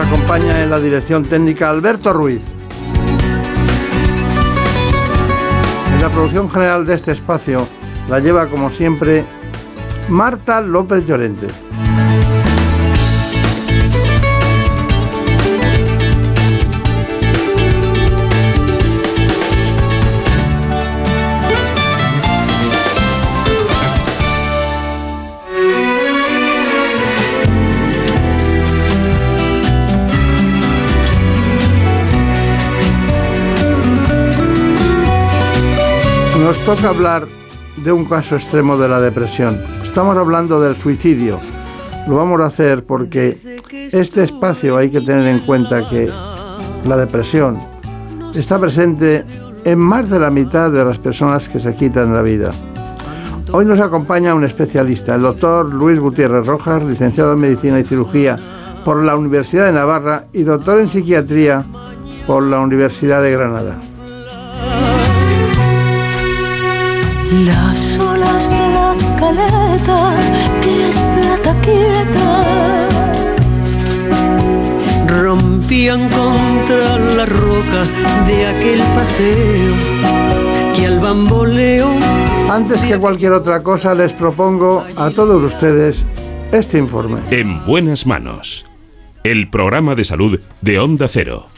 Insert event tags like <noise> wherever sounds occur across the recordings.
Acompaña en la dirección técnica Alberto Ruiz. En la producción general de este espacio la lleva como siempre Marta López Llorente. Nos toca hablar de un caso extremo de la depresión. Estamos hablando del suicidio. Lo vamos a hacer porque este espacio hay que tener en cuenta que la depresión está presente en más de la mitad de las personas que se quitan la vida. Hoy nos acompaña un especialista, el doctor Luis Gutiérrez Rojas, licenciado en Medicina y Cirugía por la Universidad de Navarra y doctor en Psiquiatría por la Universidad de Granada. Las olas de la caleta, que es plata quieta, rompían contra la roca de aquel paseo que al bamboleo. Antes que cualquier otra cosa, les propongo a todos ustedes este informe. En buenas manos. El programa de salud de Onda Cero.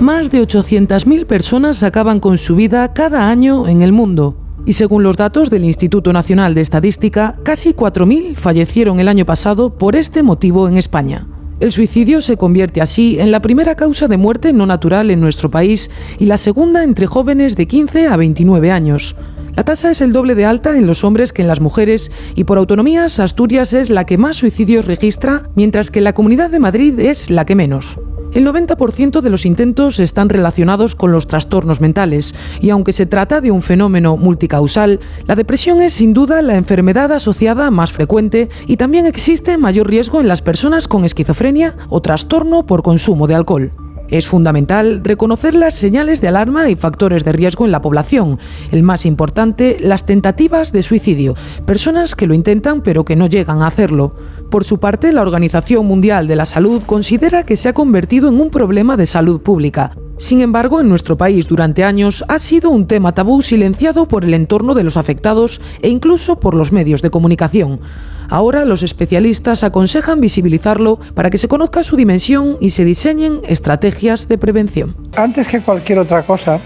Más de 800.000 personas acaban con su vida cada año en el mundo. Y según los datos del Instituto Nacional de Estadística, casi 4.000 fallecieron el año pasado por este motivo en España. El suicidio se convierte así en la primera causa de muerte no natural en nuestro país y la segunda entre jóvenes de 15 a 29 años. La tasa es el doble de alta en los hombres que en las mujeres y por autonomías Asturias es la que más suicidios registra, mientras que la Comunidad de Madrid es la que menos. El 90% de los intentos están relacionados con los trastornos mentales y aunque se trata de un fenómeno multicausal, la depresión es sin duda la enfermedad asociada más frecuente y también existe mayor riesgo en las personas con esquizofrenia o trastorno por consumo de alcohol. Es fundamental reconocer las señales de alarma y factores de riesgo en la población. El más importante, las tentativas de suicidio, personas que lo intentan pero que no llegan a hacerlo. Por su parte, la Organización Mundial de la Salud considera que se ha convertido en un problema de salud pública. Sin embargo, en nuestro país durante años ha sido un tema tabú silenciado por el entorno de los afectados e incluso por los medios de comunicación. Ahora los especialistas aconsejan visibilizarlo para que se conozca su dimensión y se diseñen estrategias de prevención. Antes que cualquier otra cosa,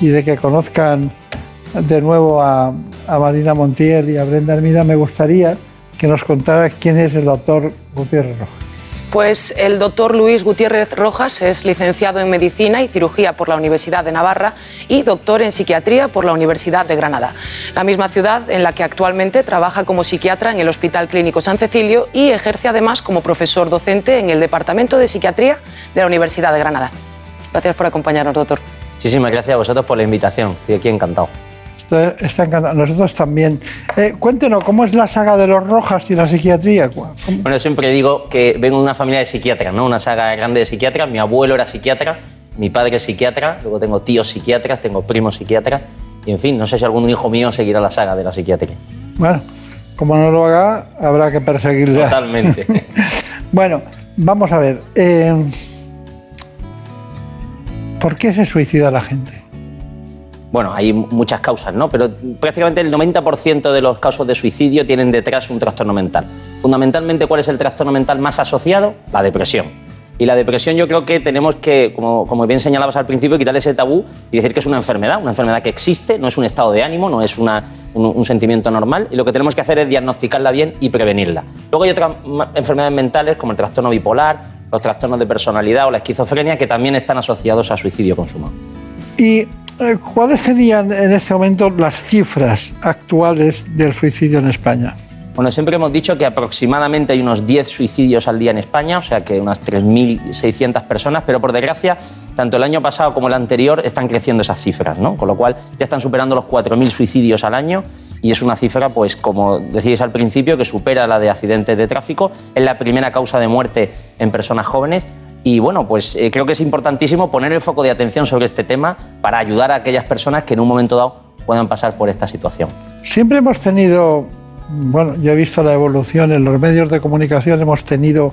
y de que conozcan de nuevo a, Marina Montiel y a Brenda Hermida, me gustaría que nos contara quién es el doctor Gutiérrez Rojas. Pues el doctor Luis Gutiérrez Rojas es licenciado en Medicina y Cirugía por la Universidad de Navarra y doctor en Psiquiatría por la Universidad de Granada, la misma ciudad en la que actualmente trabaja como psiquiatra en el Hospital Clínico San Cecilio y ejerce además como profesor docente en el Departamento de Psiquiatría de la Universidad de Granada. Gracias por acompañarnos, doctor. Muchísimas gracias a vosotros por la invitación. Estoy aquí encantado. Está, está encantado. Nosotros también. Eh, cuéntenos, ¿cómo es la saga de los Rojas y la psiquiatría? ¿Cómo- Bueno, siempre digo que vengo de una familia de psiquiatras, ¿no? Una saga grande de psiquiatras. Mi abuelo era psiquiatra, mi padre es psiquiatra, luego tengo tíos psiquiatras, tengo primos psiquiatras. Y en fin, no sé si algún hijo mío seguirá la saga de la psiquiatría. Bueno, como no lo haga, habrá que perseguirle. Totalmente. <laughs> Bueno, vamos a ver. eh, ¿Por qué se suicida la gente? Bueno, hay muchas causas, ¿no? Pero prácticamente el 90% de los casos de suicidio tienen detrás un trastorno mental. Fundamentalmente, ¿cuál es el trastorno mental más asociado? La depresión. Y la depresión yo creo que tenemos que, como, bien señalabas al principio, quitarle ese tabú y decir que es una enfermedad, una enfermedad que existe, no es un estado de ánimo, no es un, un sentimiento normal, y lo que tenemos que hacer es diagnosticarla bien y prevenirla. Luego hay otras enfermedades mentales como el trastorno bipolar, los trastornos de personalidad o la esquizofrenia que también están asociados a suicidio consumado. ¿Y eh, cuáles serían en este momento las cifras actuales del suicidio en España? Bueno, siempre hemos dicho que aproximadamente hay unos 10 suicidios al día en España, o sea que unas 3.600 personas, pero por desgracia, tanto el año pasado como el anterior están creciendo esas cifras, ¿no? Con lo cual ya están superando los 4.000 suicidios al año y es una cifra, pues como decíais al principio, que supera la de accidentes de tráfico. Es la primera causa de muerte en personas jóvenes. Y bueno, pues eh, creo que es importantísimo poner el foco de atención sobre este tema para ayudar a aquellas personas que en un momento dado puedan pasar por esta situación. Siempre hemos tenido, bueno, yo he visto la evolución en los medios de comunicación, hemos tenido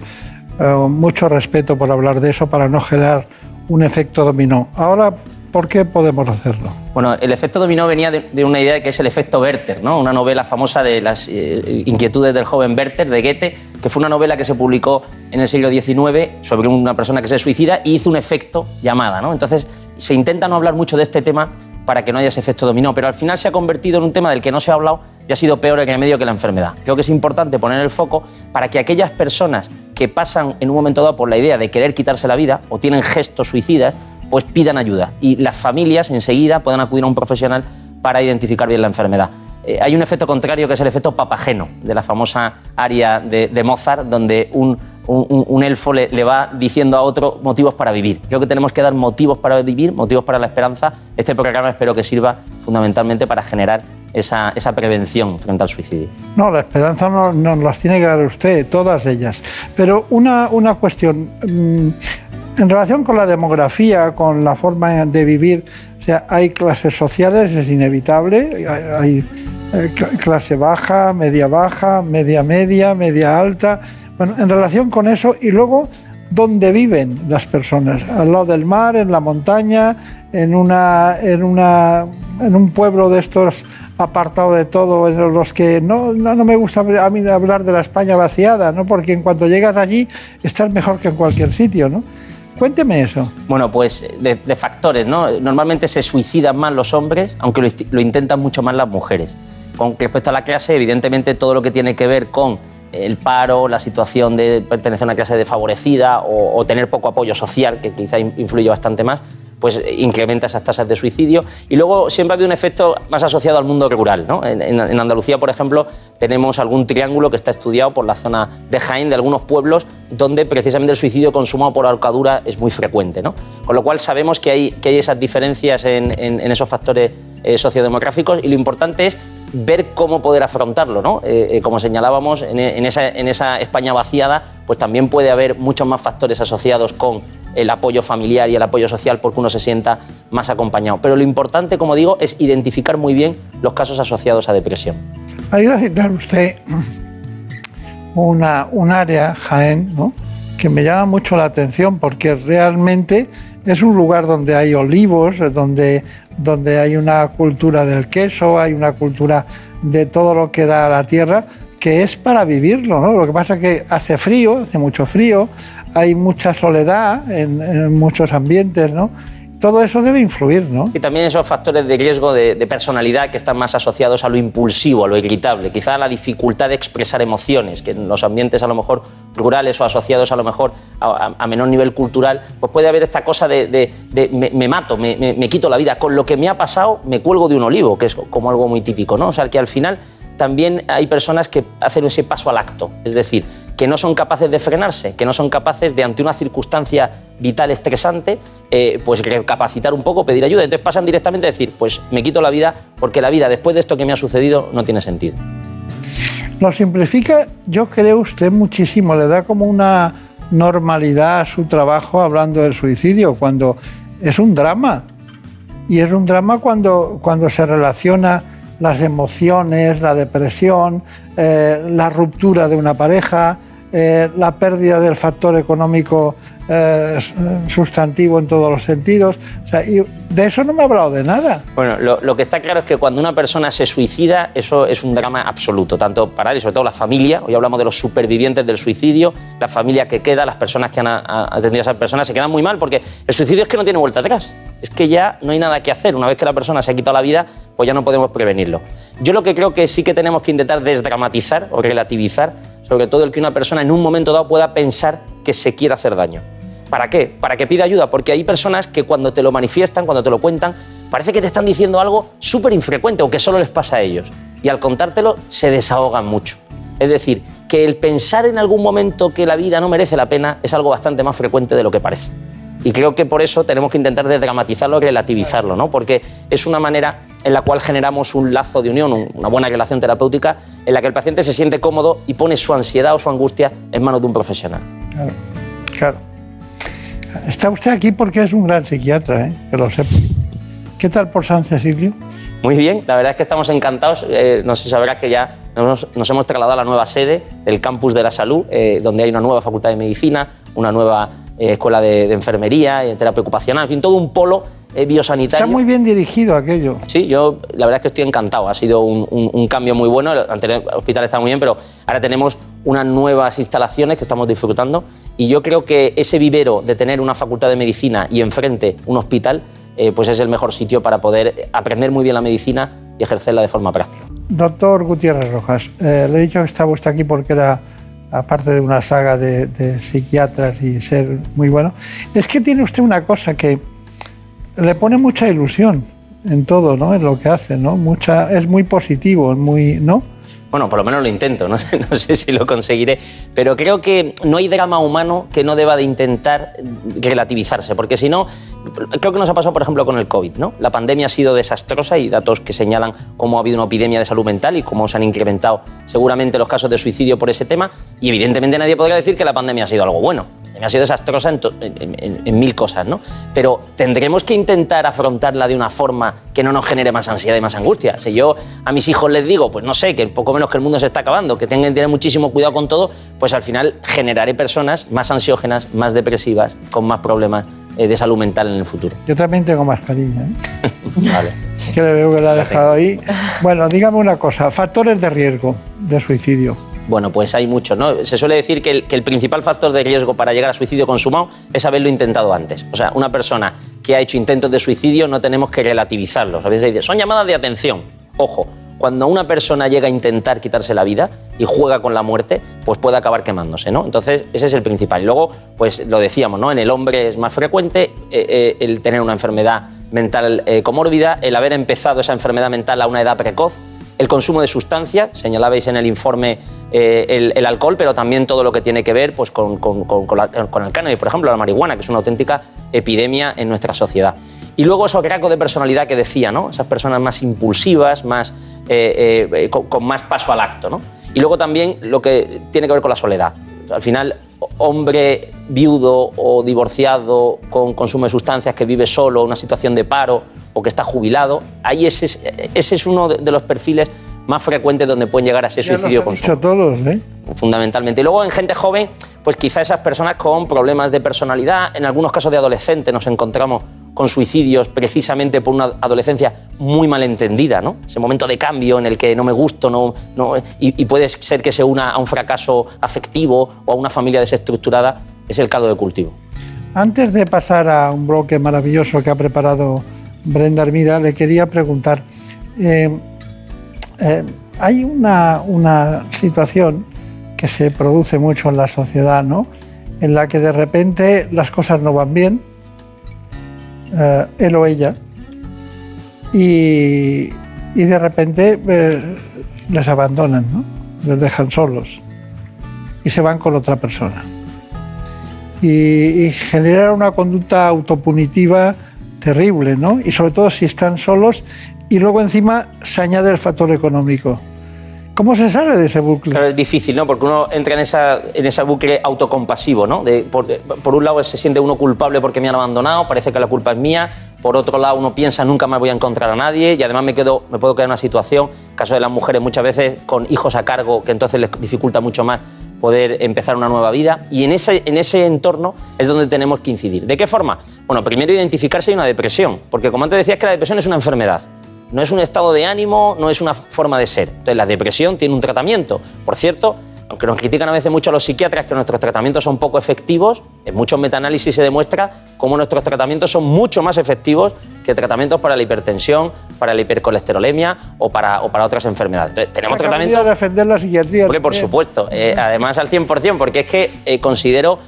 eh, mucho respeto por hablar de eso para no generar un efecto dominó. Ahora, ¿por qué podemos hacerlo? Bueno, el efecto dominó venía de, una idea que es el efecto Werther, ¿no? una novela famosa de las eh, inquietudes del joven Werther de Goethe, que fue una novela que se publicó en el siglo XIX sobre una persona que se suicida y hizo un efecto llamada. ¿no? Entonces, se intenta no hablar mucho de este tema para que no haya ese efecto dominó, pero al final se ha convertido en un tema del que no se ha hablado y ha sido peor el remedio que la enfermedad. Creo que es importante poner el foco para que aquellas personas que pasan en un momento dado por la idea de querer quitarse la vida o tienen gestos suicidas, pues pidan ayuda y las familias enseguida puedan acudir a un profesional para identificar bien la enfermedad. Eh, hay un efecto contrario que es el efecto papageno de la famosa aria de, Mozart, donde un, un, elfo le, va diciendo a otro motivos para vivir. Creo que tenemos que dar motivos para vivir, motivos para la esperanza. Este programa espero que sirva fundamentalmente para generar esa, esa prevención frente al suicidio. No, la esperanza nos no las tiene que dar usted, todas ellas. Pero una, una cuestión. Mmm, en relación con la demografía, con la forma de vivir, hay clases sociales, es inevitable, hay, hay eh, clase baja, media baja, media media, media alta. Bueno, en relación con eso, y luego, ¿dónde viven las personas? Al lado del mar, en la montaña, en, una, en, una, en un pueblo de estos apartado de todo, en los que no, no, no, me gusta a mí hablar de la España vaciada, ¿no? porque en cuanto llegas allí estás mejor que en cualquier sitio. ¿no? Cuénteme eso. Bueno, pues de, de, factores, ¿no? Normalmente se suicidan más los hombres, aunque lo, intentan mucho más las mujeres. Con respecto a la clase, evidentemente todo lo que tiene que ver con el paro, la situación de pertenecer a una clase desfavorecida o tener poco apoyo social, que quizá influye bastante más, pues incrementa esas tasas de suicidio. Y luego siempre ha habido un efecto más asociado al mundo rural. ¿no? En, Andalucía, por ejemplo, tenemos algún triángulo que está estudiado por la zona de Jaén, de algunos pueblos, donde precisamente el suicidio consumado por ahorcadura es muy frecuente. ¿no? Con lo cual sabemos que hay, que hay esas diferencias en, en esos factores eh, sociodemográficos y lo importante es ver cómo poder afrontarlo. ¿no? Eh, eh, como señalábamos, en, en, esa, en esa España vaciada, pues también puede haber muchos más factores asociados con el apoyo familiar y el apoyo social porque uno se sienta más acompañado. Pero lo importante, como digo, es identificar muy bien los casos asociados a depresión. Ayuda a citar usted una, un área, Jaén, ¿no? que me llama mucho la atención porque realmente es un lugar donde hay olivos, donde, donde hay una cultura del queso, hay una cultura de todo lo que da la tierra, que es para vivirlo. ¿no? Lo que pasa es que hace frío, hace mucho frío, hay mucha soledad en, muchos ambientes, ¿no? todo eso debe influir, ¿no? Y también esos factores de riesgo de, personalidad que están más asociados a lo impulsivo, a lo irritable, quizá a la dificultad de expresar emociones, que en los ambientes a lo mejor rurales o asociados a lo mejor a, menor nivel cultural, pues puede haber esta cosa de, me, mato, me, me, me, quito la vida. Con lo que me ha pasado, me cuelgo de un olivo, que es como algo muy típico, ¿no? O sea, que al final también hay personas que hacen ese paso al acto, es decir, que no son capaces de frenarse, que no son capaces de, ante una circunstancia vital estresante, eh, pues recapacitar un poco, pedir ayuda. Entonces pasan directamente a decir, pues me quito la vida porque la vida después de esto que me ha sucedido no tiene sentido. Lo simplifica, yo creo usted muchísimo, le da como una normalidad a su trabajo hablando del suicidio, cuando es un drama. Y es un drama cuando, cuando se relaciona las emociones, la depresión, eh, la ruptura de una pareja, eh, la pérdida del factor económico eh, sustantivo en todos los sentidos. O sea, y de eso no me ha hablado de nada. Bueno, lo, que está claro es que cuando una persona se suicida, eso es un drama absoluto, tanto para él y sobre todo la familia. Hoy hablamos de los supervivientes del suicidio, la familia que queda, las personas que han atendido a esas personas se quedan muy mal porque el suicidio es que no tiene vuelta atrás. Es que ya no hay nada que hacer. Una vez que la persona se ha quitado la vida, pues ya no podemos prevenirlo. Yo lo que creo que sí que tenemos que intentar desdramatizar o relativizar, sobre todo el que una persona en un momento dado pueda pensar que se quiere hacer daño. ¿Para qué? Para que pida ayuda, porque hay personas que cuando te lo manifiestan, cuando te lo cuentan, parece que te están diciendo algo súper infrecuente o que solo les pasa a ellos. Y al contártelo se desahogan mucho. Es decir, que el pensar en algún momento que la vida no merece la pena es algo bastante más frecuente de lo que parece. Y creo que por eso tenemos que intentar desdramatizarlo y relativizarlo, ¿no? Porque es una manera en la cual generamos un lazo de unión, un- una buena relación terapéutica, en la que el paciente se siente cómodo y pone su ansiedad o su angustia en manos de un profesional. Claro, claro. Está usted aquí porque es un gran psiquiatra, ¿eh? que lo sepa. ¿Qué tal por San Cecilio? Muy bien, la verdad es que estamos encantados. Eh, no sé si sabrás que ya nos, nos hemos trasladado a la nueva sede del campus de la salud, eh, donde hay una nueva facultad de medicina, una nueva eh, escuela de, de enfermería, y terapia ocupacional, en fin, todo un polo eh, biosanitario. Está muy bien dirigido aquello. Sí, yo la verdad es que estoy encantado. Ha sido un, un- un cambio muy bueno. El anterior hospital está muy bien, pero ahora tenemos unas nuevas instalaciones que estamos disfrutando. Y yo creo que ese vivero de tener una facultad de medicina y enfrente un hospital, eh, pues es el mejor sitio para poder aprender muy bien la medicina y ejercerla de forma práctica. Doctor Gutiérrez Rojas, eh, le he dicho que estaba usted aquí porque era aparte de una saga de, psiquiatras y ser muy bueno. Es que tiene usted una cosa que le pone mucha ilusión en todo, ¿no? En lo que hace, ¿no? Mucha, es muy positivo, muy, ¿no? Bueno, por lo menos lo intento, <laughs> no sé, si lo conseguiré, pero creo que no hay drama humano que no deba de intentar relativizarse, porque si no, creo que nos ha pasado, por ejemplo, con el COVID, ¿no? La pandemia ha sido desastrosa y datos que señalan cómo ha habido una epidemia de salud mental y cómo se han incrementado seguramente los casos de suicidio por ese tema, y evidentemente nadie podría decir que la pandemia ha sido algo bueno. Ha sido desastrosa en, to- en- en- en mil cosas, ¿no? Pero tendremos que intentar afrontarla de una forma que no nos genere más ansiedad y más angustia. Si yo a mis hijos les digo, pues no sé, que poco menos que el mundo se está acabando, que tengan que tener muchísimo cuidado con todo, pues al final generaré personas más ansiógenas, más depresivas, con más problemas eh, de salud mental en el futuro. Yo también tengo mascarilla, ¿eh? <laughs> Vale. Es <laughs> que le veo que la ha dejado ahí. Bueno, dígame una cosa, factores de riesgo de suicidio. Bueno, pues hay muchos, ¿no? Se suele decir que el, principal factor de riesgo para llegar a suicidio consumado es haberlo intentado antes. O sea, una persona que ha hecho intentos de suicidio no tenemos que relativizarlos. A veces dice, son llamadas de atención. Ojo, cuando una persona llega a intentar quitarse la vida y juega con la muerte, pues puede acabar quemándose, ¿no? Entonces, ese es el principal. Y luego, pues lo decíamos, ¿no? En el hombre es más frecuente eh, eh, el tener una enfermedad mental eh, comórbida, el haber empezado esa enfermedad mental a una edad precoz, el consumo de sustancias, señalabais en el informe eh, el, alcohol, pero también todo lo que tiene que ver pues, con, con- con- la- el cannabis, por ejemplo, la marihuana, que es una auténtica epidemia en nuestra sociedad. Y luego esos rasgos de personalidad que decía, ¿no? esas personas más impulsivas, más, eh, eh, con, con más paso al acto. ¿no? Y luego también lo que tiene que ver con la soledad. Al final, hombre viudo o divorciado con consumo de sustancias que vive solo, una situación de paro o que está jubilado, ahí ese es, ese es uno de los perfiles más frecuentes donde pueden llegar a ese Ya suicidio consumado dicho todos, ¿eh? fundamentalmente. Y luego en gente joven, pues quizá esas personas con problemas de personalidad, en algunos casos de adolescentes nos encontramos con suicidios precisamente por una adolescencia muy malentendida, ¿no? Ese momento de cambio en el que no me gusto, no, no- y, y puede ser que se una a un fracaso afectivo o a una familia desestructurada, es el caldo de cultivo. Antes de pasar a un bloque maravilloso que ha preparado Brenda Hermida, le quería preguntar, eh, eh, hay una, una situación que se produce mucho en la sociedad, ¿no? En la que de repente las cosas no van bien, eh, él o ella, y, y de repente les abandonan, ¿no? Les dejan solos y se van con otra persona y, y generar una conducta autopunitiva terrible, ¿no? Y sobre todo si están solos y luego encima se añade el factor económico. ¿Cómo se sale de ese bucle? Claro, es difícil, ¿no? Porque uno entra en esa, en ese bucle autocompasivo, ¿no? De, por, por un lado se siente uno culpable porque me han abandonado, parece que la culpa es mía. Por otro lado uno piensa nunca más voy a encontrar a nadie y además me, quedo, me puedo quedar en una situación, caso de las mujeres muchas veces con hijos a cargo, que entonces les dificulta mucho más poder empezar una nueva vida. Y en ese, en ese entorno es donde tenemos que incidir. ¿De qué forma? Bueno, primero identificar si hay una depresión, porque como antes decías que la depresión es una enfermedad. No es un estado de ánimo, no es una forma de ser. Entonces, la depresión tiene un tratamiento. Por cierto, aunque nos critican a veces mucho los psiquiatras que nuestros tratamientos son poco efectivos, en muchos metaanálisis se demuestra cómo nuestros tratamientos son mucho más efectivos que tratamientos para la hipertensión, para la hipercolesterolemia o para, o para otras enfermedades. Entonces, tenemos tratamientos defender la psiquiatría. Hombre, por supuesto. Eh, <laughs> además, al 100%, porque es que eh, considero,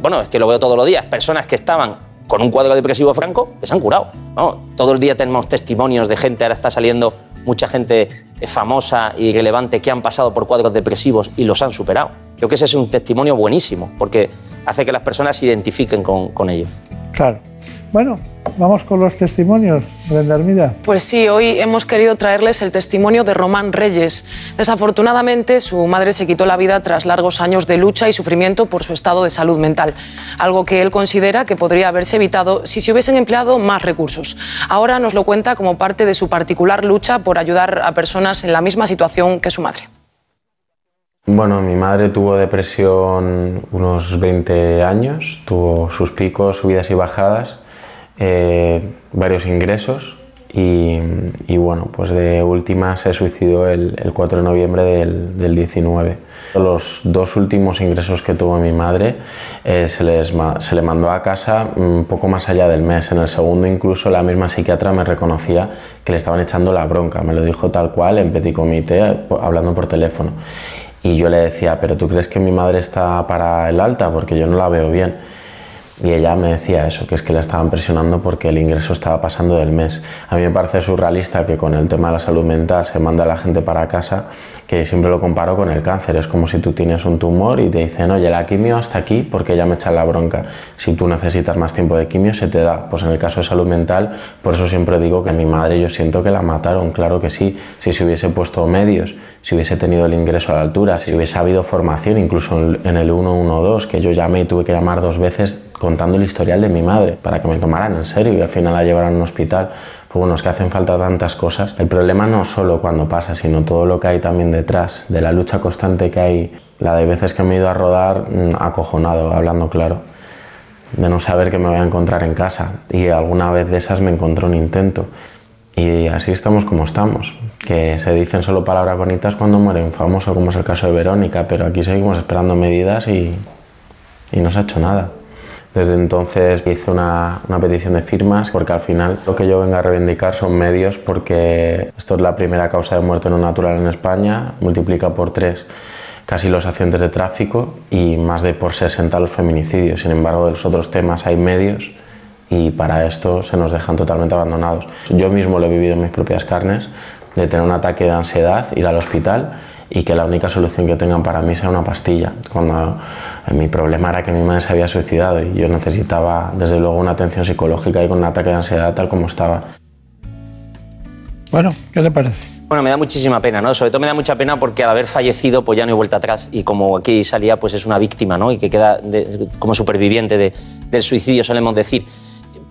bueno, es que lo veo todos los días, personas que estaban con un cuadro depresivo franco que se han curado. Vamos, todo el día tenemos testimonios de gente, ahora está saliendo mucha gente eh, famosa y relevante que han pasado por cuadros depresivos y los han superado. Creo que ese es un testimonio buenísimo, porque hace que las personas se identifiquen con, con ello. Claro. Bueno, vamos con los testimonios, Brenda Hermida. Pues sí, hoy hemos querido traerles el testimonio de Román Reyes. Desafortunadamente, su madre se quitó la vida tras largos años de lucha y sufrimiento por su estado de salud mental, algo que él considera que podría haberse evitado si se hubiesen empleado más recursos. Ahora nos lo cuenta como parte de su particular lucha por ayudar a personas en la misma situación que su madre. Bueno, mi madre tuvo depresión unos 20 años, tuvo sus picos, subidas y bajadas eh, varios ingresos y, bueno, pues de última se suicidó el, el 4 de noviembre del, del, 19. Los dos últimos ingresos que tuvo mi madre eh, se, les, se le mandó a casa un poco más allá del mes. En el segundo incluso la misma psiquiatra me reconocía que le estaban echando la bronca. Me lo dijo tal cual en petit comité, hablando por teléfono. Y yo le decía, pero ¿tú crees que mi madre está para el alta? Porque yo no la veo bien. Y ella me decía eso, que es que la estaban presionando porque el ingreso estaba pasando del mes. A mí me parece surrealista que con el tema de la salud mental se manda a la gente para casa, que siempre lo comparo con el cáncer. Es como si tú tienes un tumor y te dicen, oye, la quimio hasta aquí porque ya me echan la bronca. Si tú necesitas más tiempo de quimio, se te da. Pues en el caso de salud mental, por eso siempre digo que mi madre yo siento que la mataron. Claro que sí, si se hubiese puesto medios, si hubiese tenido el ingreso a la altura, si hubiese habido formación, incluso en el 112, que yo llamé y tuve que llamar dos veces contando el historial de mi madre para que me tomaran en serio y al final la llevaran a un hospital. Pues bueno, es que hacen falta tantas cosas. El problema no solo cuando pasa, sino todo lo que hay también detrás, de la lucha constante que hay, la de veces que me he ido a rodar acojonado, hablando claro, de no saber que me voy a encontrar en casa y alguna vez de esas me encontró un intento. Y así estamos como estamos, que se dicen solo palabras bonitas cuando muere un famoso, como es el caso de Verónica, pero aquí seguimos esperando medidas y, y no se ha hecho nada. Desde entonces hice una, una, petición de firmas porque al final lo que yo vengo a reivindicar son medios porque esto es la primera causa de muerte no natural en España, multiplica por tres casi los accidentes de tráfico y más de por 60 los feminicidios. Sin embargo, de los otros temas hay medios y para esto se nos dejan totalmente abandonados. Yo mismo lo he vivido en mis propias carnes, de tener un ataque de ansiedad, ir al hospital y que la única solución que tengan para mí sea una pastilla. Cuando mi problema era que mi madre se había suicidado y yo necesitaba desde luego una atención psicológica y con un ataque de ansiedad tal como estaba. Bueno, ¿qué le parece? Bueno, me da muchísima pena, ¿no? Sobre todo me da mucha pena porque al haber fallecido pues ya no hay vuelta atrás y como aquí salía pues es una víctima, ¿no? Y que queda de, como superviviente de, del suicidio, solemos decir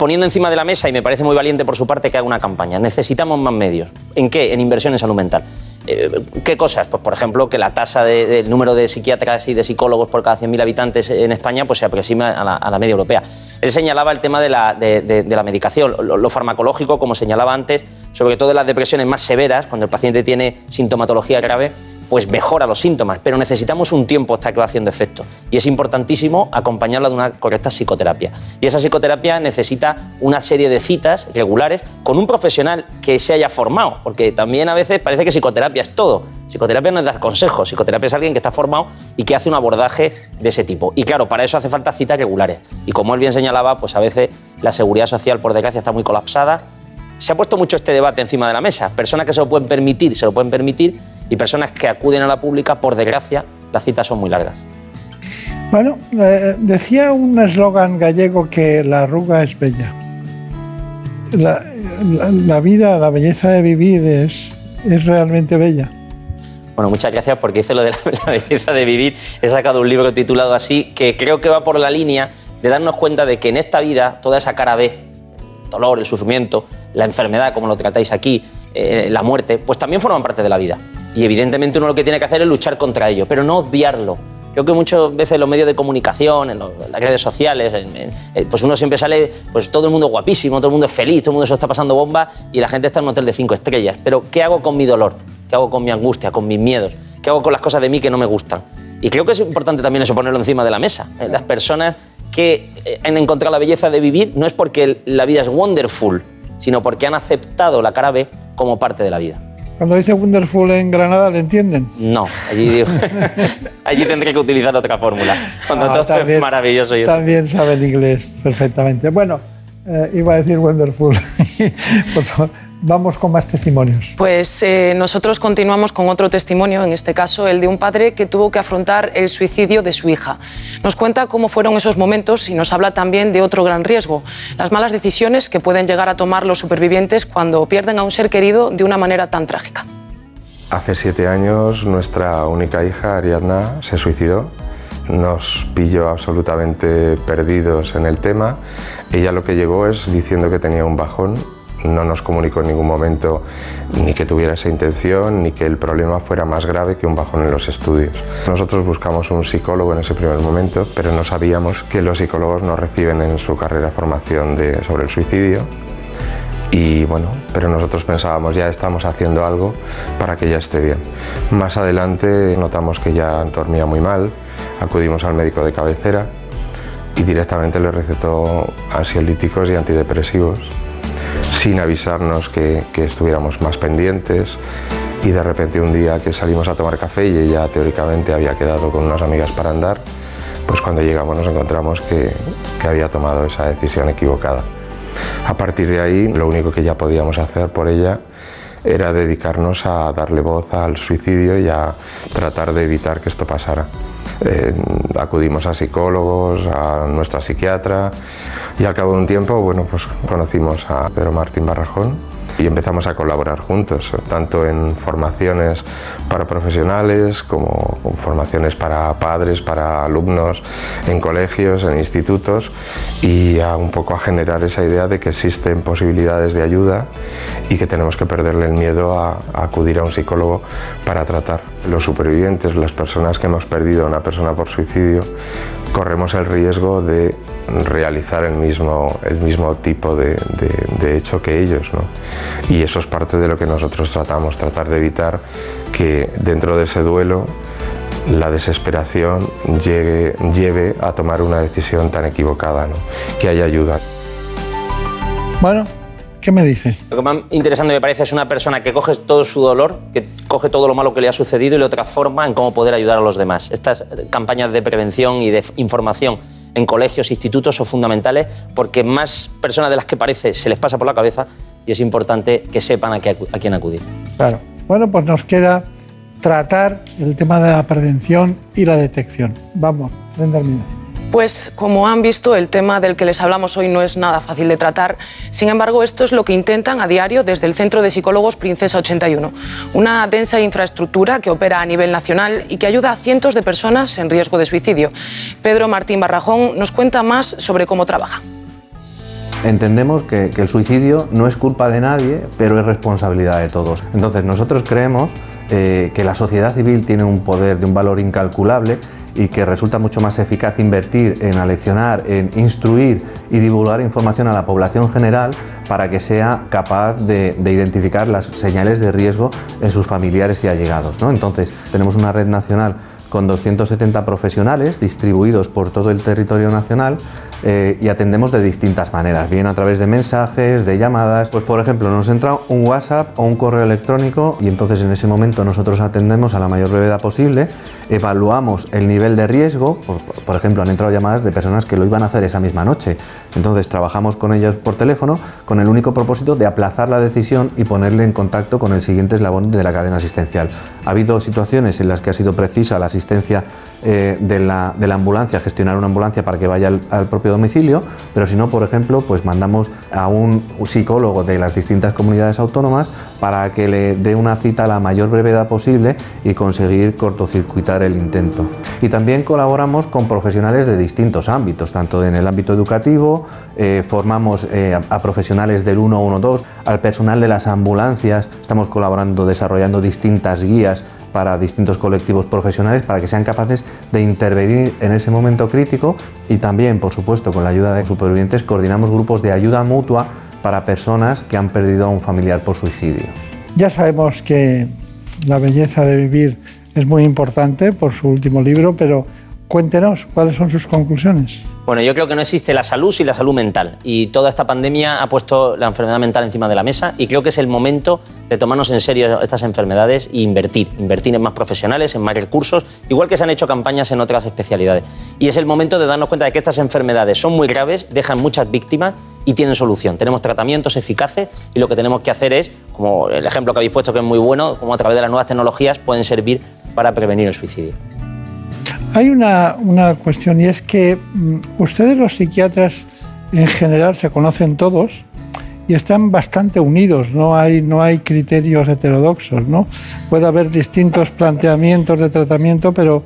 poniendo encima de la mesa, y me parece muy valiente por su parte, que haga una campaña. Necesitamos más medios. ¿En qué? En inversión en salud mental. Eh, ¿Qué cosas? Pues, por ejemplo, que la tasa del de, de número de psiquiatras y de psicólogos por cada 100.000 habitantes en España pues, se aproxima a la, media europea. Él señalaba el tema de la, de, la medicación, lo, farmacológico, como señalaba antes, sobre todo en las depresiones más severas, cuando el paciente tiene sintomatología grave, pues mejora los síntomas, pero necesitamos un tiempo hasta que va haciendo efecto. Y es importantísimo acompañarla de una correcta psicoterapia. Y esa psicoterapia necesita una serie de citas regulares con un profesional que se haya formado, porque también a veces parece que psicoterapia es todo. Psicoterapia no es dar consejos, psicoterapia es alguien que está formado y que hace un abordaje de ese tipo. Y claro, para eso hace falta citas regulares. Y como él bien señalaba, pues a veces la seguridad social, por desgracia, está muy colapsada. Se ha puesto mucho este debate encima de la mesa. Personas que se lo pueden permitir, se lo pueden permitir, y personas que acuden a la pública, por desgracia, las citas son muy largas. Bueno, eh, decía un eslogan gallego que la arruga es bella. La, la, la, vida, la belleza de vivir es, es realmente bella. Bueno, muchas gracias porque hice lo de la, <laughs> la, belleza de vivir. He sacado un libro titulado así que creo que va por la línea de darnos cuenta de que en esta vida toda esa cara B, el dolor, el sufrimiento, la enfermedad, como lo tratáis aquí, eh, la muerte, pues también forman parte de la vida. Y evidentemente uno lo que tiene que hacer es luchar contra ello, pero no odiarlo. Creo que muchas veces en los medios de comunicación, en, las redes sociales, en, en, pues uno siempre sale, pues todo el mundo guapísimo, todo el mundo es feliz, todo el mundo se está pasando bomba y la gente está en un hotel de cinco estrellas. Pero ¿qué hago con mi dolor? ¿Qué hago con mi angustia, con mis miedos? ¿Qué hago con las cosas de mí que no me gustan? Y creo que es importante también eso ponerlo encima de la mesa. Las personas que eh, han encontrado la belleza de vivir no es porque la vida es wonderful, sino porque han aceptado la cara B como parte de la vida. Cuando dice Wonderful en Granada, ¿le entienden? No, allí, digo, <laughs> allí tendré que utilizar otra fórmula. Cuando ah, todo también, es maravilloso. Y también sabe el inglés perfectamente. Bueno, eh, iba a decir Wonderful. <laughs> Por favor. Vamos con más testimonios. Pues eh, nosotros continuamos con otro testimonio, en este caso el de un padre que tuvo que afrontar el suicidio de su hija. Nos cuenta cómo fueron esos momentos y nos habla también de otro gran riesgo, las malas decisiones que pueden llegar a tomar los supervivientes cuando pierden a un ser querido de una manera tan trágica. Hace siete años nuestra única hija, Ariadna, se suicidó. Nos pilló absolutamente perdidos en el tema. Ella lo que llegó es diciendo que tenía un bajón. No nos comunicó en ningún momento ni que tuviera esa intención, ni que el problema fuera más grave que un bajón en los estudios. Nosotros buscamos un psicólogo en ese primer momento, pero no sabíamos que los psicólogos no reciben en su carrera formación sobre el suicidio y bueno, pero nosotros pensábamos ya estamos haciendo algo para que ella esté bien. Más adelante notamos que ya dormía muy mal, acudimos al médico de cabecera y directamente le recetó ansiolíticos y antidepresivos sin avisarnos que, que estuviéramos más pendientes y de repente un día que salimos a tomar café y ella teóricamente había quedado con unas amigas para andar, pues cuando llegamos nos encontramos que, que había tomado esa decisión equivocada. A partir de ahí, lo único que ya podíamos hacer por ella era dedicarnos a darle voz al suicidio y a tratar de evitar que esto pasara. Eh, acudimos a psicólogos, a nuestra psiquiatra y al cabo de un tiempo, bueno, pues conocimos a Pedro Martín Barrajón y empezamos a colaborar juntos, tanto en formaciones para profesionales como formaciones para padres, para alumnos, en colegios, en institutos y a un poco a generar esa idea de que existen posibilidades de ayuda y que tenemos que perderle el miedo a, a acudir a un psicólogo para tratar. Los supervivientes, las personas que hemos perdido a una persona por suicidio, corremos el riesgo de realizar el mismo, el mismo tipo de, de, de hecho que ellos. ¿no? Y eso es parte de lo que nosotros tratamos, tratar de evitar que dentro de ese duelo la desesperación llegue, lleve a tomar una decisión tan equivocada, ¿no? que haya ayuda. Bueno, ¿qué me dice? Lo que más interesante me parece es una persona que coge todo su dolor, que coge todo lo malo que le ha sucedido y lo transforma en cómo poder ayudar a los demás. Estas campañas de prevención y de información en colegios, institutos son fundamentales porque más personas de las que parece se les pasa por la cabeza y es importante que sepan a, a quién acudir. Claro. Bueno, pues nos queda tratar el tema de la prevención y la detección. Vamos, Hermida. Pues como han visto, el tema del que les hablamos hoy no es nada fácil de tratar. Sin embargo, esto es lo que intentan a diario desde el Centro de Psicólogos Princesa 81, una densa infraestructura que opera a nivel nacional y que ayuda a cientos de personas en riesgo de suicidio. Pedro Martín Barrajón nos cuenta más sobre cómo trabaja. Entendemos que, el suicidio no es culpa de nadie, pero es responsabilidad de todos. Entonces nosotros creemos eh, que la sociedad civil tiene un poder de un valor incalculable y que resulta mucho más eficaz invertir en aleccionar, en instruir y divulgar información a la población general para que sea capaz de, de identificar las señales de riesgo en sus familiares y allegados. ¿no? Entonces, tenemos una red nacional con 270 profesionales distribuidos por todo el territorio nacional eh, y atendemos de distintas maneras, bien a través de mensajes, de llamadas. Pues por ejemplo, nos entra un WhatsApp o un correo electrónico y entonces en ese momento nosotros atendemos a la mayor brevedad posible, evaluamos el nivel de riesgo, por, por ejemplo, han entrado llamadas de personas que lo iban a hacer esa misma noche. Entonces trabajamos con ellos por teléfono con el único propósito de aplazar la decisión y ponerle en contacto con el siguiente eslabón de la cadena asistencial. Ha habido situaciones en las que ha sido precisa la asistencia eh, de, la, de, la, ambulancia, gestionar una ambulancia para que vaya al, al, propio domicilio, pero si no, por ejemplo, pues mandamos a un psicólogo de las distintas comunidades autónomas para que le dé una cita a la mayor brevedad posible y conseguir cortocircuitar el intento. Y también colaboramos con profesionales de distintos ámbitos, tanto en el ámbito educativo, eh, formamos eh, a, a, profesionales del 112, al personal de las ambulancias, estamos colaborando, desarrollando distintas guías para distintos colectivos profesionales para que sean capaces de intervenir en ese momento crítico y también, por supuesto, con la ayuda de supervivientes, coordinamos grupos de ayuda mutua para personas que han perdido a un familiar por suicidio. Ya sabemos que la belleza de vivir es muy importante por su último libro, pero cuéntenos cuáles son sus conclusiones. Bueno, yo creo que no existe la salud sin la salud mental. Y toda esta pandemia ha puesto la enfermedad mental encima de la mesa y creo que es el momento de tomarnos en serio estas enfermedades e invertir. Invertir en más profesionales, en más recursos, igual que se han hecho campañas en otras especialidades. Y es el momento de darnos cuenta de que estas enfermedades son muy graves, dejan muchas víctimas y tienen solución. Tenemos tratamientos eficaces y lo que tenemos que hacer es, como el ejemplo que habéis puesto que es muy bueno, como a través de las nuevas tecnologías pueden servir para prevenir el suicidio. Hay una, una cuestión y es que mm, ustedes los psiquiatras en general se conocen todos y están bastante unidos, no hay, no hay criterios heterodoxos, ¿no? Puede haber distintos planteamientos de tratamiento, pero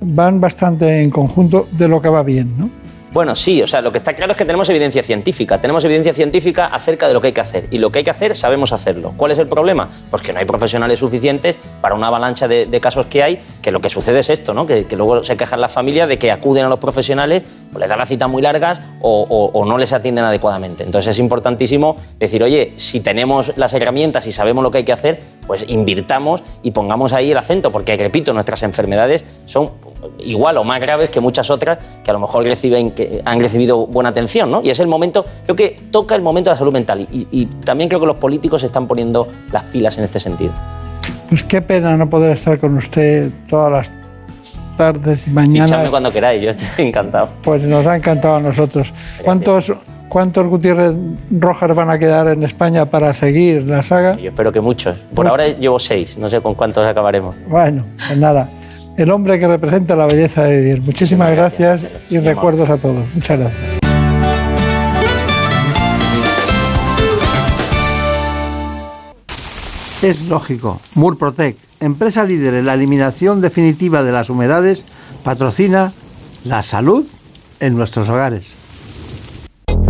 van bastante en conjunto de lo que va bien, ¿no? Bueno, sí, o sea, lo que está claro es que tenemos evidencia científica. Tenemos evidencia científica acerca de lo que hay que hacer. Y lo que hay que hacer, sabemos hacerlo. ¿Cuál es el problema? Pues que no hay profesionales suficientes para una avalancha de, casos que hay, que lo que sucede es esto, ¿no? Que, luego se quejan las familias de que acuden a los profesionales, o les dan las citas muy largas o- o no les atienden adecuadamente. Entonces es importantísimo decir, oye, si tenemos las herramientas y sabemos lo que hay que hacer, pues invirtamos y pongamos ahí el acento, porque, repito, nuestras enfermedades son igual o más graves que muchas otras que a lo mejor reciben, que han recibido buena atención, ¿no? Y es el momento, creo que toca el momento de la salud mental y, y también creo que los políticos se están poniendo las pilas en este sentido. Pues qué pena no poder estar con usted todas las tardes y mañanas. cuando queráis, yo estoy <laughs> encantado. Pues nos ha encantado a nosotros. ¿Cuántos, ¿Cuántos Gutiérrez Rojas van a quedar en España para seguir la saga? Yo espero que muchos. Por Uf. ahora llevo seis, no sé con cuántos acabaremos. Bueno, pues nada. El hombre que representa la belleza de vivir. Muchísimas gracias, y recuerdos a todos. Muchas gracias. Es lógico. Murprotec, empresa líder en la eliminación definitiva de las humedades, patrocina la salud en nuestros hogares.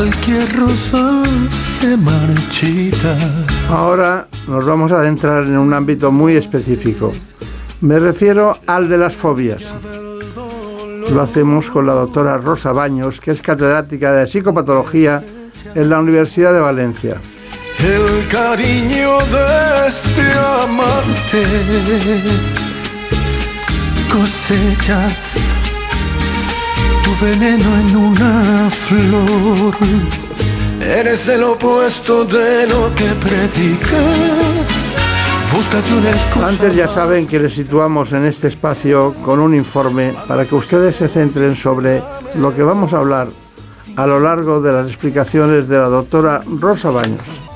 Cualquier rosa se marchita. Ahora nos vamos a adentrar en un ámbito muy específico. Me refiero al de las fobias. Lo hacemos con la doctora Rosa Baños, que es catedrática de psicopatología en la Universidad de Valencia. El cariño de este amante cosechas veneno en una flor. Eres el opuesto de lo que predicas. Búscate una excusa. Antes ya saben que les situamos en este espacio con un informe para que ustedes se centren sobre lo que vamos a hablar a lo largo de las explicaciones de la doctora Rosa Baños.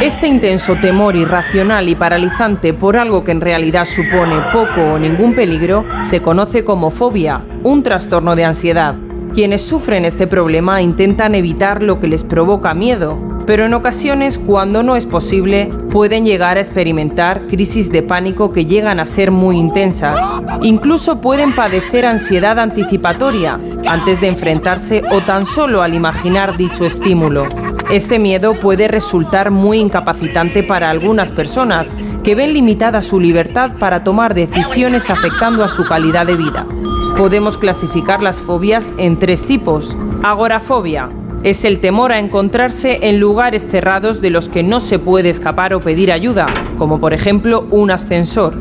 Este intenso temor irracional y paralizante por algo que en realidad supone poco o ningún peligro se conoce como fobia, un trastorno de ansiedad. Quienes sufren este problema intentan evitar lo que les provoca miedo, pero en ocasiones, cuando no es posible, pueden llegar a experimentar crisis de pánico que llegan a ser muy intensas. Incluso pueden padecer ansiedad anticipatoria antes de enfrentarse o tan solo al imaginar dicho estímulo. Este miedo puede resultar muy incapacitante para algunas personas que ven limitada su libertad para tomar decisiones afectando a su calidad de vida. Podemos clasificar las fobias en tres tipos. Agorafobia es el temor a encontrarse en lugares cerrados de los que no se puede escapar o pedir ayuda, como por ejemplo un ascensor.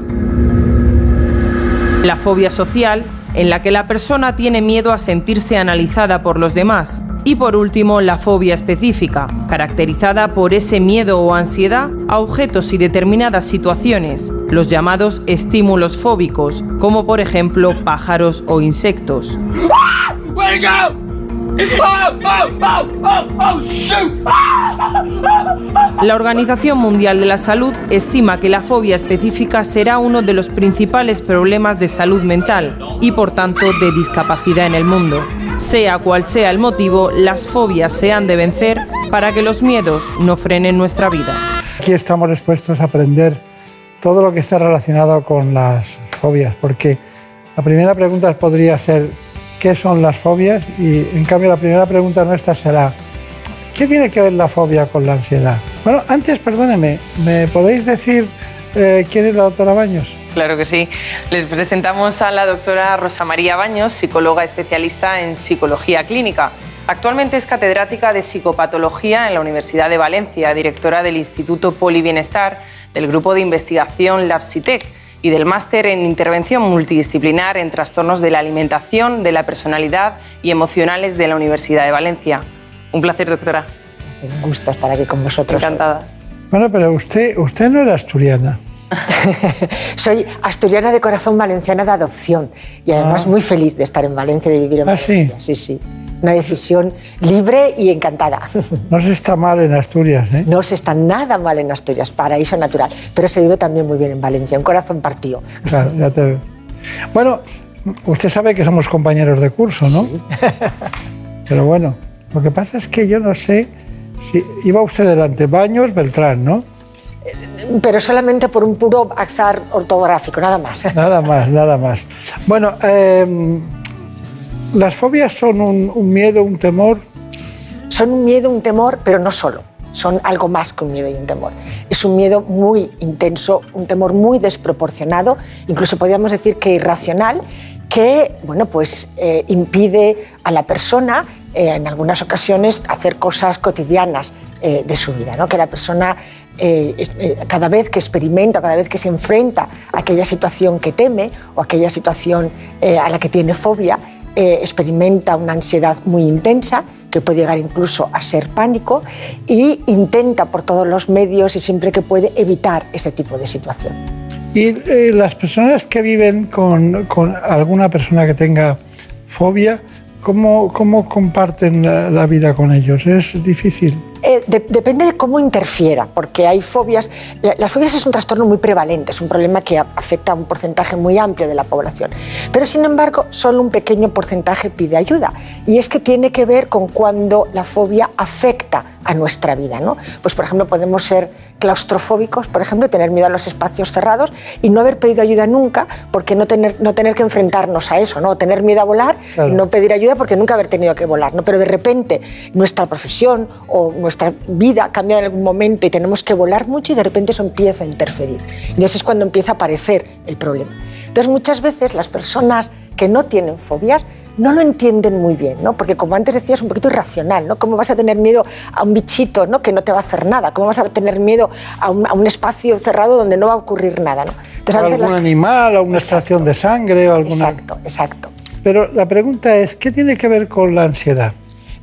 La fobia social, en la que la persona tiene miedo a sentirse analizada por los demás. Y por último, la fobia específica, caracterizada por ese miedo o ansiedad a objetos y determinadas situaciones, los llamados estímulos fóbicos, como por ejemplo pájaros o insectos. La Organización Mundial de la Salud estima que la fobia específica será uno de los principales problemas de salud mental y por tanto de discapacidad en el mundo. Sea cual sea el motivo, las fobias se han de vencer para que los miedos no frenen nuestra vida. Aquí estamos dispuestos a aprender todo lo que está relacionado con las fobias, porque la primera pregunta podría ser ¿qué son las fobias? Y en cambio la primera pregunta nuestra será ¿qué tiene que ver la fobia con la ansiedad? Bueno, antes, perdóneme, ¿me podéis decir eh, quién es la doctora Baños? Claro que sí. Les presentamos a la doctora Rosa María Baños, psicóloga especialista en psicología clínica. Actualmente es catedrática de psicopatología en la Universidad de Valencia, directora del Instituto Polibienestar, del grupo de investigación LabSitec y del máster en intervención multidisciplinar en trastornos de la alimentación, de la personalidad y emocionales de la Universidad de Valencia. Un placer, doctora. Un gusto estar aquí con vosotros. Encantada. Bueno, pero usted, usted no era asturiana. <laughs> Soy asturiana de corazón, valenciana de adopción y además Ah. muy feliz de estar en Valencia, de vivir en ¿Ah, Valencia. Sí, sí. Una decisión libre y encantada. <laughs> No se está mal en Asturias, ¿eh? No se está nada mal en Asturias, paraíso natural, pero se vive también muy bien en Valencia, un corazón partido. Claro, ya te veo. Bueno, usted sabe que somos compañeros de curso, ¿no? <laughs> Pero bueno, lo que pasa es que yo no sé si iba usted delante, Baños, Beltrán, ¿no? Pero solamente por un puro azar ortográfico, nada más. Nada más, nada más. Bueno, eh, las fobias son un, un miedo, un temor. Son un miedo, un temor, pero no solo. Son algo más que un miedo y un temor. Es un miedo muy intenso, un temor muy desproporcionado, incluso podríamos decir que irracional, que bueno, pues, eh, impide a la persona eh, en algunas ocasiones hacer cosas cotidianas eh, de su vida, ¿no? que la persona eh, eh, cada vez que experimenta, cada vez que se enfrenta a aquella situación que teme o aquella situación eh, a la que tiene fobia, eh, experimenta una ansiedad muy intensa que puede llegar incluso a ser pánico y intenta por todos los medios y siempre que puede evitar ese tipo de situación. Y eh, las personas que viven con, con alguna persona que tenga fobia, ¿cómo, cómo comparten la, la vida con ellos? ¿Es difícil? Eh, de- depende de cómo interfiera, porque hay fobias. la- Las fobias es un trastorno muy prevalente, es un problema que afecta a un porcentaje muy amplio de la población. Pero sin embargo, solo un pequeño porcentaje pide ayuda. Y es que tiene que ver con cuando la fobia afecta a nuestra vida. ¿no? Pues, por ejemplo, podemos ser claustrofóbicos, por ejemplo, tener miedo a los espacios cerrados y no haber pedido ayuda nunca porque no tener, no tener que enfrentarnos a eso, ¿no? O tener miedo a volar Claro. y no pedir ayuda porque nunca haber tenido que volar, ¿no? Pero de repente nuestra profesión o nuestra vida cambia en algún momento y tenemos que volar mucho y de repente eso empieza a interferir. Y entonces es cuando empieza a aparecer el problema. Entonces muchas veces las personas que no tienen fobias no lo entienden muy bien, ¿no? Porque como antes decías, es un poquito irracional, ¿no? ¿Cómo vas a tener miedo a un bichito, ¿no? Que no te va a hacer nada. ¿Cómo vas a tener miedo a un, a un espacio cerrado donde no va a ocurrir nada, ¿no? Entonces, a ¿O veces algún las- animal o una extracción de sangre o alguna... Exacto, exacto. Pero la pregunta es, ¿qué tiene que ver con la ansiedad?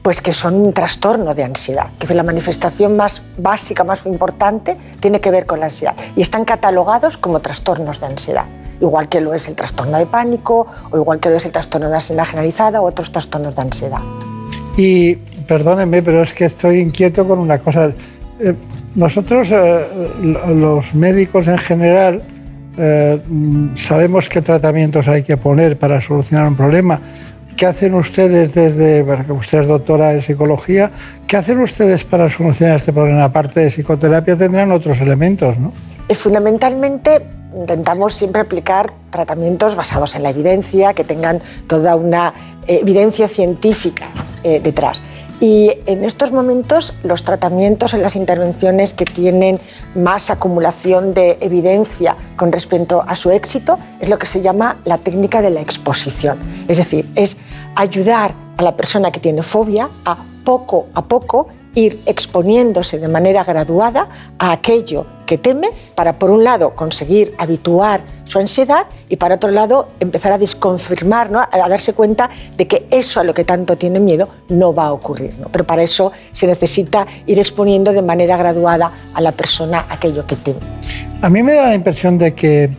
Pues que son un trastorno de ansiedad. Que es la manifestación más básica, más importante, tiene que ver con la ansiedad. Y están catalogados como trastornos de ansiedad. Igual que lo es el trastorno de pánico, o igual que lo es el trastorno de ansiedad generalizada, o otros trastornos de ansiedad. Y perdónenme, pero es que estoy inquieto con una cosa. Eh, nosotros, eh, lo- los médicos en general, eh, sabemos qué tratamientos hay que poner para solucionar un problema. ¿Qué hacen ustedes desde, bueno, usted es doctora en psicología, qué hacen ustedes para solucionar este problema? Aparte de psicoterapia tendrán otros elementos, ¿no? Fundamentalmente intentamos siempre aplicar tratamientos basados en la evidencia, que tengan toda una eh, evidencia científica eh, detrás. Y en estos momentos los tratamientos en las intervenciones que tienen más acumulación de evidencia con respecto a su éxito es lo que se llama la técnica de la exposición. Es decir, es ayudar a la persona que tiene fobia a poco a poco ir exponiéndose de manera graduada a aquello que teme para, por un lado, conseguir habituar su ansiedad y, para otro lado, empezar a desconfirmar, ¿no? a darse cuenta de que eso a lo que tanto tiene miedo no va a ocurrir. ¿no? Pero para eso se necesita ir exponiendo de manera graduada a la persona aquello que teme. A mí me da la impresión de que,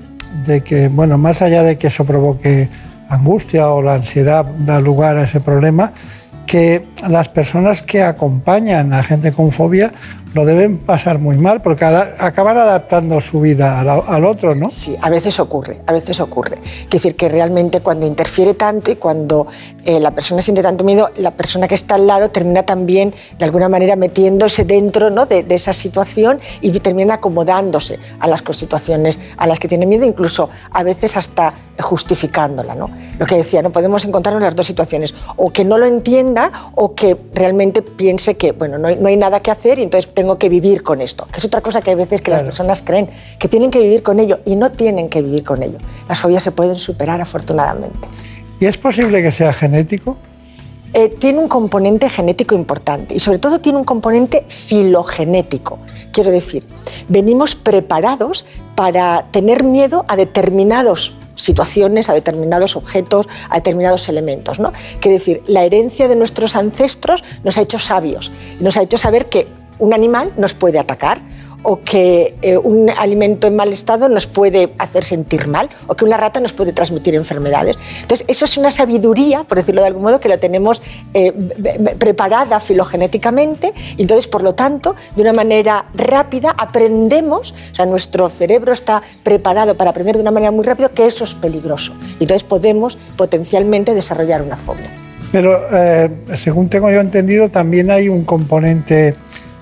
de que, bueno, más allá de que eso provoque angustia o la ansiedad da lugar a ese problema, que las personas que acompañan a gente con fobia lo deben pasar muy mal porque acaban adaptando su vida al, al otro, ¿no? Sí, a veces ocurre, a veces ocurre. Quiere decir que realmente cuando interfiere tanto y cuando eh, la persona siente tanto miedo, la persona que está al lado termina también de alguna manera metiéndose dentro ¿no? de, de esa situación y termina acomodándose a las situaciones a las que tiene miedo, incluso a veces hasta justificándola. ¿no? Lo que decía, no podemos encontrarnos las dos situaciones, o que no lo entienda o que realmente piense que bueno, no hay, no hay nada que hacer y entonces tengo que vivir con esto, que es otra cosa que hay veces que las personas creen, que tienen que vivir con ello y no tienen que vivir con ello. Las fobias se pueden superar afortunadamente. ¿Y es posible que sea genético? Eh, tiene un componente genético importante y sobre todo tiene un componente filogenético. Quiero decir, venimos preparados para tener miedo a determinados situaciones, a determinados objetos, a determinados elementos. ¿no? Quiere decir, la herencia de nuestros ancestros nos ha hecho sabios, nos ha hecho saber que un animal nos puede atacar o que eh, un alimento en mal estado nos puede hacer sentir mal o que una rata nos puede transmitir enfermedades. Entonces, eso es una sabiduría, por decirlo de algún modo, que la tenemos eh, preparada filogenéticamente y entonces, por lo tanto, de una manera rápida aprendemos, o sea, nuestro cerebro está preparado para aprender de una manera muy rápida que eso es peligroso. Y entonces podemos potencialmente desarrollar una fobia. Pero eh, según tengo yo entendido, también hay un componente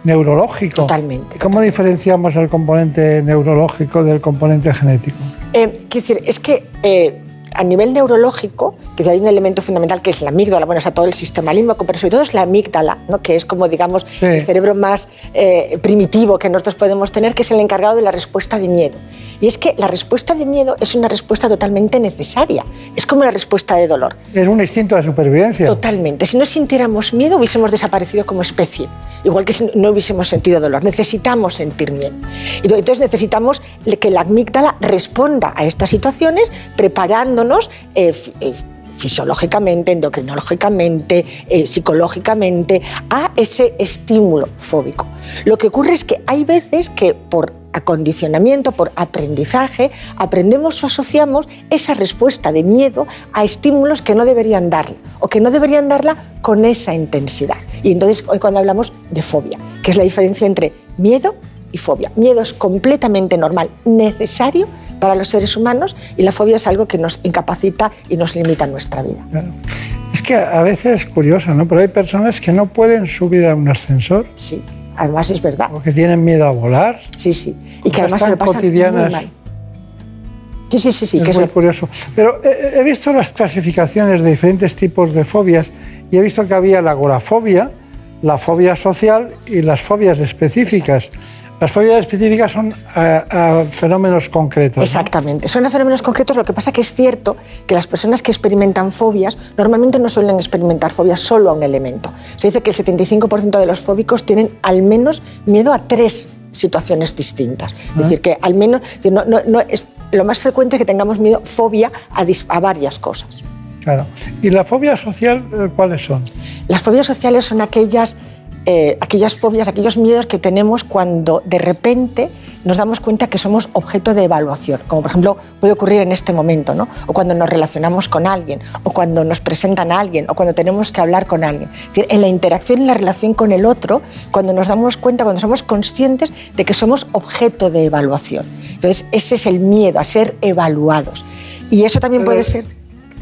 neurológico. Totalmente. ¿Cómo diferenciamos el componente neurológico del componente genético? Eh, quiero decir, es que eh, a nivel neurológico, que hay un elemento fundamental que es la amígdala, bueno, o sea, todo el sistema límbico, pero sobre todo es la amígdala, ¿no? que es como, digamos, el cerebro más eh, primitivo que nosotros podemos tener, que es el encargado de la respuesta de miedo. Y es que la respuesta de miedo es una respuesta totalmente necesaria, es como la respuesta de dolor. Es un instinto de supervivencia. Totalmente. Si no sintiéramos miedo, hubiésemos desaparecido como especie. Igual que si no hubiésemos sentido dolor. Necesitamos sentir miedo. Entonces necesitamos que la amígdala responda a estas situaciones preparándonos eh, eh, fisiológicamente, endocrinológicamente, eh, psicológicamente a ese estímulo fóbico. Lo que ocurre es que hay veces que por acondicionamiento, por aprendizaje, aprendemos o asociamos esa respuesta de miedo a estímulos que no deberían darla o que no deberían darla con esa intensidad. Y entonces hoy cuando hablamos de fobia, que es la diferencia entre miedo y fobia. Miedo es completamente normal, necesario para los seres humanos y la fobia es algo que nos incapacita y nos limita nuestra vida. Es que a veces es curioso, ¿no? Pero hay personas que no pueden subir a un ascensor. Sí, además es verdad. O que tienen miedo a volar. Sí, sí. Y que además se lo pasan cotidianas. muy mal. Sí, sí, sí, sí. es que muy eso- curioso. Pero he, he visto las clasificaciones de diferentes tipos de fobias y he visto que había la agorafobia, la fobia social y las fobias específicas. Las fobias específicas son a, a fenómenos concretos. ¿no? Exactamente. Son a fenómenos concretos. Lo que pasa que es cierto que las personas que experimentan fobias normalmente no suelen experimentar fobias solo a un elemento. Se dice que el 75% de los fóbicos tienen al menos miedo a tres situaciones distintas. Es decir, que al menos no, no- no es, lo más frecuente es que tengamos miedo, fobia a, dis- a varias cosas. Claro. ¿Y la fobia social eh, cuáles son? Las fobias sociales son aquellas, eh, aquellas fobias, aquellos miedos que tenemos cuando de repente nos damos cuenta que somos objeto de evaluación, como por ejemplo puede ocurrir en este momento, ¿no? o cuando nos relacionamos con alguien, o cuando nos presentan a alguien, o cuando tenemos que hablar con alguien. Es decir, en la interacción y la relación con el otro, cuando nos damos cuenta, cuando somos conscientes de que somos objeto de evaluación. Entonces, ese es el miedo a ser evaluados. Y eso también puede ser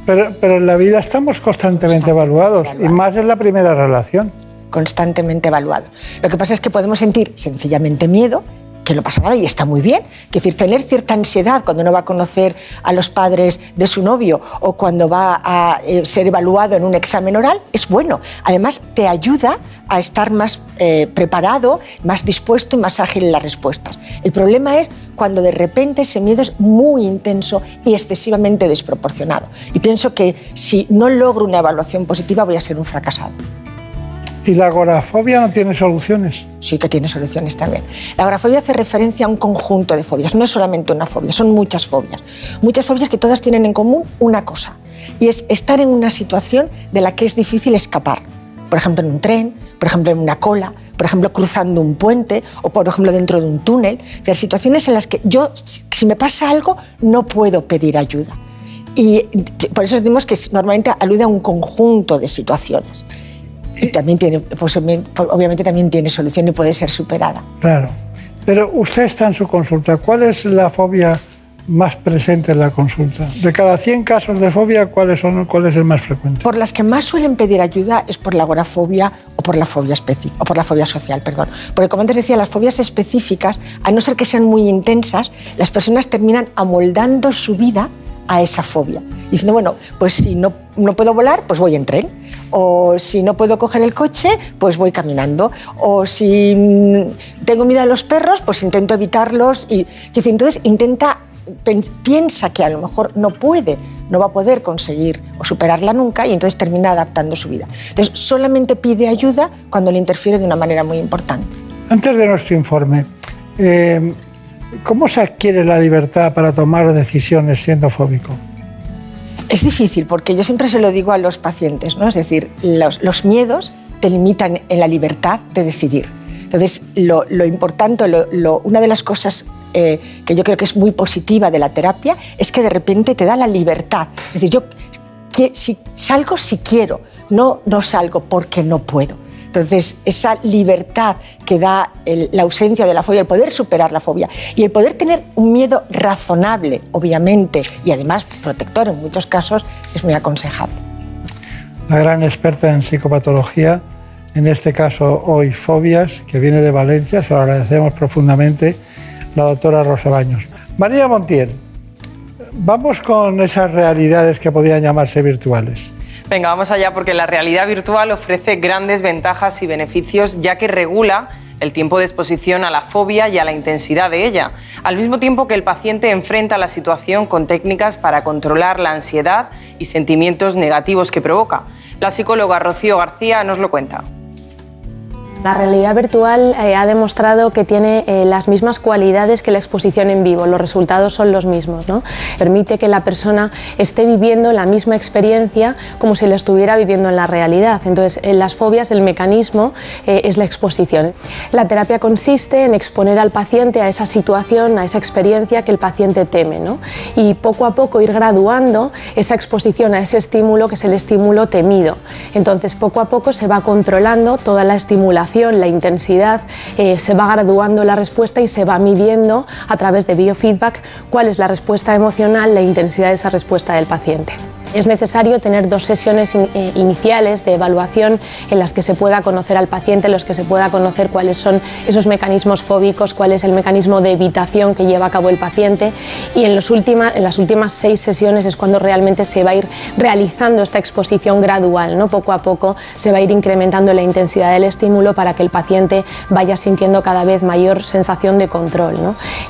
Pero, pero en la vida estamos constantemente evaluados, y más en la primera relación. Constantemente evaluado. Lo que pasa es que podemos sentir sencillamente miedo, que no pasa nada y está muy bien. Es decir, tener cierta ansiedad cuando uno va a conocer a los padres de su novio o cuando va a eh, ser evaluado en un examen oral es bueno. Además, te ayuda a estar más eh, preparado, más dispuesto y más ágil en las respuestas. El problema es cuando de repente ese miedo es muy intenso y excesivamente desproporcionado. Y pienso que si no logro una evaluación positiva voy a ser un fracasado. ¿Y la agorafobia no tiene soluciones? Sí que tiene soluciones también. La agorafobia hace referencia a un conjunto de fobias, no es solamente una fobia, son muchas fobias. Muchas fobias que todas tienen en común una cosa, y es estar en una situación de la que es difícil escapar. Por ejemplo, en un tren, por ejemplo, en una cola, por ejemplo, cruzando un puente o, por ejemplo, dentro de un túnel. O sea, situaciones en las que yo, si me pasa algo, no puedo pedir ayuda. Y por eso decimos que normalmente alude a un conjunto de situaciones. También tiene, pues, obviamente también tiene solución y puede ser superada. Claro. Pero usted está en su consulta. ¿Cuál es la fobia más presente en la consulta? De cada 100 casos de fobia, ¿cuáles son, ¿cuál es el más frecuente? Por las que más suelen pedir ayuda es por la agorafobia o por la fobia específica, o por la fobia social, perdón. Porque como antes decía, las fobias específicas, a no ser que sean muy intensas, las personas terminan amoldando su vida a esa fobia. Diciendo, bueno, pues si no, no puedo volar, pues voy en tren. O si no puedo coger el coche, pues voy caminando. O si mm, tengo miedo a los perros, pues intento evitarlos. Y entonces intenta, piensa que a lo mejor no puede, no va a poder conseguir o superarla nunca y entonces termina adaptando su vida. Entonces solamente pide ayuda cuando le interfiere de una manera muy importante. Antes de nuestro informe, eh, ¿Cómo se adquiere la libertad para tomar decisiones siendo fóbico? Es difícil porque yo siempre se lo digo a los pacientes, ¿no? Es decir, los, miedos te limitan en la libertad de decidir. Entonces, lo, importante, una de las cosas eh, que yo creo que es muy positiva de la terapia es que de repente te da la libertad. Es decir, yo si salgo si quiero, no, no salgo porque no puedo. Entonces, esa libertad que da la ausencia de la fobia, el poder superar la fobia y el poder tener un miedo razonable, obviamente, y además protector en muchos casos, es muy aconsejable. La gran experta en psicopatología, en este caso hoy fobias, que viene de Valencia, se lo agradecemos profundamente, la doctora Rosa Baños. María Montiel, vamos con esas realidades que podrían llamarse virtuales. Venga, vamos allá porque la realidad virtual ofrece grandes ventajas y beneficios ya que regula el tiempo de exposición a la fobia y a la intensidad de ella, al mismo tiempo que el paciente enfrenta la situación con técnicas para controlar la ansiedad y sentimientos negativos que provoca. La psicóloga Rocío García nos lo cuenta. La realidad virtual eh, ha demostrado que tiene eh, las mismas cualidades que la exposición en vivo, los resultados son los mismos. ¿no? Permite que la persona esté viviendo la misma experiencia como si la estuviera viviendo en la realidad. Entonces, en las fobias el mecanismo eh, es la exposición. La terapia consiste en exponer al paciente a esa situación, a esa experiencia que el paciente teme ¿no? y poco a poco ir graduando esa exposición a ese estímulo que es el estímulo temido. Entonces, poco a poco se va controlando toda la estimulación la intensidad, eh, se va graduando la respuesta y se va midiendo a través de biofeedback cuál es la respuesta emocional, la intensidad de esa respuesta del paciente. Es necesario tener dos sesiones eh, iniciales de evaluación en las que se pueda conocer al paciente, en los que se pueda conocer cuáles son esos mecanismos fóbicos, cuál es el mecanismo de evitación que lleva a cabo el paciente y en, los en las últimas seis sesiones es cuando realmente se va a ir realizando esta exposición gradual, ¿no? poco a poco se va a ir incrementando la intensidad del estímulo para que el paciente vaya sintiendo cada vez mayor sensación de control.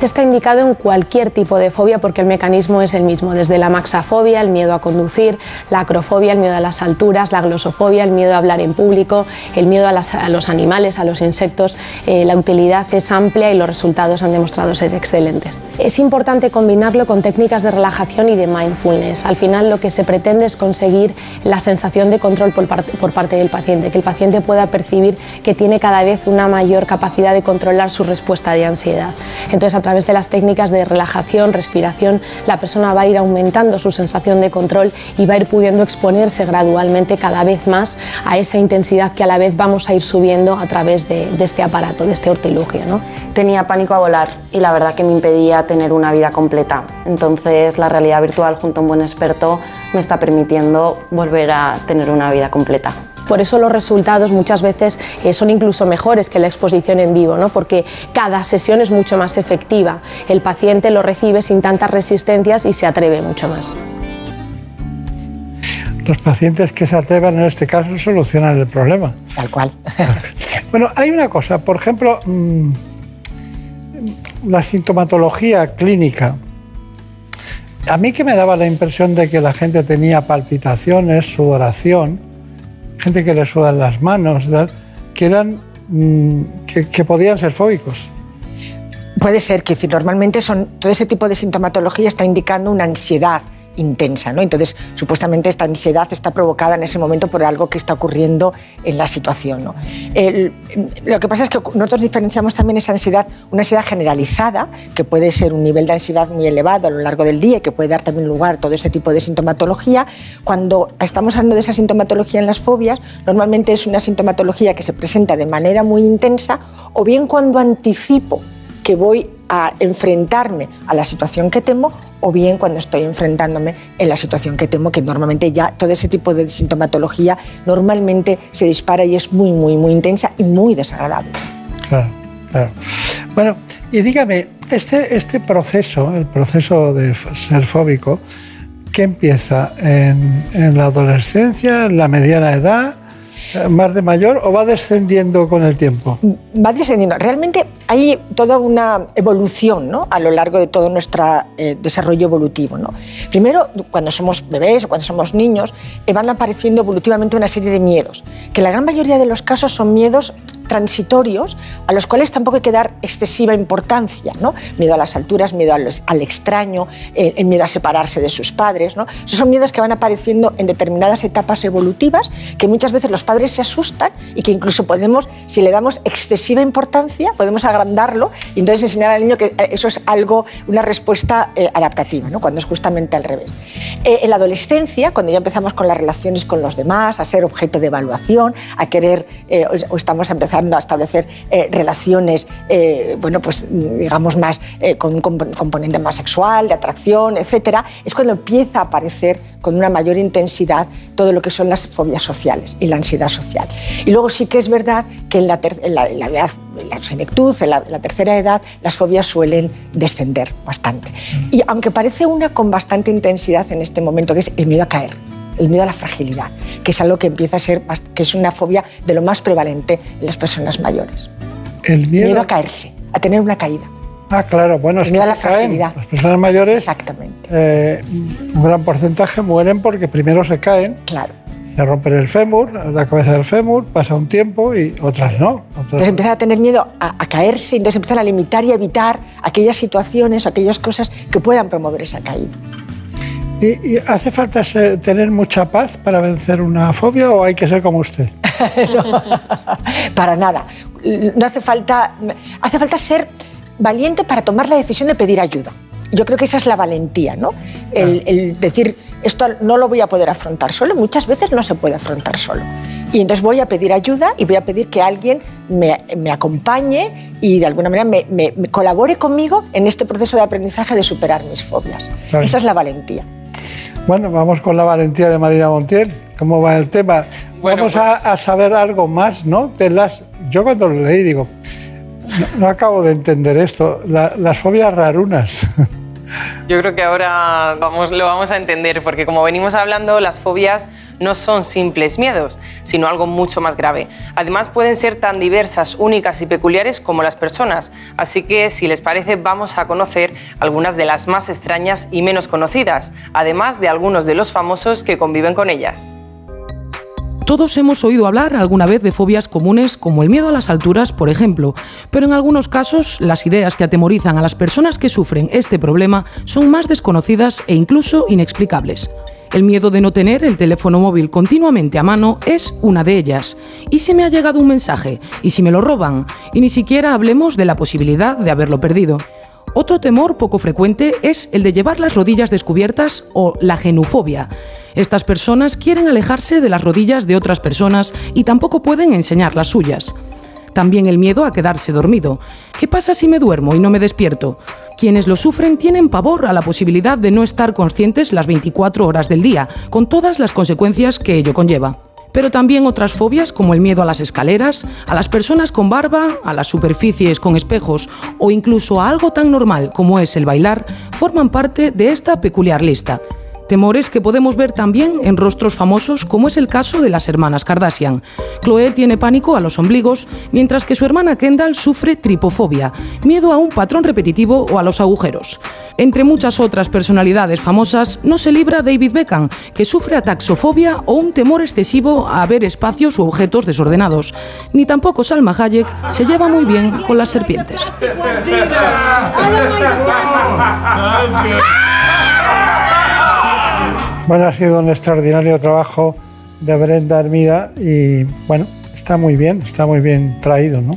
Está indicado en cualquier tipo de fobia porque el mecanismo es el mismo, desde la maxafobia, el miedo a conducir, la acrofobia, el miedo a las alturas, la glosofobia, el miedo a hablar en público, el miedo a, los animales, a los insectos. Eh, la utilidad es amplia y los resultados han demostrado ser excelentes. Es importante combinarlo con técnicas de relajación y de mindfulness. Al final lo que se pretende es conseguir la sensación de control por parte, por parte del paciente, que el paciente pueda percibir que tiene cada vez una mayor capacidad de controlar su respuesta de ansiedad. Entonces a través de las técnicas de relajación, respiración, la persona va a ir aumentando su sensación de control y va a ir pudiendo exponerse gradualmente cada vez más a esa intensidad que a la vez vamos a ir subiendo a través de, este aparato, de este hortilugio. Tenía pánico a volar y la verdad que me impedía tener una vida completa. Entonces la realidad virtual junto a un buen experto me está permitiendo volver a tener una vida completa. Por eso los resultados muchas veces eh, son incluso mejores que la exposición en vivo, ¿no? porque cada sesión es mucho más efectiva. El paciente lo recibe sin tantas resistencias y se atreve mucho más los pacientes que se atrevan en este caso solucionan el problema. Tal cual. <laughs> bueno, hay una cosa, por ejemplo, mm, la sintomatología clínica. A mí que me daba la impresión de que la gente tenía palpitaciones, sudoración, gente que le sudan las manos, que eran mm, que, podían ser fóbicos. Puede ser que si normalmente son todo ese tipo de sintomatología está indicando una ansiedad intensa. ¿no? Entonces, supuestamente esta ansiedad está provocada en ese momento por algo que está ocurriendo en la situación. lo que pasa es que nosotros diferenciamos también esa ansiedad, una ansiedad generalizada, que puede ser un nivel de ansiedad muy elevado a lo largo del día y que puede dar también lugar a todo ese tipo de sintomatología. Cuando estamos hablando de esa sintomatología en las fobias, normalmente es una sintomatología que se presenta de manera muy intensa o bien cuando anticipo que voy a enfrentarme a la situación que temo o bien cuando estoy enfrentándome en la situación que temo, que normalmente ya todo ese tipo de sintomatología normalmente se dispara y es muy, muy, muy intensa y muy desagradable. Claro, claro. Bueno, y dígame, este, este proceso, el proceso de ser fóbico, ¿qué empieza en, la adolescencia, en la mediana edad, más de mayor o va descendiendo con el tiempo? va descendiendo. Realmente hay toda una evolución ¿no? a lo largo de todo nuestro eh, desarrollo evolutivo. ¿no? Primero, cuando somos bebés o cuando somos niños, eh, van apareciendo evolutivamente una serie de miedos, que la gran mayoría de los casos son miedos transitorios a los cuales tampoco hay que dar excesiva importancia. ¿no? Miedo a las alturas, miedo al, extraño, eh, el miedo a separarse de sus padres. ¿no? Esos son miedos que van apareciendo en determinadas etapas evolutivas que muchas veces los padres se asustan y que incluso podemos, si le damos excesiva importancia, podemos agrandarlo y entonces enseñar al niño que eh, eso es algo, una respuesta eh, adaptativa, ¿no? cuando es justamente al revés. Eh, en la adolescencia, cuando ya empezamos con las relaciones con los demás, a ser objeto de evaluación, a querer, eh, o, estamos a establecer eh, relaciones, eh, bueno, pues digamos más eh, con un comp- componente más sexual, de atracción, etcétera, es cuando empieza a aparecer con una mayor intensidad todo lo que son las fobias sociales y la ansiedad social. Y luego sí que es verdad que en la, ter- en la- en la edad, en la senectud, en la, en la tercera edad, las fobias suelen descender bastante. Y aunque parece una con bastante intensidad en este momento, que es el miedo a caer, el miedo a la fragilidad, que es algo que empieza a ser, que es una fobia de lo más prevalente en las personas mayores. El miedo, Miedo a caerse, a tener una caída. Ah, claro, bueno, es que a se la caen. fragilidad. Las personas mayores, Exactamente. eh, un gran porcentaje mueren porque primero se caen, Claro. se rompen el fémur, la cabeza del fémur, pasa un tiempo y otras no. Otras Entonces empiezan a tener miedo a, a caerse, entonces empiezan a limitar y evitar aquellas situaciones o aquellas cosas que puedan promover esa caída. ¿Y, y hace falta se- tener mucha paz para vencer una fobia o hay que ser como usted? <laughs> Para nada. No hace falta, hace falta ser valiente para tomar la decisión de pedir ayuda. Yo creo que esa es la valentía, ¿no? El, el decir, esto no lo voy a poder afrontar solo, muchas veces no se puede afrontar solo. Y entonces voy a pedir ayuda y voy a pedir que alguien me, me acompañe y de alguna manera me, me- me colabore conmigo en este proceso de aprendizaje de superar mis fobias. Claro. Esa es la valentía. Bueno, vamos con la valentía de Marina Montiel. ¿Cómo va el tema? vamos a, a saber algo más, ¿no? De las, yo cuando lo leí digo, no, no acabo de entender esto, la- las fobias rarunas. Yo creo que ahora vamos, lo vamos a entender, porque como venimos hablando, las fobias no son simples miedos, sino algo mucho más grave. Además, pueden ser tan diversas, únicas y peculiares como las personas. Así que, si les parece, vamos a conocer algunas de las más extrañas y menos conocidas, además de algunos de los famosos que conviven con ellas. Todos hemos oído hablar alguna vez de fobias comunes como el miedo a las alturas, por ejemplo, pero en algunos casos las ideas que atemorizan a las personas que sufren este problema son más desconocidas e incluso inexplicables. El miedo de no tener el teléfono móvil continuamente a mano es una de ellas. ¿Y si me ha llegado un mensaje? ¿Y si me lo roban? Y ni siquiera hablemos de la posibilidad de haberlo perdido. Otro temor poco frecuente es el de llevar las rodillas descubiertas o la genufobia. Estas personas quieren alejarse de las rodillas de otras personas y tampoco pueden enseñar las suyas. También el miedo a quedarse dormido. ¿Qué pasa si me duermo y no me despierto? Quienes lo sufren tienen pavor a la posibilidad de no estar conscientes las 24 horas del día, con todas las consecuencias que ello conlleva. Pero también otras fobias como el miedo a las escaleras, a las personas con barba, a las superficies con espejos o incluso a algo tan normal como es el bailar, forman parte de esta peculiar lista. Temores que podemos ver también en rostros famosos, como es el caso de las hermanas Kardashian. Chloe tiene pánico a los ombligos, mientras que su hermana Kendall sufre tripofobia, miedo a un patrón repetitivo o a los agujeros. Entre muchas otras personalidades famosas, no se libra David Beckham, que sufre ataxofobia o un temor excesivo a ver espacios u objetos desordenados. Ni tampoco Salma Hayek se lleva muy bien con las serpientes. <laughs> <laughs> Bueno, ha sido un extraordinario trabajo de Brenda Hermida y bueno, está muy bien, está muy bien traído, ¿no?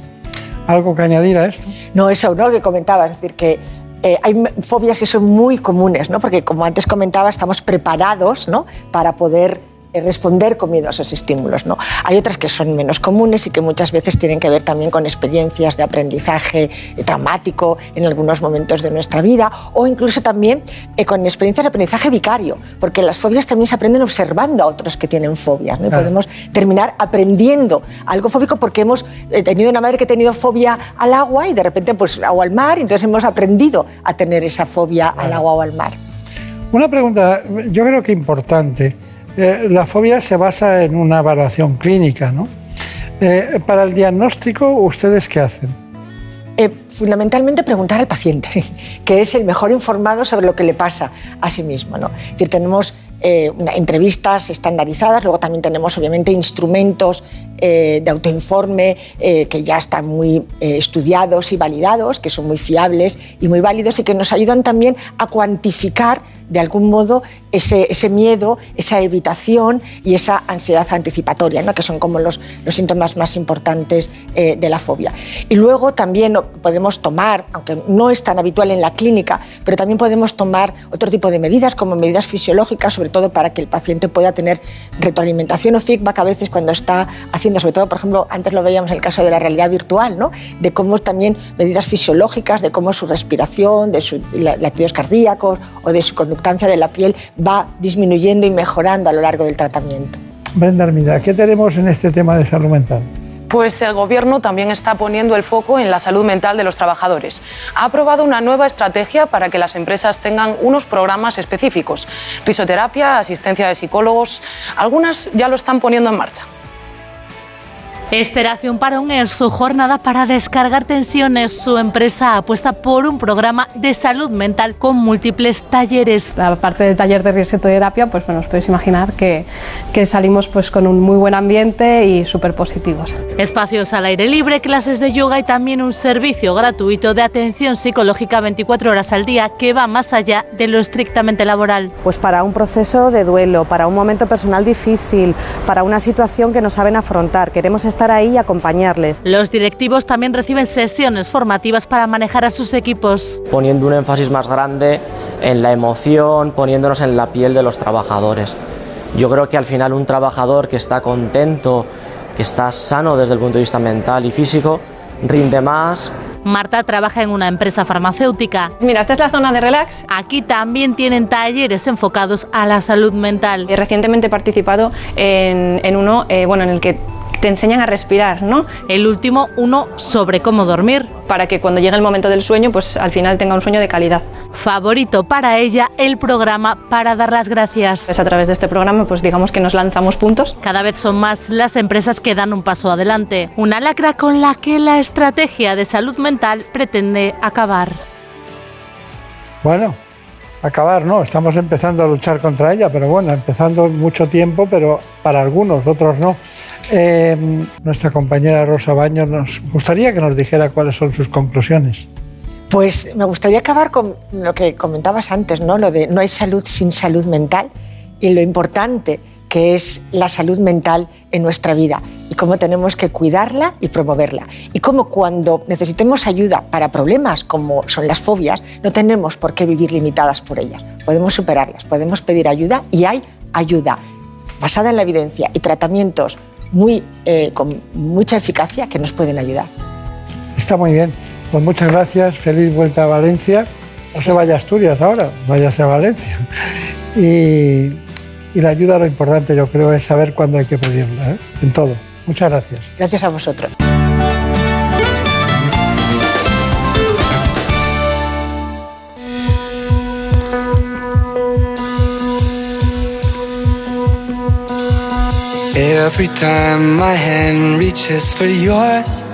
¿Algo que añadir a esto? No, eso, ¿no? Lo que comentaba, es decir, que eh, hay fobias que son muy comunes, ¿no? Porque como antes comentaba, estamos preparados, ¿no? Para poder responder con miedo a esos estímulos. ¿no? Hay otras que son menos comunes y que muchas veces tienen que ver también con experiencias de aprendizaje eh, traumático en algunos momentos de nuestra vida o incluso también eh, con experiencias de aprendizaje vicario, porque las fobias también se aprenden observando a otros que tienen fobias. ¿no? Y podemos terminar aprendiendo algo fóbico porque hemos tenido una madre que ha tenido fobia al agua y de repente pues o al mar, y entonces hemos aprendido a tener esa fobia al agua o al mar. Una pregunta, yo creo que importante. Eh, la fobia se basa en una evaluación clínica, ¿no? Eh, para el diagnóstico, ¿ustedes qué hacen? Eh, fundamentalmente preguntar al paciente, <laughs> que es el mejor informado sobre lo que le pasa a sí mismo. ¿no? Es decir, tenemos entrevistas estandarizadas, luego también tenemos obviamente instrumentos de autoinforme que ya están muy estudiados y validados, que son muy fiables y muy válidos y que nos ayudan también a cuantificar de algún modo ese, ese, miedo, esa evitación y esa ansiedad anticipatoria, ¿no? que son como los, los síntomas más importantes eh, de la fobia. Y luego también podemos tomar, aunque no es tan habitual en la clínica, pero también podemos tomar otro tipo de medidas, como medidas fisiológicas, sobre todo para que el paciente pueda tener retroalimentación o feedback a veces cuando está haciendo, sobre todo, por ejemplo, antes lo veíamos en el caso de la realidad virtual, ¿no? de cómo también medidas fisiológicas, de cómo su respiración, de sus latidos cardíacos o de su conductancia de la piel va disminuyendo y mejorando a lo largo del tratamiento. Brenda Armida, ¿qué tenemos en este tema de salud mental? Pues el Gobierno también está poniendo el foco en la salud mental de los trabajadores. Ha aprobado una nueva estrategia para que las empresas tengan unos programas específicos. Risoterapia, asistencia de psicólogos, algunas ya lo están poniendo en marcha. Esteración un es su jornada para descargar tensiones. Su empresa apuesta por un programa de salud mental con múltiples talleres. Aparte del taller de risoterapia, pues bueno, os podéis imaginar que, que salimos pues con un muy buen ambiente y súper positivos. Espacios al aire libre, clases de yoga y también un servicio gratuito de atención psicológica 24 horas al día que va más allá de lo estrictamente laboral. Pues para un proceso de duelo, para un momento personal difícil, para una situación que no saben afrontar. Queremos estar ahí y acompañarles. Los directivos también reciben sesiones formativas para manejar a sus equipos. Poniendo un énfasis más grande en la emoción, poniéndonos en la piel de los trabajadores. Yo creo que al final un trabajador que está contento, que está sano desde el punto de vista mental y físico, rinde más, Marta trabaja en una empresa farmacéutica. Mira, esta es la zona de relax. Aquí también tienen talleres enfocados a la salud mental. Recientemente he participado en, uno eh, bueno, en el que te enseñan a respirar, ¿no? El último, uno sobre cómo dormir. Para que cuando llegue el momento del sueño, pues al final tenga un sueño de calidad. Favorito para ella el programa para dar las gracias. Es a través de este programa, pues digamos que nos lanzamos puntos. Cada vez son más las empresas que dan un paso adelante. Una lacra con la que la estrategia de salud mental pretende acabar. Bueno, acabar, no, estamos empezando a luchar contra ella, pero bueno, empezando mucho tiempo, pero para algunos, otros no. Eh, nuestra compañera Rosa Baños nos gustaría que nos dijera cuáles son sus conclusiones. Pues me gustaría acabar con lo que comentabas antes, ¿no? Lo de no hay salud sin salud mental y lo importante que es la salud mental en nuestra vida y cómo tenemos que cuidarla y promoverla. Y cómo cuando necesitemos ayuda para problemas como son las fobias, no tenemos por qué vivir limitadas por ellas. Podemos superarlas, podemos pedir ayuda y hay ayuda basada en la evidencia y tratamientos muy, eh, con mucha eficacia que nos pueden ayudar. Está muy bien. Pues muchas gracias. Feliz vuelta a Valencia. No se vaya a Asturias ahora, váyase a Valencia. Y y la ayuda lo importante yo creo es saber cuándo hay que pedirla, ¿eh? en todo. Muchas gracias. Gracias a vosotros. Every time my hand reaches for yours,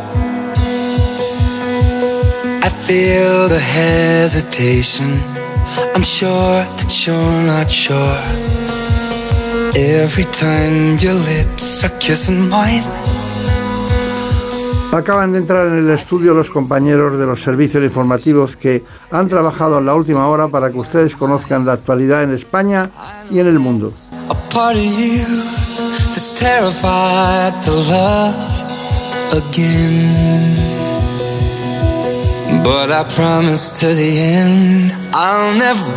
I feel the hesitation. I'm sure that you're not sure. Every time your lips are kissing mine, Acaban de entrar en el estudio los compañeros de los servicios informativos que han trabajado en la última hora para que ustedes conozcan la actualidad en España y en el mundo. But I promise to the end I'll never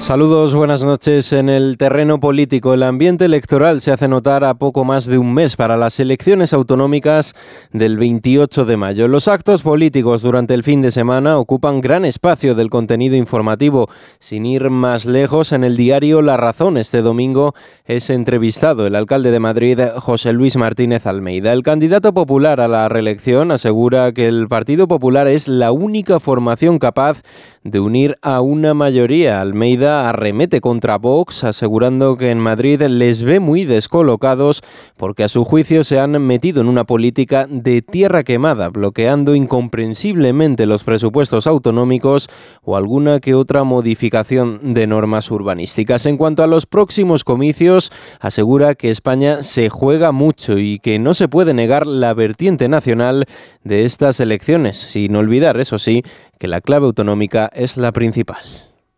Saludos, buenas noches. En el terreno político, el ambiente electoral se hace notar a poco más de un mes para las elecciones autonómicas del 28 de mayo. Los actos políticos durante el fin de semana ocupan gran espacio del contenido informativo. Sin ir más lejos, en el diario La Razón este domingo es entrevistado el alcalde de Madrid, José Luis Martínez Almeida. El candidato popular a la reelección asegura que el Partido Popular es la única formación capaz de unir a una mayoría. Almeida arremete contra Vox, asegurando que en Madrid les ve muy descolocados porque a su juicio se han metido en una política de tierra quemada, bloqueando incomprensiblemente los presupuestos autonómicos o alguna que otra modificación de normas urbanísticas. En cuanto a los próximos comicios, asegura que España se juega mucho y que no se puede negar la vertiente nacional de estas elecciones, sin olvidar, eso sí, que la clave autonómica es la principal.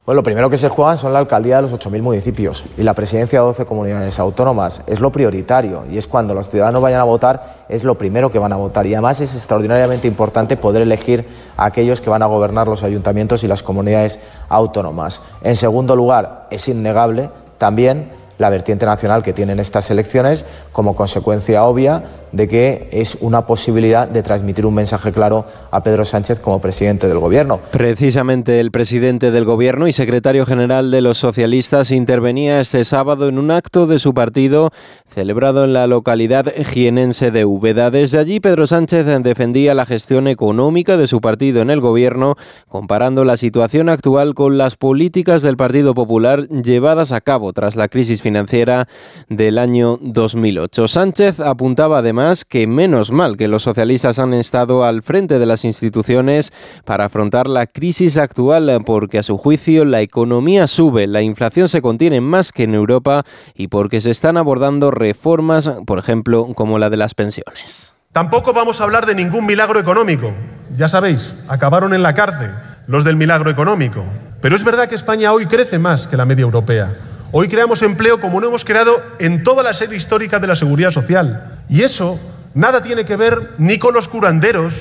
Bueno, lo primero que se juega son la alcaldía de los 8.000 municipios y la presidencia de 12 comunidades autónomas. Es lo prioritario y es cuando los ciudadanos vayan a votar, es lo primero que van a votar. Y además es extraordinariamente importante poder elegir a aquellos que van a gobernar los ayuntamientos y las comunidades autónomas. En segundo lugar, es innegable también la vertiente nacional que tienen estas elecciones como consecuencia obvia de que es una posibilidad de transmitir un mensaje claro a Pedro Sánchez como presidente del Gobierno. Precisamente el presidente del Gobierno y secretario general de los socialistas intervenía este sábado en un acto de su partido celebrado en la localidad jienense de Úbeda. Desde allí Pedro Sánchez defendía la gestión económica de su partido en el Gobierno, comparando la situación actual con las políticas del Partido Popular llevadas a cabo tras la crisis financiera del año 2008. Sánchez apuntaba además que menos mal que los socialistas han estado al frente de las instituciones para afrontar la crisis actual porque a su juicio la economía sube, la inflación se contiene más que en Europa y porque se están abordando reformas, por ejemplo, como la de las pensiones. Tampoco vamos a hablar de ningún milagro económico. Ya sabéis, acabaron en la cárcel los del milagro económico. Pero es verdad que España hoy crece más que la media europea. Hoy creamos empleo como no hemos creado en toda la serie histórica de la seguridad social. Y eso nada tiene que ver ni con los curanderos,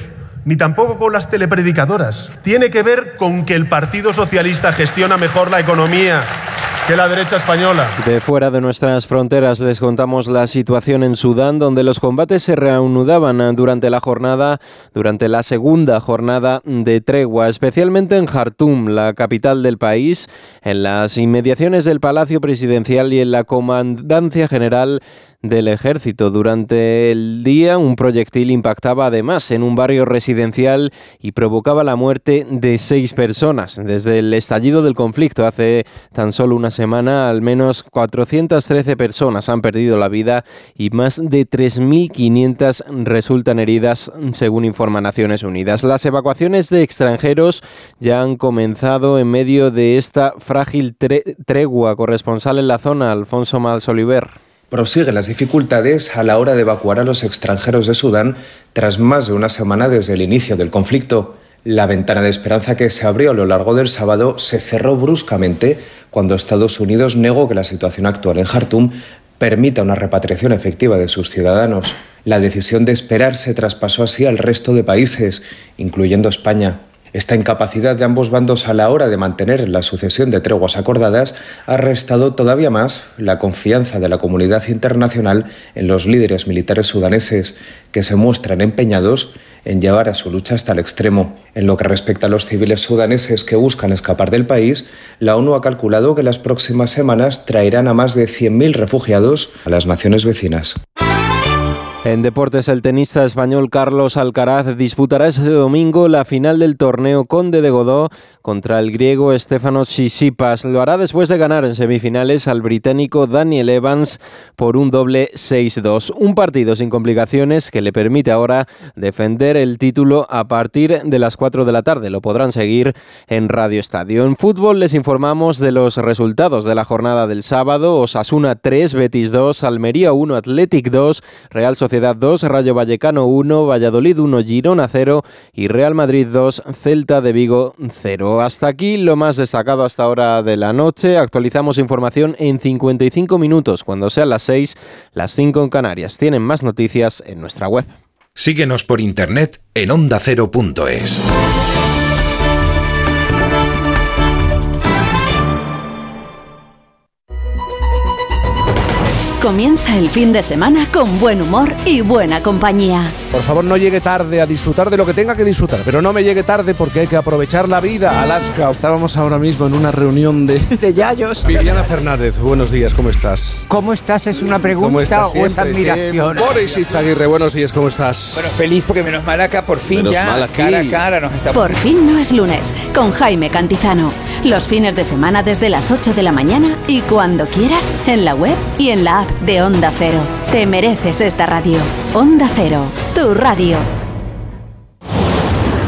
ni tampoco con las telepredicadoras. Tiene que ver con que el Partido Socialista gestiona mejor la economía que la derecha española. De fuera de nuestras fronteras les contamos la situación en Sudán, donde los combates se reanudaban durante la jornada, durante la segunda jornada de tregua, especialmente en Jartum, la capital del país, en las inmediaciones del Palacio Presidencial y en la Comandancia General del ejército. Durante el día un proyectil impactaba además en un barrio residencial y provocaba la muerte de seis personas. Desde el estallido del conflicto hace tan solo una semana, al menos 413 personas han perdido la vida y más de 3.500 resultan heridas, según informa Naciones Unidas. Las evacuaciones de extranjeros ya han comenzado en medio de esta frágil tregua. Corresponsal en la zona, Alfonso Malsoliver prosiguen las dificultades a la hora de evacuar a los extranjeros de Sudán tras más de una semana desde el inicio del conflicto. La ventana de esperanza que se abrió a lo largo del sábado se cerró bruscamente cuando Estados Unidos negó que la situación actual en Jartum permita una repatriación efectiva de sus ciudadanos. La decisión de esperar se traspasó así al resto de países, incluyendo España. Esta incapacidad de ambos bandos a la hora de mantener la sucesión de treguas acordadas ha restado todavía más la confianza de la comunidad internacional en los líderes militares sudaneses, que se muestran empeñados en llevar a su lucha hasta el extremo. En lo que respecta a los civiles sudaneses que buscan escapar del país, la ONU ha calculado que las próximas semanas traerán a más de 100.000 refugiados a las naciones vecinas. En deportes, el tenista español Carlos Alcaraz disputará este domingo la final del torneo Conde de Godó contra el griego Stefanos Tsitsipas. Lo hará después de ganar en semifinales al británico Daniel Evans por un doble 6-2. Un partido sin complicaciones que le permite ahora defender el título a partir de las 4 de la tarde. Lo podrán seguir en Radio Estadio. En fútbol les informamos de los resultados de la jornada del sábado. Osasuna 3, Betis 2, Almería 1, Athletic 2, Real Sociedad Sociedad 2, Rayo Vallecano 1, Valladolid 1, Girona 0 y Real Madrid 2, Celta de Vigo 0. Hasta aquí lo más destacado hasta ahora de la noche. Actualizamos información en 55 minutos, cuando sean las 6, las 5 en Canarias. Tienen más noticias en nuestra web. Síguenos por internet en ondacero.es. Comienza el fin de semana con buen humor y buena compañía. Por favor, no llegue tarde a disfrutar de lo que tenga que disfrutar, pero no me llegue tarde porque hay que aprovechar la vida. Alaska, estábamos ahora mismo en una reunión de. <laughs> De Yayos. Viviana Fernández, buenos días, ¿cómo estás? ¿Cómo estás? ¿Es una pregunta ¿Cómo estás? o es admiración? Boris Izaguirre, buenos días, ¿cómo estás? Bueno, feliz porque menos mal acá, por fin Menos ya, mal aquí. cara a cara nos estamos... Por fin no es lunes, con Jaime Cantizano. Los fines de semana desde las 8 de la mañana y cuando quieras, en la web y en la app de Onda Cero. Te mereces esta radio. Onda Cero, tu radio.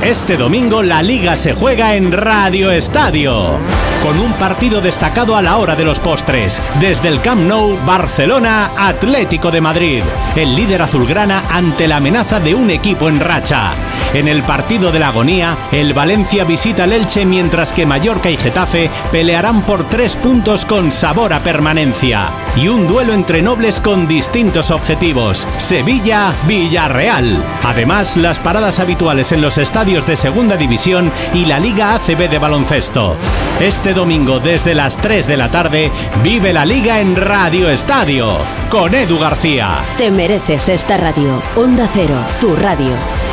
Este domingo la liga se juega en Radio Estadio. Con un partido destacado a la hora de los postres. Desde el Camp Nou, Barcelona, Atlético de Madrid. El líder azulgrana ante la amenaza de un equipo en racha. En el partido de la agonía, el Valencia visita el Elche mientras que Mallorca y Getafe pelearán por tres puntos con sabor a permanencia. Y un duelo entre nobles con distintos objetivos. Sevilla-Villarreal. Además, las paradas habituales en los estadios de Segunda División y la Liga ACB de baloncesto. Este domingo desde las 3 de la tarde vive la liga en Radio Estadio con Edu García. Te mereces esta radio. Onda Cero, tu radio.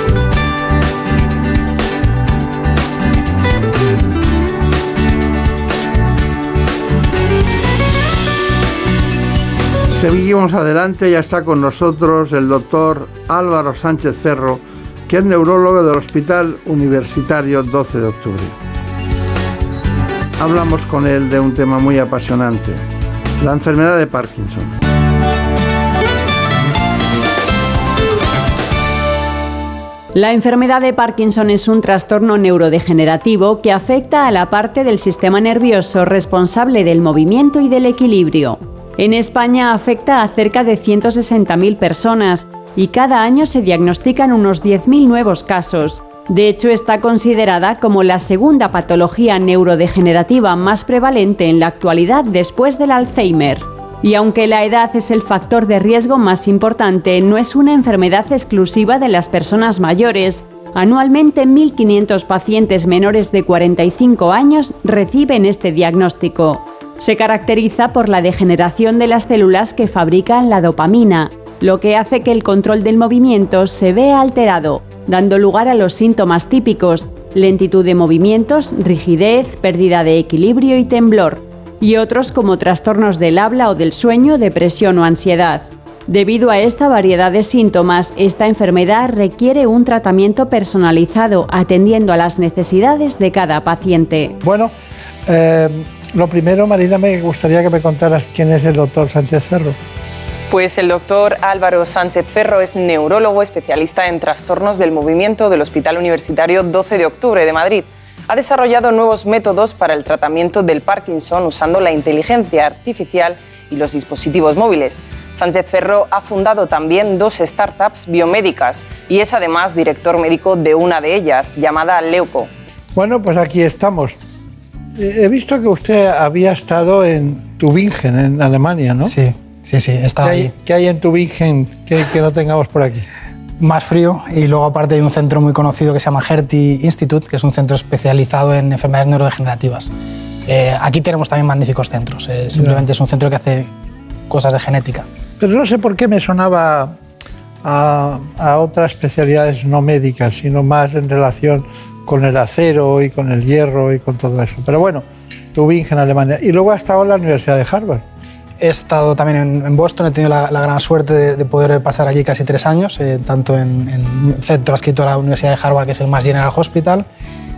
Seguimos adelante, ya está con nosotros el doctor Álvaro Sánchez Cerro, que es neurólogo del Hospital Universitario 12 de Octubre. Hablamos con él de un tema muy apasionante, la enfermedad de Parkinson. La enfermedad de Parkinson es un trastorno neurodegenerativo que afecta a la parte del sistema nervioso responsable del movimiento y del equilibrio. En España afecta a cerca de 160.000 personas y cada año se diagnostican unos 10.000 nuevos casos. De hecho, está considerada como la segunda patología neurodegenerativa más prevalente en la actualidad después del Alzheimer. Y aunque la edad es el factor de riesgo más importante, no es una enfermedad exclusiva de las personas mayores. Anualmente 1.500 pacientes menores de 45 años reciben este diagnóstico. Se caracteriza por la degeneración de las células que fabrican la dopamina, lo que hace que el control del movimiento se vea alterado, dando lugar a los síntomas típicos, lentitud de movimientos, rigidez, pérdida de equilibrio y temblor, y otros como trastornos del habla o del sueño, depresión o ansiedad. Debido a esta variedad de síntomas, esta enfermedad requiere un tratamiento personalizado atendiendo a las necesidades de cada paciente. Bueno, eh, lo primero, Marina, me gustaría que me contaras quién es el doctor Sánchez Ferro. Pues el doctor Álvaro Sánchez Ferro es neurólogo especialista en trastornos del movimiento del Hospital Universitario 12 de Octubre de Madrid. Ha desarrollado nuevos métodos para el tratamiento del Parkinson usando la inteligencia artificial y los dispositivos móviles. Sánchez Ferro ha fundado también dos startups biomédicas y es además director médico de una de ellas, llamada Leuco. Bueno, pues aquí estamos. He visto que usted había estado en Tübingen, en Alemania, ¿no? Sí, sí, sí, he estado ¿Qué hay, ahí. qué hay en Tübingen que, que no tengamos por aquí? Más frío y luego aparte hay un centro muy conocido que se llama Hertie Institute, que es un centro especializado en enfermedades neurodegenerativas. Eh, aquí tenemos también magníficos centros, eh, simplemente es un centro que hace cosas de genética. Pero no sé por qué me sonaba a, a otras especialidades no médicas, sino más en relación con el acero y con el hierro y con todo eso. Pero bueno, Tübingen, Alemania. Y luego ha estado en la Universidad de Harvard. He estado también en, en Boston, he tenido la, la gran suerte de, de poder pasar allí casi tres años, eh, tanto en, un centro adscrito a la Universidad de Harvard, que es el Mass General Hospital,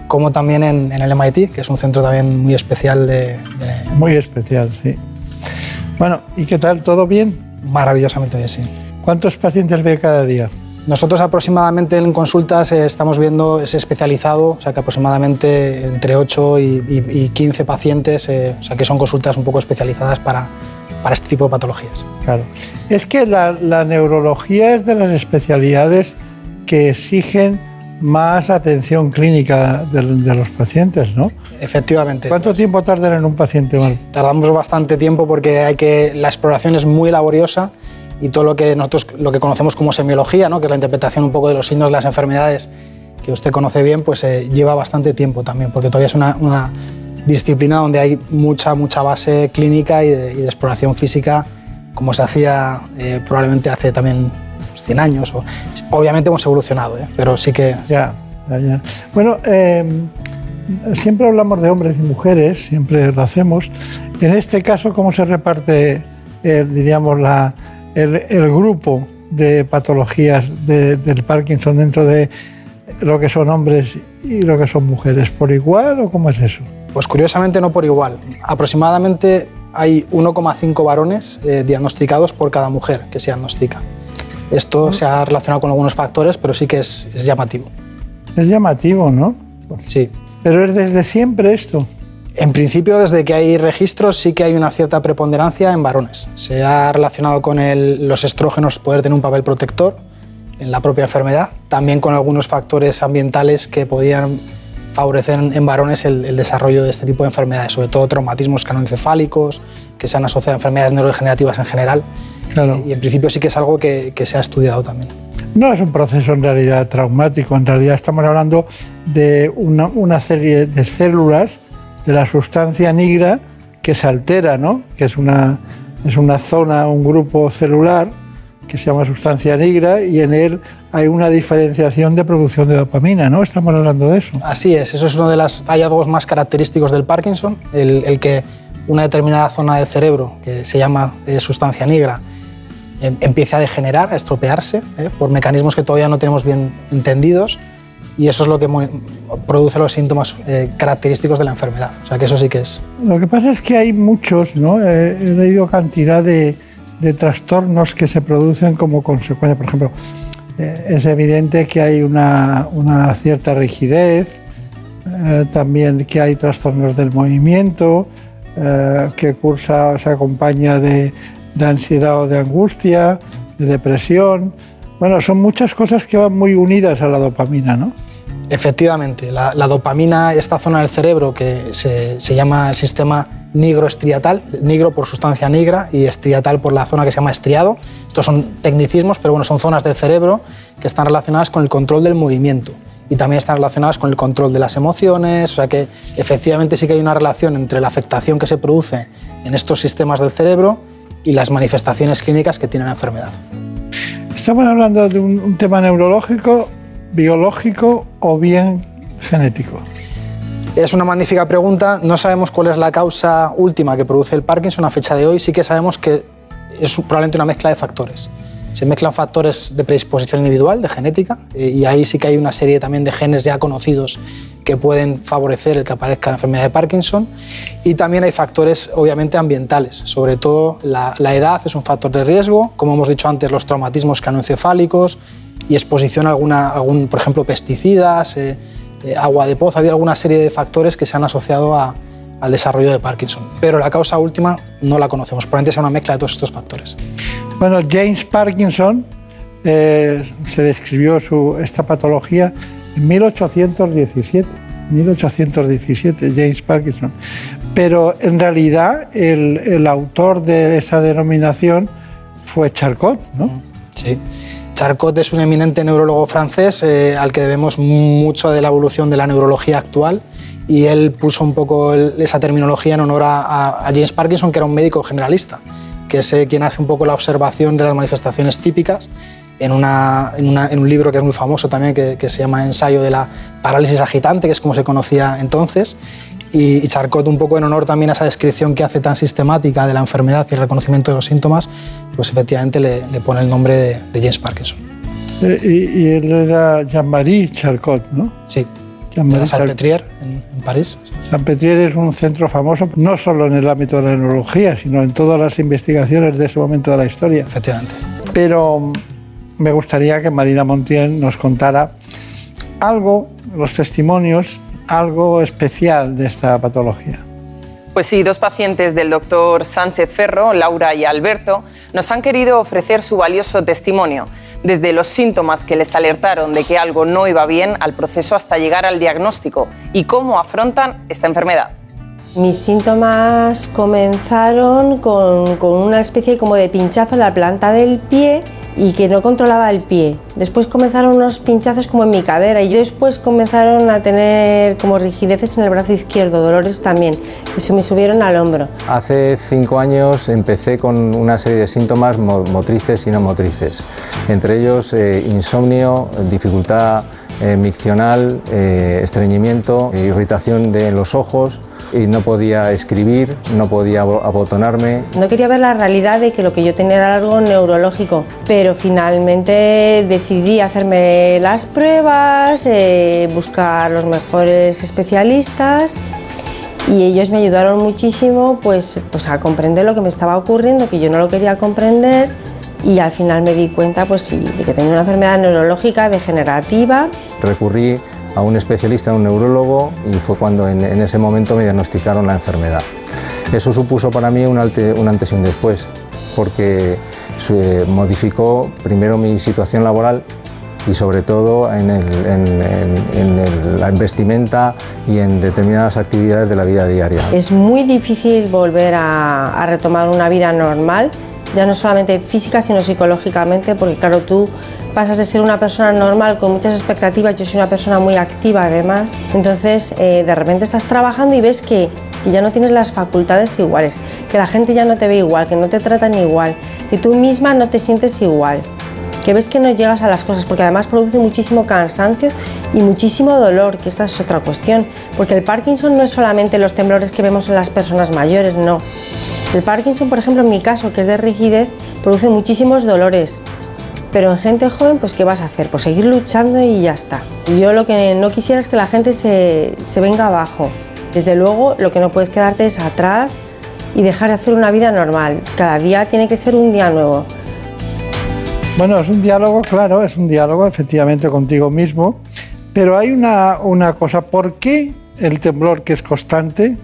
como también en, en el MIT, que es un centro también muy especial de, de- Muy especial, sí. Bueno, ¿y qué tal? ¿Todo bien? Maravillosamente bien, sí. ¿Cuántos pacientes ve cada día? Nosotros aproximadamente en consultas eh, estamos viendo ese especializado, o sea que aproximadamente entre 8 y, y- y 15 pacientes, eh, o sea que son consultas un poco especializadas para, para este tipo de patologías. Claro. Es que la, la neurología es de las especialidades que exigen más atención clínica de, de los pacientes, ¿no? Efectivamente. ¿Cuánto tiempo tardan en un paciente mal? Tardamos bastante tiempo porque hay que, la exploración es muy laboriosa y todo lo que nosotros lo que conocemos como semiología, ¿no? que es la interpretación un poco de los signos de las enfermedades, que usted conoce bien, pues eh, lleva bastante tiempo también, porque todavía es una, una disciplina donde hay mucha, mucha base clínica y de, y de exploración física, como se hacía eh, probablemente hace también pues, 100 años. O, obviamente hemos evolucionado, ¿eh? pero sí que... Ya, ya, ya. Bueno, eh, siempre hablamos de hombres y mujeres, siempre lo hacemos. En este caso, ¿cómo se reparte, eh, diríamos, la, el, el grupo de patologías de- del Parkinson dentro de lo que son hombres y lo que son mujeres? ¿Por igual o cómo es eso? Pues curiosamente no por igual. Aproximadamente hay 1,5 varones eh, diagnosticados por cada mujer que se diagnostica. Esto se ha relacionado con algunos factores, pero sí que es, es llamativo. Es llamativo, ¿no? Sí. Pero es desde siempre esto. En principio, desde que hay registros, sí que hay una cierta preponderancia en varones. Se ha relacionado con el- los estrógenos poder tener un papel protector en la propia enfermedad, también con algunos factores ambientales que podían favorecer en, varones el, el desarrollo de este tipo de enfermedades, sobre todo traumatismos canoencefálicos, que se han asociado a enfermedades neurodegenerativas en general. Claro. Y en principio sí que es algo que, que se ha estudiado también. No es un proceso en realidad traumático, en realidad estamos hablando de una, una serie de células de la sustancia nigra que se altera, ¿no? que es una, es una zona, un grupo celular que se llama sustancia nigra y en él hay una diferenciación de producción de dopamina, ¿no? Estamos hablando de eso. Así es, eso es uno de los hallazgos más característicos del Parkinson, el, el que una determinada zona del cerebro, que se llama eh, sustancia negra, em- empiece a degenerar, a estropearse, eh, por mecanismos que todavía no tenemos bien entendidos, y eso es lo que produce los síntomas eh, característicos de la enfermedad. O sea que eso sí que es. Lo que pasa es que hay muchos, ¿no? Eh, he leído cantidad de, trastornos que se producen como consecuencia. Por ejemplo, eh, es evidente que hay una, cierta rigidez, también que hay trastornos del movimiento, que cursa, se acompaña de, de ansiedad o de angustia, de depresión. Bueno, son muchas cosas que van muy unidas a la dopamina, ¿no? Efectivamente, la, la dopamina, esta zona del cerebro que se, se llama el sistema nigroestriatal, nigro por sustancia negra y estriatal por la zona que se llama estriado. Estos son tecnicismos, pero bueno, son zonas del cerebro que están relacionadas con el control del movimiento y también están relacionadas con el control de las emociones, o sea que efectivamente sí que hay una relación entre la afectación que se produce en estos sistemas del cerebro y las manifestaciones clínicas que tiene la enfermedad. Estamos hablando de un tema neurológico, biológico o bien genético. Es una magnífica pregunta. No sabemos cuál es la causa última que produce el Parkinson a fecha de hoy. Sí que sabemos que es probablemente una mezcla de factores. Se mezclan factores de predisposición individual, de genética, eh, y ahí sí que hay una serie también de genes ya conocidos que pueden favorecer el que aparezca la enfermedad de Parkinson. Y también hay factores, obviamente, ambientales. Sobre todo la, edad es un factor de riesgo, como hemos dicho antes, los traumatismos craneoencefálicos y exposición a alguna, algún, por ejemplo, pesticidas, eh, eh, agua de pozo. Había alguna serie de factores que se han asociado a, al desarrollo de Parkinson. Pero la causa última no la conocemos, probablemente sea una mezcla de todos estos factores. Bueno, James Parkinson eh, se describió su, esta patología en 1817. 1817, James Parkinson. Pero en realidad el, el autor de esa denominación fue Charcot, ¿no? Sí. Charcot es un eminente neurólogo francés eh, al que debemos mucho de la evolución de la neurología actual y él puso un poco esa terminología en honor a, James Parkinson, que era un médico generalista, que es eh, quien hace un poco la observación de las manifestaciones típicas en, un libro que es muy famoso también, que se llama Ensayo de la parálisis agitante, que es como se conocía entonces. Y, Charcot, un poco en honor también a esa descripción que hace tan sistemática de la enfermedad y el reconocimiento de los síntomas, pues efectivamente le, le pone el nombre de, de James Parkinson. Eh, Y, y él era Jean-Marie Charcot, ¿no? Sí. Jean-Marie en, en París. Salpêtrière es un centro famoso no solo en el ámbito de la neurología, sino en todas las investigaciones de ese momento de la historia. Efectivamente. Pero me gustaría que Marina Montiel nos contara algo, los testimonios, algo especial de esta patología. Pues sí, dos pacientes del doctor Sánchez Ferro, Laura y Alberto, nos han querido ofrecer su valioso testimonio, desde los síntomas que les alertaron de que algo no iba bien al proceso hasta llegar al diagnóstico y cómo afrontan esta enfermedad. Mis síntomas comenzaron con, con una especie como de pinchazo en la planta del pie y que no controlaba el pie. Después comenzaron unos pinchazos como en mi cadera y después comenzaron a tener como rigideces en el brazo izquierdo, dolores también, que se me subieron al hombro. Hace cinco años empecé con una serie de síntomas mo- motrices y no motrices, entre ellos eh, insomnio, dificultad eh, miccional, eh, estreñimiento, irritación de los ojos y no podía escribir, no podía abo- abotonarme. No quería ver la realidad de que lo que yo tenía era algo neurológico, pero finalmente decidí hacerme las pruebas, eh, buscar los mejores especialistas y ellos me ayudaron muchísimo pues, pues a comprender lo que me estaba ocurriendo, que yo no lo quería comprender y al final me di cuenta pues sí, de que tenía una enfermedad neurológica degenerativa Recurrí a un especialista, a un neurólogo, y fue cuando en, ese momento me diagnosticaron la enfermedad. Eso supuso para mí un, antes y un después, porque eh, modificó primero mi situación laboral y sobre todo en, la vestimenta y en determinadas actividades de la vida diaria. Es muy difícil volver a, a retomar una vida normal, ya no solamente física, sino psicológicamente, porque claro, tú pasas de ser una persona normal con muchas expectativas, yo soy una persona muy activa además, entonces eh, de repente estás trabajando y ves que, que ya no tienes las facultades iguales, que la gente ya no te ve igual, que no te tratan igual, que tú misma no te sientes igual que ves que no llegas a las cosas, porque además produce muchísimo cansancio y muchísimo dolor, que esa es otra cuestión, porque el Parkinson no es solamente los temblores que vemos en las personas mayores, no. El Parkinson, por ejemplo, en mi caso, que es de rigidez, produce muchísimos dolores, pero en gente joven, pues ¿qué vas a hacer? Pues seguir luchando y ya está. Yo lo que no quisiera es que la gente se, se venga abajo. Desde luego, lo que no puedes quedarte es atrás y dejar de hacer una vida normal. Cada día tiene que ser un día nuevo. Bueno, es un diálogo, claro, es un diálogo efectivamente contigo mismo, pero hay una, una cosa, ¿por qué el temblor que es constante,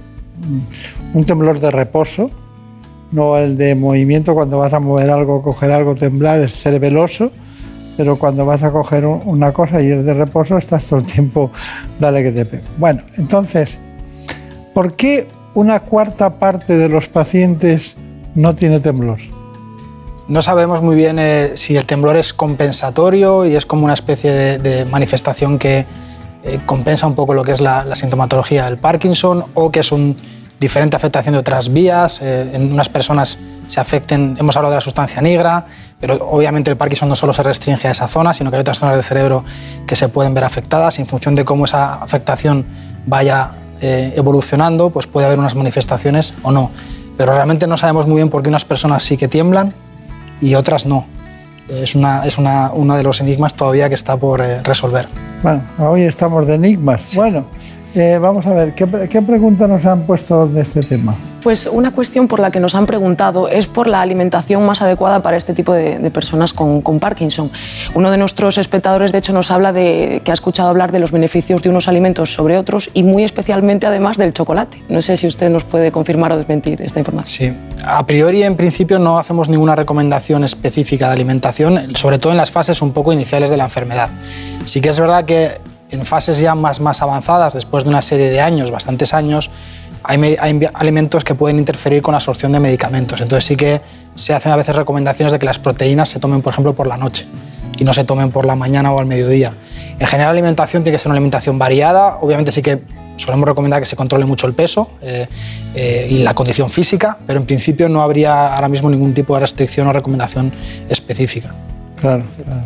un temblor de reposo, no el de movimiento, cuando vas a mover algo, coger algo, temblar, es cerebeloso, pero cuando vas a coger un- una cosa y es de reposo, estás todo el tiempo, dale que te pego. Bueno, entonces, ¿por qué una cuarta parte de los pacientes no tiene temblor? No sabemos muy bien eh, si el temblor es compensatorio y es como una especie de, manifestación que eh, compensa un poco lo que es la, sintomatología del Parkinson o que es una diferente afectación de otras vías. eh, en unas personas se afecten, hemos hablado de la sustancia negra, pero obviamente el Parkinson no solo se restringe a esa zona, sino que hay otras zonas del cerebro que se pueden ver afectadas y en función de cómo esa afectación vaya eh, evolucionando, pues puede haber unas manifestaciones o no. Pero realmente no sabemos muy bien por qué unas personas sí que tiemblan y otras no. Es, una, es una, uno de los enigmas todavía que está por eh, resolver. Bueno, hoy estamos de enigmas. Bueno, eh, vamos a ver, ¿qué, ¿qué pregunta nos han puesto de este tema? Pues una cuestión por la que nos han preguntado es por la alimentación más adecuada para este tipo de, de personas con, con Parkinson. Uno de nuestros espectadores, de hecho, nos habla de que ha escuchado hablar de los beneficios de unos alimentos sobre otros y muy especialmente, además, del chocolate. No sé si usted nos puede confirmar o desmentir esta información. Sí, a priori en principio no hacemos ninguna recomendación específica de alimentación, sobre todo en las fases un poco iniciales de la enfermedad. Sí que es verdad que en fases ya más, más avanzadas, después de una serie de años, bastantes años, hay, hay alimentos que pueden interferir con la absorción de medicamentos. Entonces sí que se hacen a veces recomendaciones de que las proteínas se tomen, por ejemplo, por la noche y no se tomen por la mañana o al mediodía. En general, la alimentación tiene que ser una alimentación variada. Obviamente sí que solemos recomendar que se controle mucho el peso eh, eh, y la condición física, pero en principio no habría ahora mismo ningún tipo de restricción o recomendación específica. Claro, claro.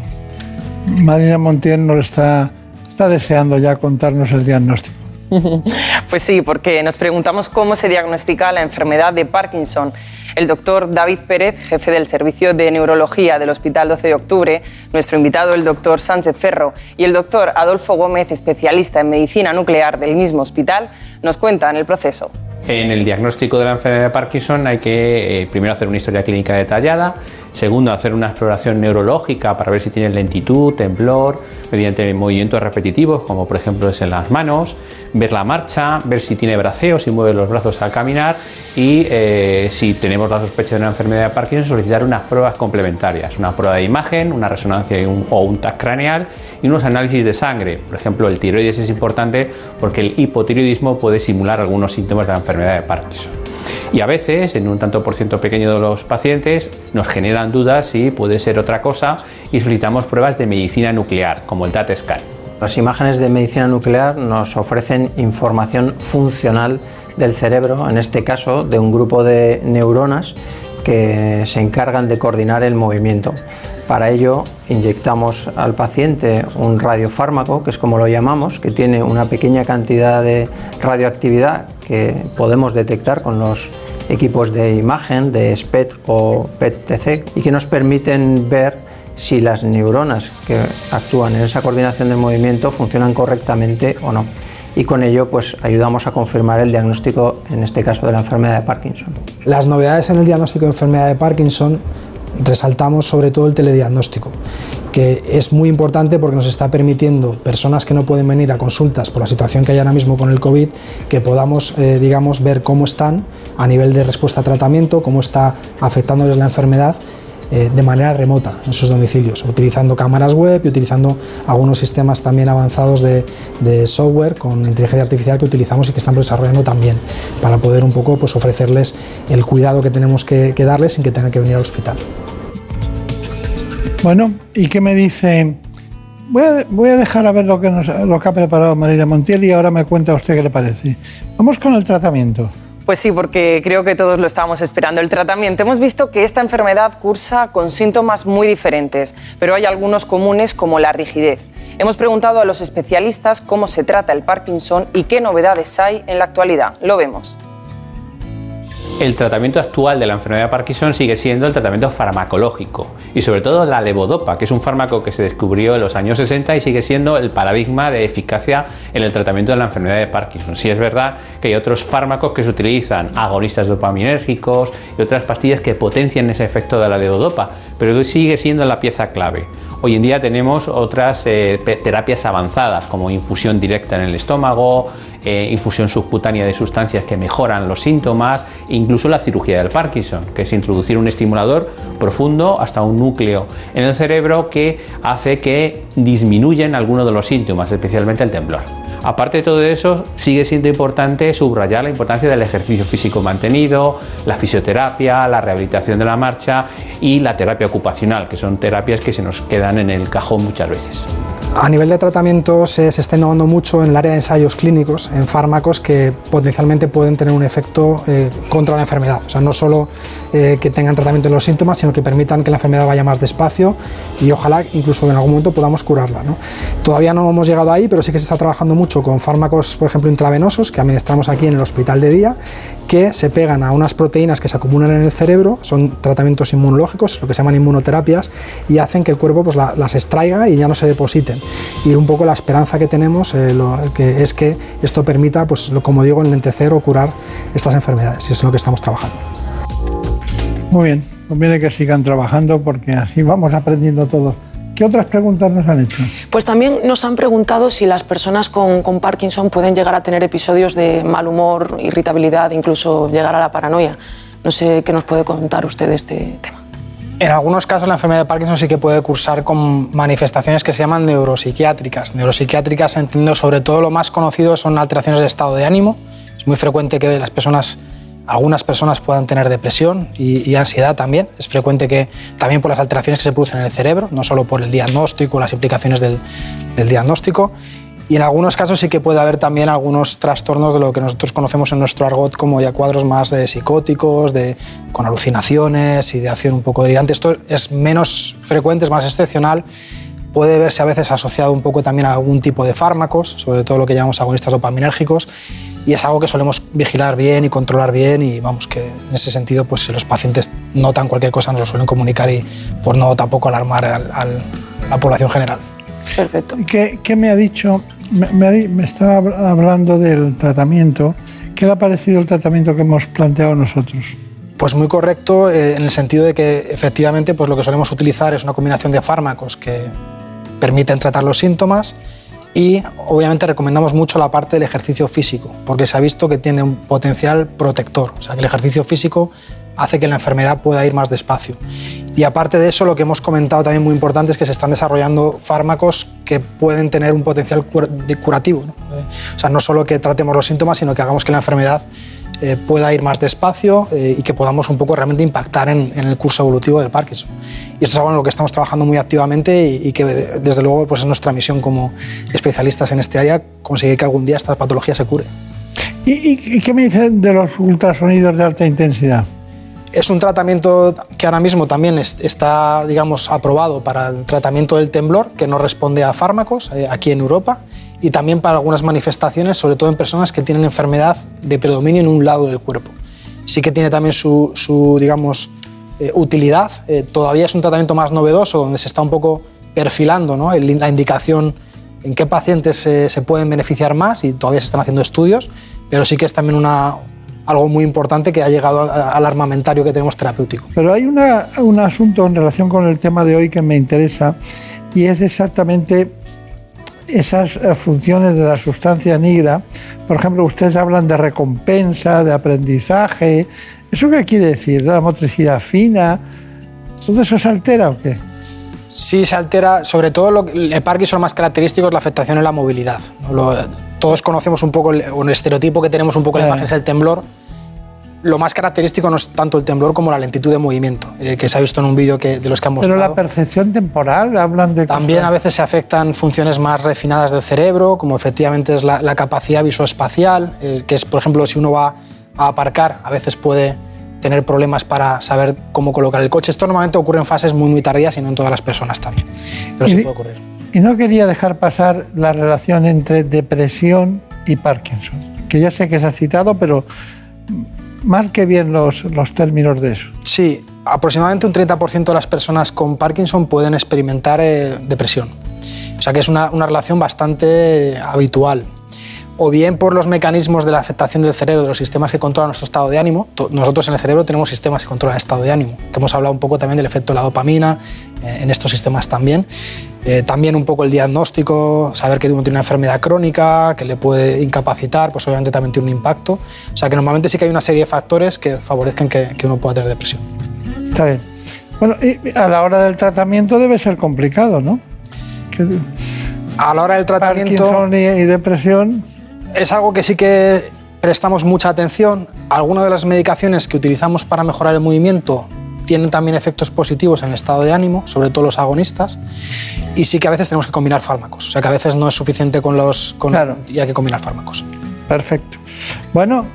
Marina Montiel nos está, está deseando ya contarnos el diagnóstico. <laughs> Pues sí, porque nos preguntamos cómo se diagnostica la enfermedad de Parkinson. El doctor David Pérez, jefe del Servicio de Neurología del Hospital 12 de Octubre, nuestro invitado el doctor Sánchez Ferro y el doctor Adolfo Gómez, especialista en medicina nuclear del mismo hospital, nos cuentan el proceso. En el diagnóstico de la enfermedad de Parkinson hay que eh, primero hacer una historia clínica detallada, segundo hacer una exploración neurológica para ver si tiene lentitud, temblor, mediante movimientos repetitivos como por ejemplo es en las manos, ver la marcha, ver si tiene braceo, si mueve los brazos al caminar y eh, si tenemos la sospecha de una enfermedad de Parkinson solicitar unas pruebas complementarias, una prueba de imagen, una resonancia un- o un TAC craneal y unos análisis de sangre. Por ejemplo, el tiroides es importante porque el hipotiroidismo puede simular algunos síntomas de la enfermedad de Parkinson. Y a veces, en un tanto por ciento pequeño de los pacientes, nos generan dudas si puede ser otra cosa y solicitamos pruebas de medicina nuclear, como el DAT scan. Las imágenes de medicina nuclear nos ofrecen información funcional del cerebro, en este caso de un grupo de neuronas que se encargan de coordinar el movimiento. Para ello inyectamos al paciente un radiofármaco, que es como lo llamamos, que tiene una pequeña cantidad de radioactividad que podemos detectar con los equipos de imagen de SPET o PET-TC y que nos permiten ver si las neuronas que actúan en esa coordinación del movimiento funcionan correctamente o no. Y con ello pues ayudamos a confirmar el diagnóstico, en este caso de la enfermedad de Parkinson. Las novedades en el diagnóstico de enfermedad de Parkinson resaltamos sobre todo el telediagnóstico, que es muy importante porque nos está permitiendo personas que no pueden venir a consultas por la situación que hay ahora mismo con el COVID, que podamos, eh, digamos, ver cómo están a nivel de respuesta a tratamiento, cómo está afectándoles la enfermedad eh, de manera remota en sus domicilios, utilizando cámaras web y utilizando algunos sistemas también avanzados de, software con inteligencia artificial que utilizamos y que estamos desarrollando también para poder un poco pues, ofrecerles el cuidado que tenemos que, darles sin que tengan que venir al hospital. Bueno, ¿y qué me dice? Voy a, voy a dejar a ver lo que, nos- lo que ha preparado Marina Montiel y ahora me cuenta usted qué le parece. Vamos con el tratamiento. Pues sí, porque creo que todos lo estábamos esperando. El tratamiento. Hemos visto que esta enfermedad cursa con síntomas muy diferentes, pero hay algunos comunes como la rigidez. Hemos preguntado a los especialistas cómo se trata el Parkinson y qué novedades hay en la actualidad. Lo vemos. El tratamiento actual de la enfermedad de Parkinson sigue siendo el tratamiento farmacológico y sobre todo la levodopa, que es un fármaco que se descubrió en los años 60 y sigue siendo el paradigma de eficacia en el tratamiento de la enfermedad de Parkinson. Sí es verdad que hay otros fármacos que se utilizan, agonistas dopaminérgicos y otras pastillas que potencian ese efecto de la levodopa, pero sigue siendo la pieza clave. Hoy en día tenemos otras eh, terapias avanzadas como infusión directa en el estómago, eh, infusión subcutánea de sustancias que mejoran los síntomas, incluso la cirugía del Parkinson, que es introducir un estimulador profundo hasta un núcleo en el cerebro que hace que disminuyan algunos de los síntomas, especialmente el temblor. Aparte de todo eso, sigue siendo importante subrayar la importancia del ejercicio físico mantenido, la fisioterapia, la rehabilitación de la marcha y la terapia ocupacional, que son terapias que se nos quedan en el cajón muchas veces. A nivel de tratamiento se, se está innovando mucho en el área de ensayos clínicos, en fármacos que potencialmente pueden tener un efecto eh, contra la enfermedad. O sea, no solo eh, que tengan tratamiento de los síntomas, sino que permitan que la enfermedad vaya más despacio y ojalá incluso en algún momento podamos curarla. ¿no? Todavía no hemos llegado ahí, pero sí que se está trabajando mucho con fármacos, por ejemplo, intravenosos, que administramos aquí en el hospital de día, que se pegan a unas proteínas que se acumulan en el cerebro, son tratamientos inmunológicos, lo que se llaman inmunoterapias, y hacen que el cuerpo pues, la- las extraiga y ya no se depositen. y un poco la esperanza que tenemos eh, lo- que es que esto permita, pues, lo- como digo, enlentecer o curar estas enfermedades, y es en lo que estamos trabajando. Muy bien, conviene que sigan trabajando porque así vamos aprendiendo todos. ¿Qué otras preguntas nos han hecho? Pues también nos han preguntado si las personas con, con Parkinson pueden llegar a tener episodios de mal humor, irritabilidad, incluso llegar a la paranoia. No sé qué nos puede contar usted de este tema. En algunos casos la enfermedad de Parkinson sí que puede cursar con manifestaciones que se llaman neuropsiquiátricas. Neuropsiquiátricas, entendiendo sobre todo lo más conocido, son alteraciones de estado de ánimo. Es muy frecuente que las personas, algunas personas puedan tener depresión y, ansiedad también. Es frecuente que también por las alteraciones que se producen en el cerebro, no solo por el diagnóstico, las implicaciones del diagnóstico. Y en algunos casos sí que puede haber también algunos trastornos de lo que nosotros conocemos en nuestro argot como ya cuadros más de psicóticos, de, con alucinaciones, ideación un poco delirante. Esto es menos frecuente, es más excepcional. Puede verse a veces asociado un poco también a algún tipo de fármacos, sobre todo lo que llamamos agonistas dopaminérgicos, y es algo que solemos vigilar bien y controlar bien y vamos que en ese sentido pues si los pacientes notan cualquier cosa nos lo suelen comunicar y por no tampoco alarmar al- al- a la población general. Perfecto. ¿Y ¿Qué, qué me ha dicho? Me, me me estaba hab- hablando del tratamiento. ¿Qué le ha parecido el tratamiento que hemos planteado nosotros? Pues muy correcto eh, en el sentido de que efectivamente pues lo que solemos utilizar es una combinación de fármacos que permiten tratar los síntomas y obviamente recomendamos mucho la parte del ejercicio físico porque se ha visto que tiene un potencial protector, o sea que el ejercicio físico hace que la enfermedad pueda ir más despacio. Y aparte de eso, lo que hemos comentado también muy importante es que se están desarrollando fármacos que pueden tener un potencial curativo. ¿no? O sea, no solo que tratemos los síntomas, sino que hagamos que la enfermedad eh, pueda ir más despacio eh, y que podamos un poco realmente impactar en, en el curso evolutivo del Parkinson. Y esto es algo en lo que estamos trabajando muy activamente y, y que de- desde luego pues es nuestra misión como especialistas en este área conseguir que algún día esta patología se cure. ¿Y, y- y qué me dicen de los ultrasonidos de alta intensidad? Es un tratamiento que ahora mismo también es- está, digamos, aprobado para el tratamiento del temblor, que no responde a fármacos eh, aquí en Europa, y también para algunas manifestaciones, sobre todo en personas que tienen enfermedad de predominio en un lado del cuerpo. Sí que tiene también su, digamos, eh, utilidad. Eh, todavía es un tratamiento más novedoso, donde se está un poco perfilando ¿no? la indicación en qué pacientes se, se pueden beneficiar más y todavía se están haciendo estudios, pero sí que es también una, algo muy importante que ha llegado al armamentario que tenemos terapéutico. Pero hay una- un asunto en relación con el tema de hoy que me interesa y es exactamente esas eh, funciones de la sustancia negra. Por ejemplo, ustedes hablan de recompensa, de aprendizaje. ¿Eso qué quiere decir? ¿La motricidad fina? ¿Todo eso se altera o qué? Sí, se altera, sobre todo lo, el Parkinson más característico es la afectación en la movilidad. Lo- todos conocemos un poco el, un estereotipo que tenemos un poco en la Eh. imagen es el temblor. Lo más característico no es tanto el temblor como la lentitud de movimiento, eh, que se ha visto en un vídeo que, de los que han Pero mostrado. la percepción temporal, hablan de... También cosas- a veces se afectan funciones más refinadas del cerebro, como efectivamente es la, la capacidad visoespacial, eh, que es, por ejemplo, si uno va a aparcar, a veces puede tener problemas para saber cómo colocar el coche. Esto normalmente ocurre en fases muy, muy tardías y no en todas las personas también. Pero sí puede ocurrir. Y no quería dejar pasar la relación entre depresión y Parkinson, que ya sé que se ha citado, pero marque bien los, los términos de eso. Sí, aproximadamente un 30% de las personas con Parkinson pueden experimentar eh, depresión. O sea que es una, una relación bastante habitual. O bien por los mecanismos de la afectación del cerebro, de los sistemas que controlan nuestro estado de ánimo. Nosotros en el cerebro tenemos sistemas que controlan el estado de ánimo, que hemos hablado un poco también del efecto de la dopamina eh, en estos sistemas también. Eh, también un poco el diagnóstico, saber que uno tiene una enfermedad crónica, que le puede incapacitar, pues obviamente también tiene un impacto. O sea que normalmente sí que hay una serie de factores que favorezcan que, que uno pueda tener depresión. Está bien. Bueno, y a la hora del tratamiento debe ser complicado, ¿no? Que- A la hora del tratamiento Parkinson y, y depresión. Es algo que sí que prestamos mucha atención. Algunas de las medicaciones que utilizamos para mejorar el movimiento tienen también efectos positivos en el estado de ánimo, sobre todo los agonistas, y sí que a veces tenemos que combinar fármacos. O sea que a veces no es suficiente con los... Con, Y hay que combinar fármacos. Perfecto. Bueno,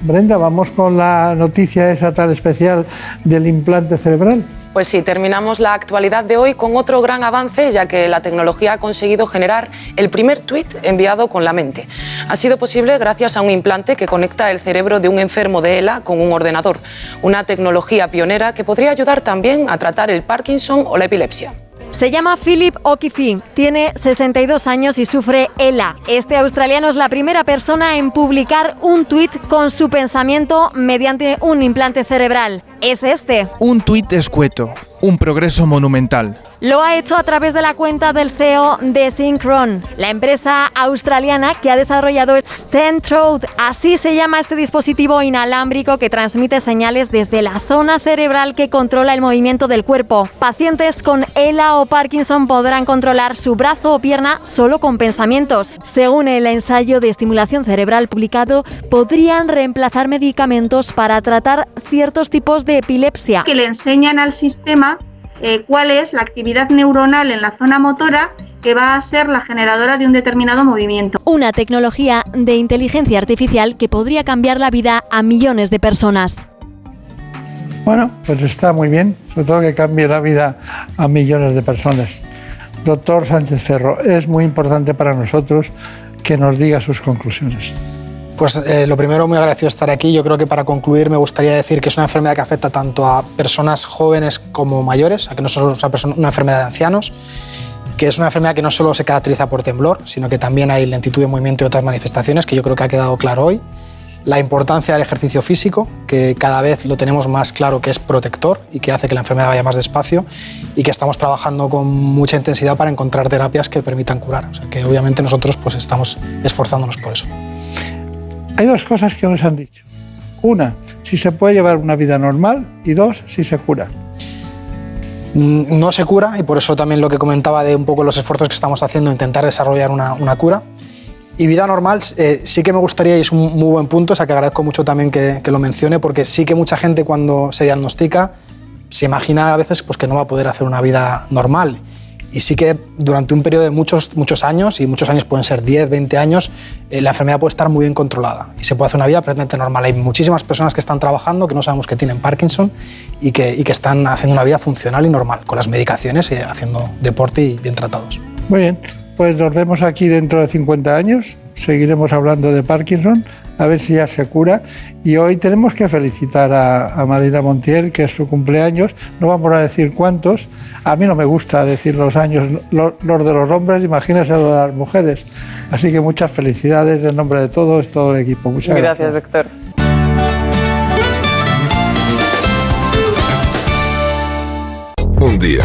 Brenda, vamos con la noticia esa tan especial del implante cerebral. Pues sí, terminamos la actualidad de hoy con otro gran avance, ya que la tecnología ha conseguido generar el primer tuit enviado con la mente. Ha sido posible gracias a un implante que conecta el cerebro de un enfermo de ELA con un ordenador, una tecnología pionera que podría ayudar también a tratar el Parkinson o la epilepsia. Se llama Philip O'Keefe, tiene 62 años y sufre ELA. Este australiano es la primera persona en publicar un tuit con su pensamiento mediante un implante cerebral. Es este. Un tuit escueto, un progreso monumental. Lo ha hecho a través de la cuenta del CEO de Synchron, la empresa australiana que ha desarrollado Stentrode. Así se llama este dispositivo inalámbrico que transmite señales desde la zona cerebral que controla el movimiento del cuerpo. Pacientes con ELA o Parkinson podrán controlar su brazo o pierna solo con pensamientos. Según el ensayo de estimulación cerebral publicado, podrían reemplazar medicamentos para tratar ciertos tipos de epilepsia. que le enseñan al sistema eh, cuál es la actividad neuronal en la zona motora que va a ser la generadora de un determinado movimiento. Una tecnología de inteligencia artificial que podría cambiar la vida a millones de personas. Bueno, pues está muy bien, sobre todo que cambie la vida a millones de personas. Doctor Sánchez Ferro, es muy importante para nosotros que nos diga sus conclusiones. Pues eh, lo primero, muy agradecido de estar aquí. Yo creo que para concluir me gustaría decir que es una enfermedad que afecta tanto a personas jóvenes como mayores, a que no solo es una, una enfermedad de ancianos, que es una enfermedad que no solo se caracteriza por temblor, sino que también hay lentitud de movimiento y otras manifestaciones, que yo creo que ha quedado claro hoy. La importancia del ejercicio físico, que cada vez lo tenemos más claro que es protector y que hace que la enfermedad vaya más despacio y que estamos trabajando con mucha intensidad para encontrar terapias que permitan curar. O sea que obviamente nosotros pues estamos esforzándonos por eso. Hay dos cosas que nos han dicho. Una, si se puede llevar una vida normal y dos, si se cura. Mm, No se cura y por eso también lo que comentaba de un poco los esfuerzos que estamos haciendo, intentar desarrollar una, una cura. Y vida normal, eh, sí que me gustaría, y es un muy buen punto, o sea que agradezco mucho también que, que lo mencione, porque sí que mucha gente cuando se diagnostica se imagina a veces pues, que no va a poder hacer una vida normal. Y sí que durante un periodo de muchos, muchos años, y muchos años pueden ser 10, 20 años, eh, la enfermedad puede estar muy bien controlada y se puede hacer una vida aparentemente normal. Hay muchísimas personas que están trabajando, que no sabemos que tienen Parkinson y que, y que están haciendo una vida funcional y normal, con las medicaciones y haciendo deporte y bien tratados. Muy bien, pues nos vemos aquí dentro de 50 años, seguiremos hablando de Parkinson, a ver si ya se cura. Y hoy tenemos que felicitar a, a Marina Montiel, que es su cumpleaños, no vamos a decir cuántos, a mí no me gusta decir los años, lo- los de los hombres, imagínese los de las mujeres. Así que muchas felicidades en nombre de todos, todo el equipo. Muchas gracias. Gracias, doctor. Un día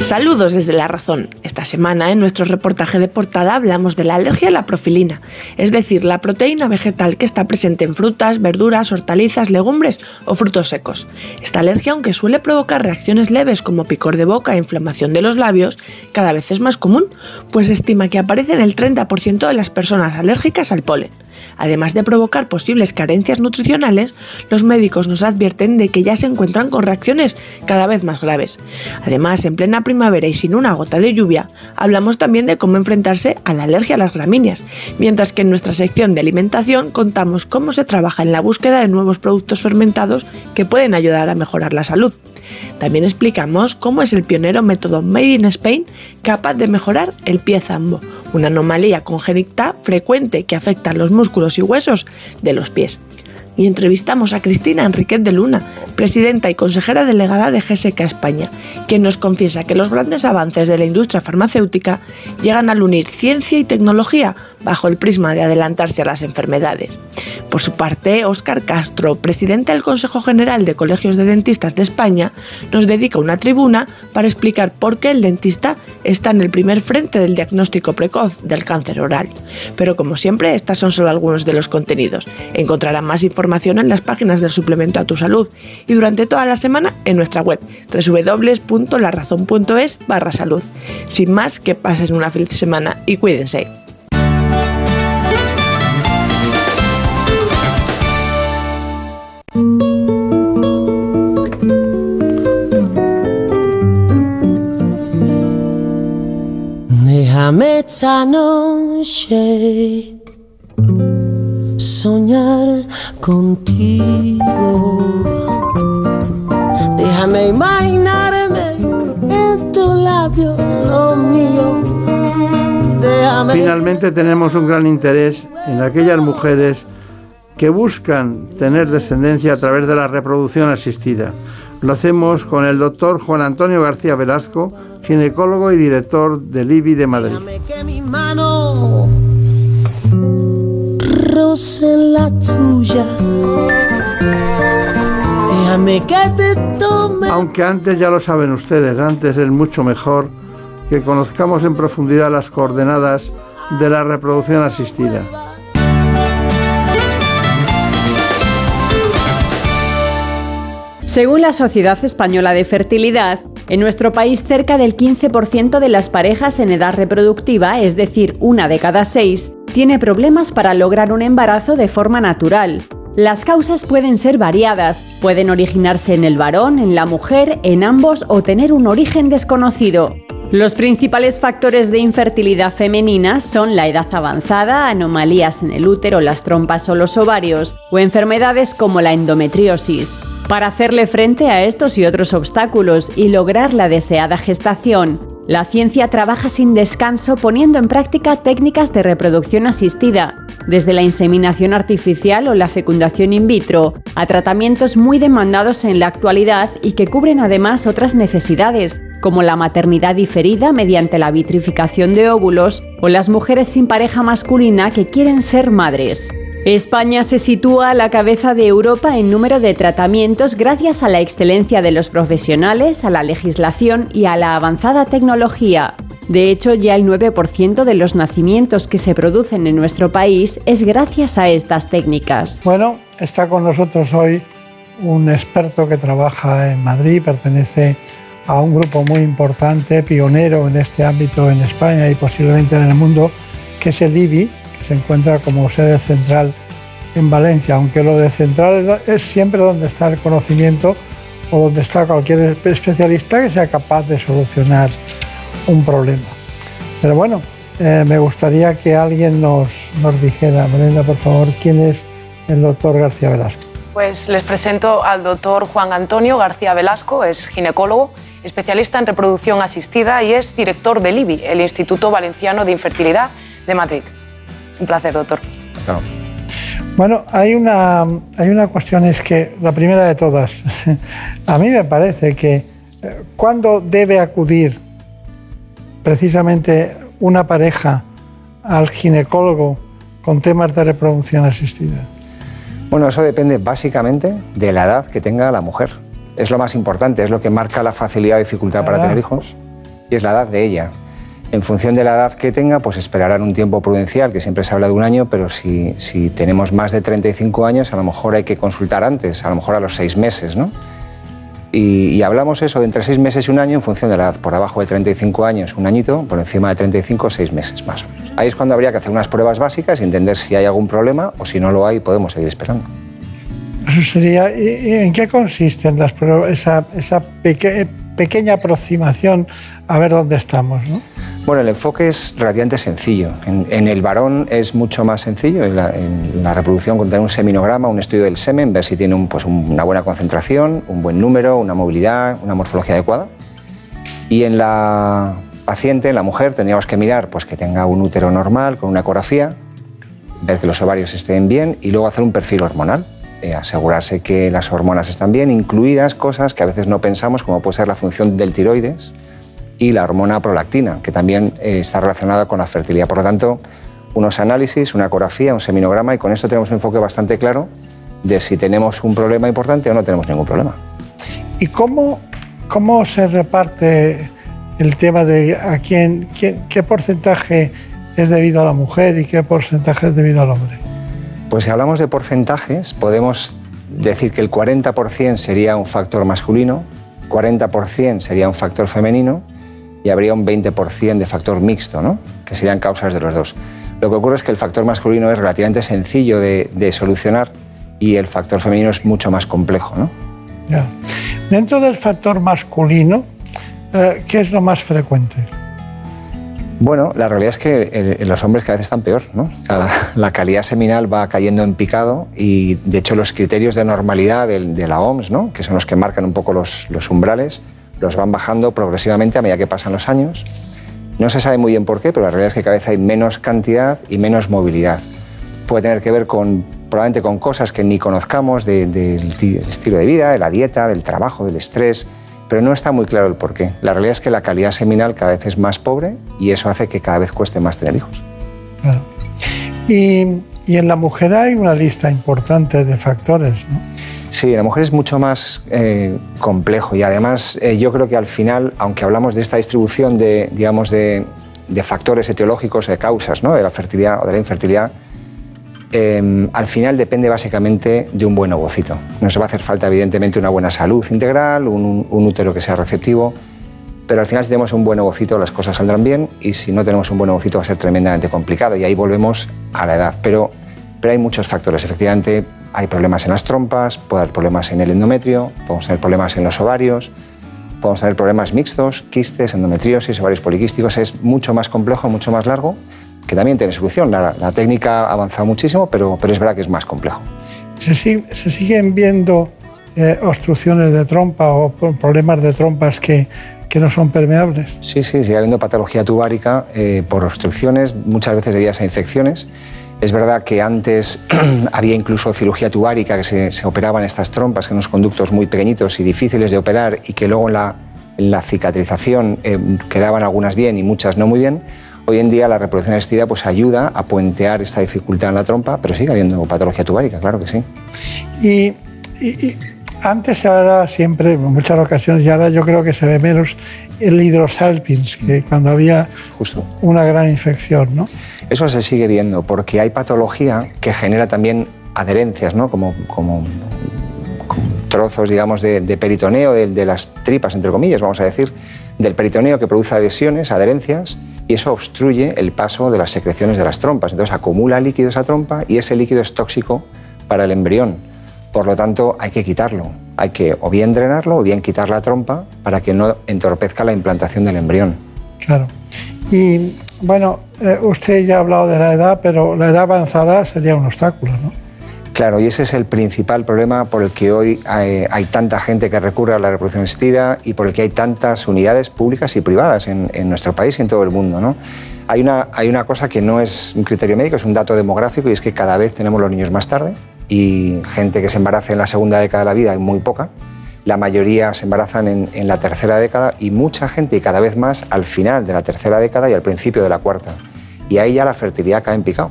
Saludos desde La Razón. Esta semana en nuestro reportaje de portada hablamos de la alergia a la profilina, es decir, la proteína vegetal que está presente en frutas, verduras, hortalizas, legumbres o frutos secos. Esta alergia, aunque suele provocar reacciones leves como picor de boca e inflamación de los labios, cada vez es más común, pues se estima que aparece en el 30% de las personas alérgicas al polen. Además de provocar posibles carencias nutricionales, los médicos nos advierten de que ya se encuentran con reacciones cada vez más graves. Además, en plena primavera y sin una gota de lluvia, hablamos también de cómo enfrentarse a la alergia a las gramíneas, mientras que en nuestra sección de alimentación contamos cómo se trabaja en la búsqueda de nuevos productos fermentados que pueden ayudar a mejorar la salud. También explicamos cómo es el pionero método Made in Spain capaz de mejorar el pie zambo, una anomalía congénita frecuente que afecta a los músculos y huesos de los pies. Y entrevistamos a Cristina Enriquez de Luna, presidenta y consejera delegada de GSK España, quien nos confiesa que los grandes avances de la industria farmacéutica llegan al unir ciencia y tecnología bajo el prisma de adelantarse a las enfermedades. Por su parte, Óscar Castro, presidente del Consejo General de Colegios de Dentistas de España, nos dedica una tribuna para explicar por qué el dentista está en el primer frente del diagnóstico precoz del cáncer oral. Pero como siempre, estas son solo algunos de los contenidos. Encontrarán más información información en las páginas del suplemento a tu salud y durante toda la semana en nuestra web www.larazón.es barra salud. Sin más, que pasen una feliz semana y cuídense. Déjame esta noche soñar contigo. Déjame imaginarme en tu labio lo mío. Déjame. Finalmente tenemos un gran interés en aquellas mujeres que buscan tener descendencia a través de la reproducción asistida. Lo hacemos con el doctor Juan Antonio García Velasco, ginecólogo y director del IBI de Madrid. Déjame que mi mano roce la tuya. Déjame que te tome. Aunque antes ya lo saben ustedes, antes es mucho mejor que conozcamos en profundidad las coordenadas de la reproducción asistida. Según la Sociedad Española de Fertilidad, en nuestro país cerca del 15% de las parejas en edad reproductiva, es decir, una de cada seis, tiene problemas para lograr un embarazo de forma natural. Las causas pueden ser variadas, pueden originarse en el varón, en la mujer, en ambos o tener un origen desconocido. Los principales factores de infertilidad femenina son la edad avanzada, anomalías en el útero, las trompas o los ovarios, o enfermedades como la endometriosis. Para hacerle frente a estos y otros obstáculos y lograr la deseada gestación, la ciencia trabaja sin descanso poniendo en práctica técnicas de reproducción asistida, desde la inseminación artificial o la fecundación in vitro, a tratamientos muy demandados en la actualidad y que cubren además otras necesidades, como la maternidad diferida mediante la vitrificación de óvulos o las mujeres sin pareja masculina que quieren ser madres. España se sitúa a la cabeza de Europa en número de tratamientos gracias a la excelencia de los profesionales, a la legislación y a la avanzada tecnología. De hecho, ya el 9% de los nacimientos que se producen en nuestro país es gracias a estas técnicas. Bueno, está con nosotros hoy un experto que trabaja en Madrid, pertenece a un grupo muy importante, pionero en este ámbito en España y posiblemente en el mundo, que es el IBI, se encuentra como sede central en Valencia, aunque lo de central es siempre donde está el conocimiento o donde está cualquier especialista que sea capaz de solucionar un problema. Pero bueno, eh, me gustaría que alguien nos, nos dijera, Brenda, por favor, quién es el doctor García Velasco. Pues les presento al doctor Juan Antonio García Velasco, es ginecólogo, especialista en reproducción asistida y es director del IBI, el Instituto Valenciano de Infertilidad de Madrid. Un placer, doctor. Bueno, hay una, hay una cuestión, es que la primera de todas, <laughs> a mí me parece que eh, cuando debe acudir precisamente una pareja al ginecólogo con temas de reproducción asistida. Bueno, eso depende básicamente de la edad que tenga la mujer. Es lo más importante, es lo que marca la facilidad o dificultad para edad. tener hijos y es la edad de ella. En función de la edad que tenga, pues esperarán un tiempo prudencial, que siempre se habla de un año, pero si, si tenemos más de 35 años, a lo mejor hay que consultar antes, a lo mejor a los seis meses, ¿no? Y, y hablamos eso de entre seis meses y un año en función de la edad. Por abajo de 35 años, un añito, por encima de 35, seis meses más o menos. Ahí es cuando habría que hacer unas pruebas básicas y entender si hay algún problema o si no lo hay, podemos seguir esperando. Eso sería, ¿y- y ¿en qué consisten las pruebas, esa, esa peque- pequeña aproximación a ver dónde estamos? ¿no? Bueno, el enfoque es relativamente sencillo. En, en el varón es mucho más sencillo. En la, en la reproducción, con tener un seminograma, un estudio del semen, ver si tiene un, pues, un- una buena concentración, un buen número, una movilidad, una morfología adecuada. Y en la paciente, en la mujer, tendríamos que mirar pues, que tenga un útero normal, con una ecografía, ver que los ovarios estén bien y luego hacer un perfil hormonal. eh, asegurarse que las hormonas están bien, incluidas cosas que a veces no pensamos, como puede ser la función del tiroides y la hormona prolactina, que también eh, está relacionada con la fertilidad. Por lo tanto, unos análisis, una ecografía, un seminograma y con esto tenemos un enfoque bastante claro de si tenemos un problema importante o no tenemos ningún problema. ¿Y cómo, cómo se reparte el tema de a quién, quién- qué porcentaje es debido a la mujer y qué porcentaje es debido al hombre? Pues si hablamos de porcentajes, podemos decir que el 40% sería un factor masculino, 40% sería un factor femenino y habría un 20% de factor mixto, ¿no? que serían causas de los dos. Lo que ocurre es que el factor masculino es relativamente sencillo de, de solucionar y el factor femenino es mucho más complejo. ¿no? Ya. Dentro del factor masculino, eh, ¿qué es lo más frecuente? Bueno, la realidad es que los hombres cada vez están peor, ¿no? O sea, la, la calidad seminal va cayendo en picado y, de hecho, los criterios de normalidad de, la OMS, ¿no? que son los que marcan un poco los, los umbrales, los van bajando progresivamente a medida que pasan los años. No se sabe muy bien por qué, pero la realidad es que cada vez hay menos cantidad y menos movilidad. Puede tener que ver con, probablemente con cosas que ni conozcamos del estilo de vida, de la dieta, del trabajo, del estrés, pero no está muy claro el por qué. La realidad es que la calidad seminal cada vez es más pobre y eso hace que cada vez cueste más tener hijos. Y, y en la mujer hay una lista importante de factores, ¿no? Sí, la mujer es mucho más eh, complejo y además eh, yo creo que al final, aunque hablamos de esta distribución de, digamos, de, de factores etiológicos, de causas ¿no? de la fertilidad o de la infertilidad, eh, al final depende básicamente de un buen ovocito. Nos va a hacer falta evidentemente una buena salud integral, un, un- útero que sea receptivo, pero al final si tenemos un buen ovocito las cosas saldrán bien y si no tenemos un buen ovocito va a ser tremendamente complicado y ahí volvemos a la edad. Pero, pero hay muchos factores, efectivamente hay problemas en las trompas, puede haber problemas en el endometrio, podemos tener problemas en los ovarios, podemos tener problemas mixtos, quistes, endometriosis, ovarios poliquísticos, es mucho más complejo, mucho más largo, que también tiene solución. La, la técnica ha avanzado muchísimo, pero, pero es verdad que es más complejo. ¿Se, se siguen viendo eh, obstrucciones de trompa o pro- problemas de trompas que, que no son permeables? Sí, sí, sigue habiendo patología tubárica eh, por obstrucciones, muchas veces debidas a infecciones. Es verdad que antes <clears throat> había incluso cirugía tubárica, que se, operaban estas trompas en unos conductos muy pequeñitos y difíciles de operar y que luego en la, cicatrización eh, quedaban algunas bien y muchas no muy bien. Hoy en día la reproducción asistida pues, ayuda a puentear esta dificultad en la trompa, pero sigue habiendo patología tubárica, claro que sí. Y, y- y antes se hablaba siempre, en muchas ocasiones, y ahora yo creo que se ve menos, el hidrosalpins, que cuando había Justo. una gran infección, ¿no? Eso se sigue viendo porque hay patología que genera también adherencias, ¿no? como, como, como trozos, digamos, de, de peritoneo, de, de las tripas, entre comillas, vamos a decir, del peritoneo que produce adhesiones, adherencias, y eso obstruye el paso de las secreciones de las trompas. Entonces acumula líquido esa trompa y ese líquido es tóxico para el embrión. Por lo tanto, hay que quitarlo. Hay que o bien drenarlo o bien quitar la trompa para que no entorpezca la implantación del embrión. Claro. Y bueno, eh, usted ya ha hablado de la edad, pero la edad avanzada sería un obstáculo, ¿no? Claro, y ese es el principal problema por el que hoy hay, hay tanta gente que recurre a la reproducción asistida y por el que hay tantas unidades públicas y privadas en, en nuestro país y en todo el mundo. ¿no? Hay, una, hay una cosa que no es un criterio médico, es un dato demográfico y es que cada vez tenemos los niños más tarde y gente que se embaraza en la segunda década de la vida hay muy poca. La mayoría se embarazan en, en la tercera década y mucha gente y cada vez más al final de la tercera década y al principio de la cuarta. Y ahí ya la fertilidad cae en picado.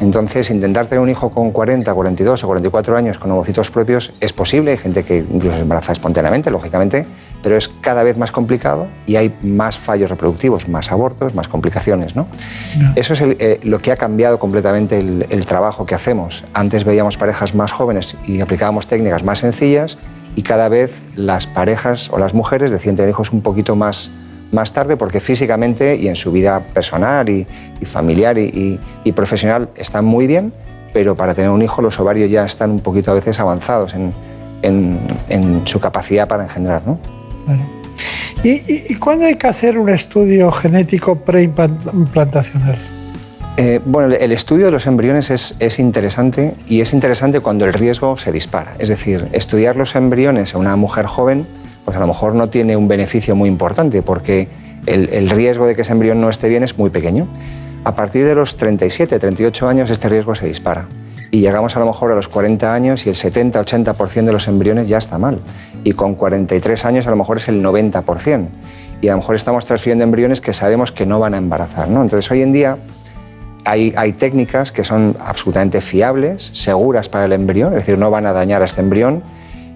Entonces, intentar tener un hijo con 40, 42 o 44 años con ovocitos propios es posible. Hay gente que incluso se embaraza espontáneamente, lógicamente, pero es cada vez más complicado y hay más fallos reproductivos, más abortos, más complicaciones. ¿no? Eso es el- eh, lo que ha cambiado completamente el, el trabajo que hacemos. Antes veíamos parejas más jóvenes y aplicábamos técnicas más sencillas y cada vez las parejas o las mujeres deciden tener hijos un poquito más, más tarde porque físicamente y en su vida personal y, y familiar y, y- y profesional están muy bien, pero para tener un hijo los ovarios ya están un poquito a veces avanzados en, en- en su capacidad para engendrar. ¿no? ¿Y, cuándo hay que hacer un estudio genético preimplantacional? Eh, bueno, el- estudio de los embriones es, es interesante y es interesante cuando el riesgo se dispara. Es decir, estudiar los embriones en una mujer joven, pues a lo mejor no tiene un beneficio muy importante porque el, el riesgo de que ese embrión no esté bien es muy pequeño. A partir de los 37, 38 años este riesgo se dispara y llegamos a lo mejor a los 40 años y el 70-80% de los embriones ya está mal. Y con 43 años a lo mejor es el 90%. Y a lo mejor estamos transfiriendo embriones que sabemos que no van a embarazar. ¿no? Entonces hoy en día hay, hay técnicas que son absolutamente fiables, seguras para el embrión, es decir, no van a dañar a este embrión.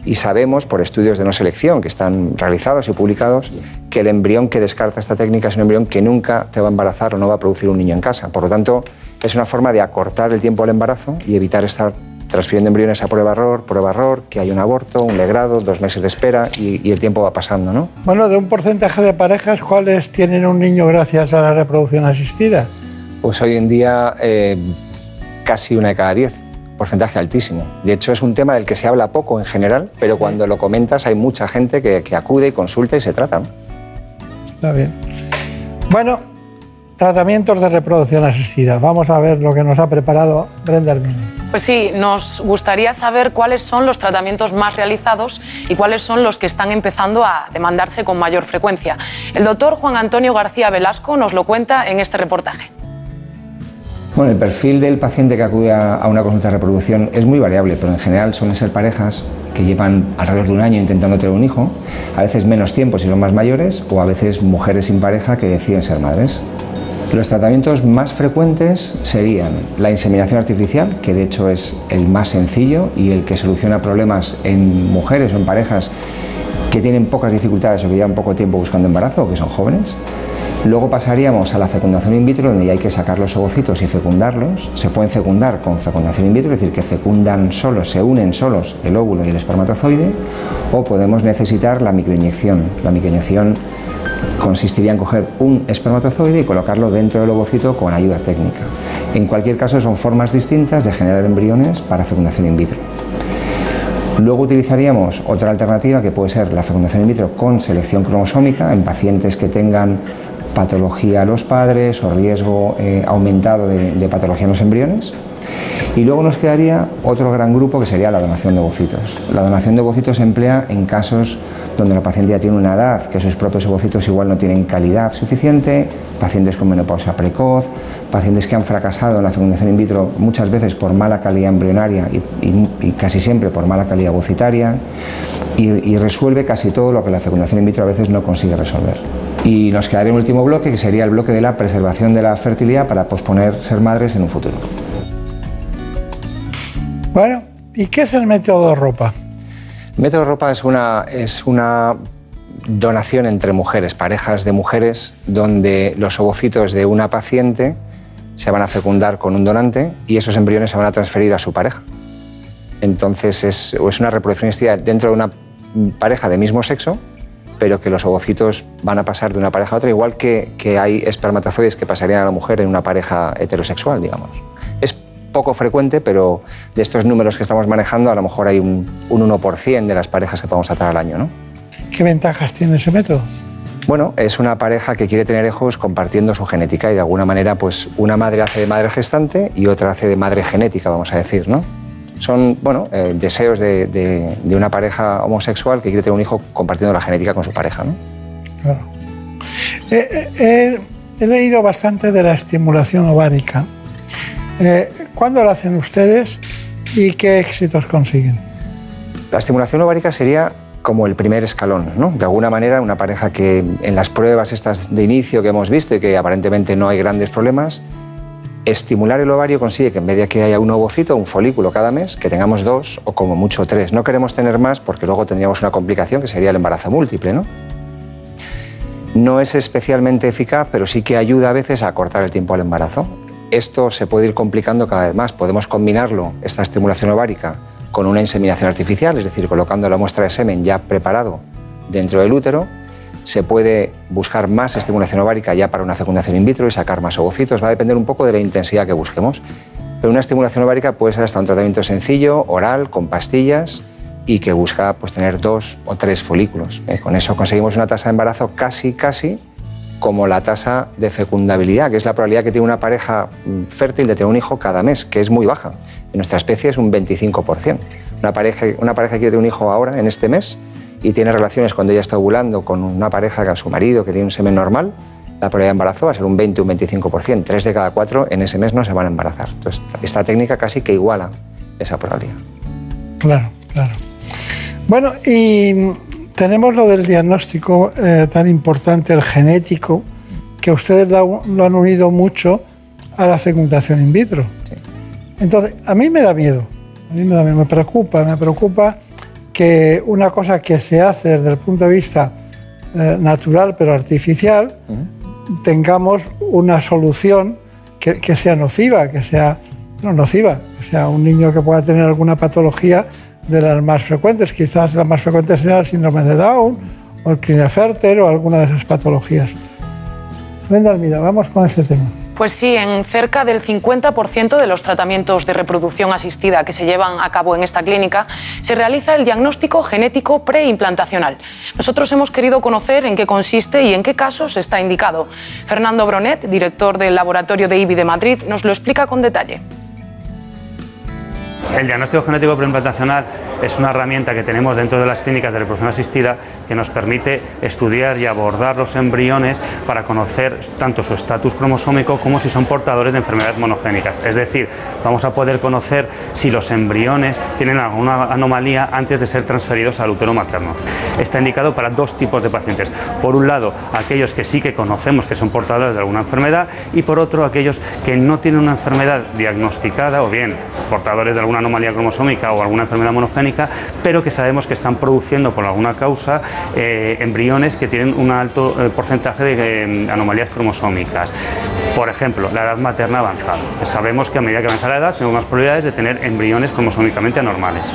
Y sabemos por estudios de no selección que están realizados y publicados que el embrión que descarta esta técnica es un embrión que nunca te va a embarazar o no va a producir un niño en casa. Por lo tanto, es una forma de acortar el tiempo del embarazo y evitar estar transfiriendo embriones a prueba-error, prueba-error, que hay un aborto, un legrado, dos meses de espera y, y el tiempo va pasando, ¿no? Bueno, de un porcentaje de parejas, ¿cuáles tienen un niño gracias a la reproducción asistida? Pues hoy en día eh, casi una de cada diez, porcentaje altísimo. De hecho es un tema del que se habla poco en general, pero cuando lo comentas hay mucha gente que, que acude y consulta y se trata. ¿no? Está bien. Bueno, tratamientos de reproducción asistida. Vamos a ver lo que nos ha preparado Brenda Hermine. Pues sí, nos gustaría saber cuáles son los tratamientos más realizados y cuáles son los que están empezando a demandarse con mayor frecuencia. El doctor Juan Antonio García Velasco nos lo cuenta en este reportaje. Bueno, el perfil del paciente que acude a a una consulta de reproducción es muy variable, pero en general suelen ser parejas que llevan alrededor de un año intentando tener un hijo, a veces menos tiempo si son más mayores, o a veces mujeres sin pareja que deciden ser madres. Los tratamientos más frecuentes serían la inseminación artificial, que de hecho es el más sencillo y el que soluciona problemas en mujeres o en parejas que tienen pocas dificultades o que llevan poco tiempo buscando embarazo o que son jóvenes. Luego pasaríamos a la fecundación in vitro, donde ya hay que sacar los ovocitos y fecundarlos. Se pueden fecundar con fecundación in vitro, es decir, que fecundan solos, se unen solos el óvulo y el espermatozoide, o podemos necesitar la microinyección. La microinyección consistiría en coger un espermatozoide y colocarlo dentro del ovocito con ayuda técnica. En cualquier caso, son formas distintas de generar embriones para fecundación in vitro. Luego utilizaríamos otra alternativa que puede ser la fecundación in vitro con selección cromosómica en pacientes que tengan patología a los padres o riesgo eh, aumentado de, de patología en los embriones. Y luego nos quedaría otro gran grupo que sería la donación de ovocitos. La donación de ovocitos se emplea en casos donde la paciente ya tiene una edad que sus propios ovocitos igual no tienen calidad suficiente, pacientes con menopausia precoz, pacientes que han fracasado en la fecundación in vitro muchas veces por mala calidad embrionaria y, casi siempre por mala calidad ovocitaria y, y resuelve casi todo lo que la fecundación in vitro a veces no consigue resolver. Y nos quedaría un último bloque que sería el bloque de la preservación de la fertilidad para posponer ser madres en un futuro. Bueno, ¿y qué es el método de ropa? Método ropa es una, es una donación entre mujeres, parejas de mujeres, donde los ovocitos de una paciente se van a fecundar con un donante y esos embriones se van a transferir a su pareja. Entonces es, es una reproducción dentro de una pareja de mismo sexo, pero que los ovocitos van a pasar de una pareja a otra, igual que, que hay espermatozoides que pasarían a la mujer en una pareja heterosexual, digamos. Poco frecuente, pero de estos números que estamos manejando, a lo mejor hay un, un 1% de las parejas que podemos tratar al año, ¿no? ¿Qué ventajas tiene ese método? Bueno, es una pareja que quiere tener hijos compartiendo su genética y de alguna manera, pues una madre hace de madre gestante y otra hace de madre genética, vamos a decir, ¿no? Son, bueno, eh, deseos de, de- de una pareja homosexual que quiere tener un hijo compartiendo la genética con su pareja, ¿no? Eh, eh, eh, he leído bastante de la estimulación ovárica. Eh, ¿Cuándo la hacen ustedes y qué éxitos consiguen? La estimulación ovárica sería como el primer escalón, ¿no? De alguna manera, una pareja que en las pruebas estas de inicio que hemos visto y que aparentemente no hay grandes problemas, estimular el ovario consigue que en vez que haya un ovocito, un folículo cada mes, que tengamos dos o como mucho tres. No queremos tener más porque luego tendríamos una complicación que sería el embarazo múltiple, ¿no? No es especialmente eficaz, pero sí que ayuda a veces a acortar el tiempo al embarazo. Esto se puede ir complicando cada vez más. Podemos combinarlo, esta estimulación ovárica, con una inseminación artificial, es decir, colocando la muestra de semen ya preparado dentro del útero. Se puede buscar más estimulación ovárica ya para una fecundación in vitro y sacar más ovocitos. Va a depender un poco de la intensidad que busquemos. Pero una estimulación ovárica puede ser hasta un tratamiento sencillo, oral, con pastillas y que busca pues, tener dos o tres folículos. Eh, Con eso conseguimos una tasa de embarazo casi, casi como la tasa de fecundabilidad, que es la probabilidad que tiene una pareja mm, fértil de tener un hijo cada mes, que es muy baja. En nuestra especie es un 25%. Una pareja, una pareja quiere tener un hijo ahora, en este mes, y tiene relaciones cuando ella está ovulando con una pareja, con su marido, que tiene un semen normal, la probabilidad de embarazo va a ser un 20 o un 25%. Tres de cada cuatro en ese mes no se van a embarazar. Entonces, esta técnica casi que iguala esa probabilidad. Claro, claro. Bueno, y tenemos lo del diagnóstico eh, tan importante, el genético, que ustedes lo, lo han unido mucho a la fecundación in vitro. Entonces, a mí me da miedo, a mí me da miedo, me preocupa, me preocupa que una cosa que se hace desde el punto de vista eh, natural pero artificial, tengamos una solución que, que sea nociva, que sea no nociva, que sea un niño que pueda tener alguna patología de las más frecuentes. Quizás la más frecuente sea el síndrome de Down o el Klinefelter o alguna de esas patologías. Brenda Almida, vamos con ese tema. Pues sí, en cerca del 50% de los tratamientos de reproducción asistida que se llevan a cabo en esta clínica se realiza el diagnóstico genético preimplantacional. Nosotros hemos querido conocer en qué consiste y en qué casos está indicado. Fernando Bronet, director del laboratorio de IBI de Madrid, nos lo explica con detalle. El diagnóstico genético preimplantacional es una herramienta que tenemos dentro de las clínicas de reproducción asistida que nos permite estudiar y abordar los embriones para conocer tanto su estatus cromosómico como si son portadores de enfermedades monogénicas. Es decir, vamos a poder conocer si los embriones tienen alguna anomalía antes de ser transferidos al útero materno. Está indicado para dos tipos de pacientes. Por un lado, aquellos que sí que conocemos que son portadores de alguna enfermedad y por otro, aquellos que no tienen una enfermedad diagnosticada o bien portadores de alguna anomalía cromosómica o alguna enfermedad monogénica, pero que sabemos que están produciendo por alguna causa eh, embriones que tienen un alto eh, porcentaje de eh, anomalías cromosómicas. Por ejemplo, la edad materna avanzada. Sabemos que a medida que avanza la edad tenemos más probabilidades de tener embriones cromosómicamente anormales.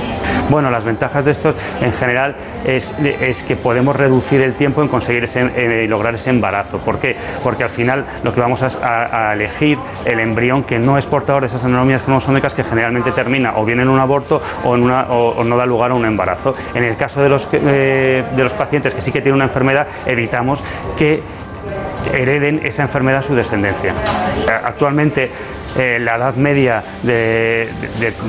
Bueno, las ventajas de estos en general es, es que podemos reducir el tiempo en conseguir ese, lograr ese embarazo. ¿Por qué? Porque al final lo que vamos a, a elegir el embrión que no es portador de esas anomalías cromosómicas que generalmente termina o bien en un aborto o, en una, o, no da lugar a un embarazo. En el caso de los, eh, de los pacientes que sí que tienen una enfermedad, evitamos que hereden esa enfermedad a su descendencia. Actualmente eh, la edad media de,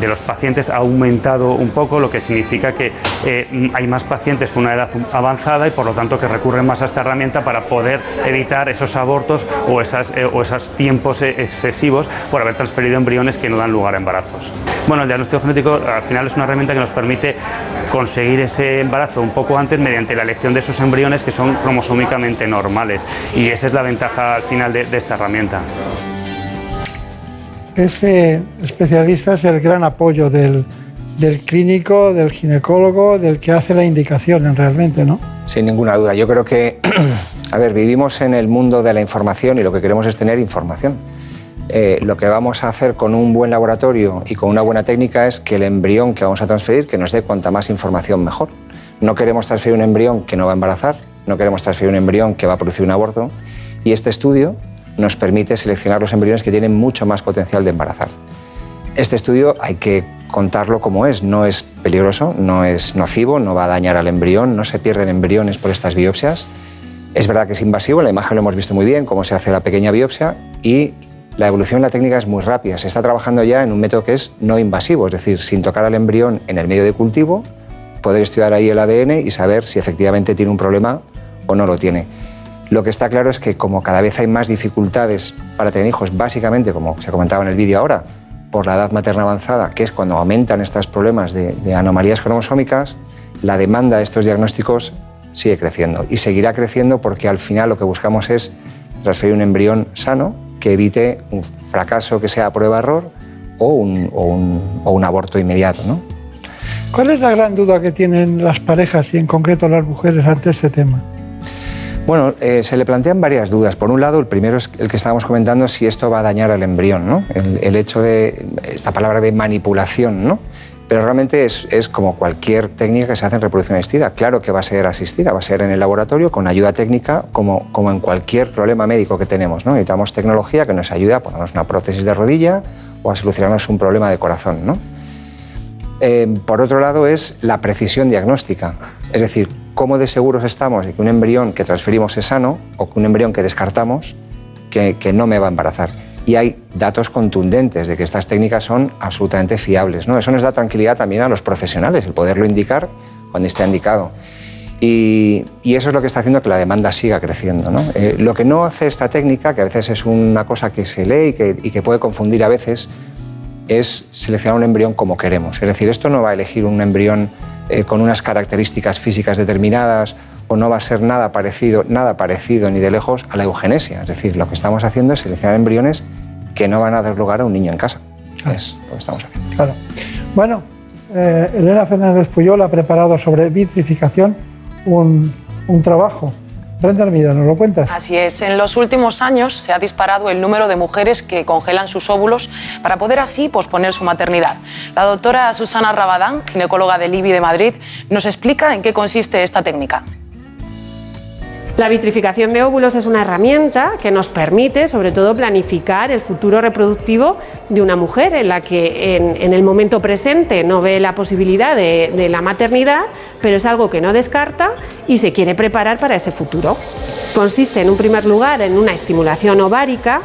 los pacientes ha aumentado un poco, lo que significa que eh, hay más pacientes con una edad avanzada y por lo tanto que recurren más a esta herramienta para poder evitar esos abortos o, eh, o esos tiempos excesivos por haber transferido embriones que no dan lugar a embarazos. Bueno, el diagnóstico genético al final es una herramienta que nos permite conseguir ese embarazo un poco antes mediante la elección de esos embriones que son cromosómicamente normales y esa es la ventaja al final de esta herramienta ese especialista es el gran apoyo del, clínico, del ginecólogo, del que hace la indicación realmente, ¿no? Sin ninguna duda. Yo creo que, <clears throat> a ver, vivimos en el mundo de la información y lo que queremos es tener información. Eh, lo que vamos a hacer con un buen laboratorio y con una buena técnica es que el embrión que vamos a transferir, que nos dé cuanta más información mejor. No queremos transferir un embrión que no va a embarazar, no queremos transferir un embrión que va a producir un aborto. Y este estudio nos permite seleccionar los embriones que tienen mucho más potencial de embarazar. Este estudio hay que contarlo como es, no es peligroso, no es nocivo, no va a dañar al embrión, no se pierden embriones por estas biopsias. Es verdad que es invasivo, en la imagen lo hemos visto muy bien, cómo se hace la pequeña biopsia y la evolución en la técnica es muy rápida. Se está trabajando ya en un método que es no invasivo, es decir, sin tocar al embrión en el medio de cultivo, poder estudiar ahí el ADN y saber si efectivamente tiene un problema o no lo tiene. Lo que está claro es que como cada vez hay más dificultades para tener hijos, básicamente, como se comentaba en el vídeo ahora, por la edad materna avanzada, que es cuando aumentan estos problemas de, anomalías cromosómicas, la demanda de estos diagnósticos sigue creciendo y seguirá creciendo porque al final lo que buscamos es transferir un embrión sano que evite un fracaso que sea prueba-error o un, o un, aborto inmediato. ¿no? ¿Cuál es la gran duda que tienen las parejas y en concreto las mujeres ante este tema? Bueno, eh, se le plantean varias dudas. Por un lado, el primero es el que estábamos comentando, si esto va a dañar al embrión, ¿no? El, hecho de esta palabra de manipulación, ¿no? Pero realmente es, como cualquier técnica que se hace en reproducción asistida. Claro que va a ser asistida, va a ser en el laboratorio con ayuda técnica, como, como en cualquier problema médico que tenemos. ¿no? Necesitamos tecnología que nos ayude a ponernos una prótesis de rodilla o a solucionarnos un problema de corazón. ¿no? Eh, por otro lado, es la precisión diagnóstica. Es decir, cómo de seguros estamos de que un embrión que transferimos es sano o que un embrión que descartamos que, no me va a embarazar. Y hay datos contundentes de que estas técnicas son absolutamente fiables. ¿no? Eso nos da tranquilidad también a los profesionales, el poderlo indicar cuando esté indicado. Y, eso es lo que está haciendo que la demanda siga creciendo. Eh, lo que no hace esta técnica, que a veces es una cosa que se lee y que puede confundir a veces, es seleccionar un embrión como queremos. Es decir, esto no va a elegir un embrión eh, con unas características físicas determinadas o no va a ser nada parecido, nada parecido ni de lejos a la eugenesia. Es decir, lo que estamos haciendo es seleccionar embriones que no van a dar lugar a un niño en casa. Es lo que estamos haciendo. Claro. Bueno, eh, Elena Fernández Puyol ha preparado sobre vitrificación un, un trabajo Brenda Armida, ¿nos lo cuentas? Así es. En los últimos años se ha disparado el número de mujeres que congelan sus óvulos para poder así posponer su maternidad. La doctora Susana Rabadán, ginecóloga del IBI de Madrid, nos explica en qué consiste esta técnica. La vitrificación de óvulos es una herramienta que nos permite, sobre todo, planificar el futuro reproductivo de una mujer en la que en, el momento presente no ve la posibilidad de, de la maternidad, pero es algo que no descarta y se quiere preparar para ese futuro. Consiste, en un primer lugar, en una estimulación ovárica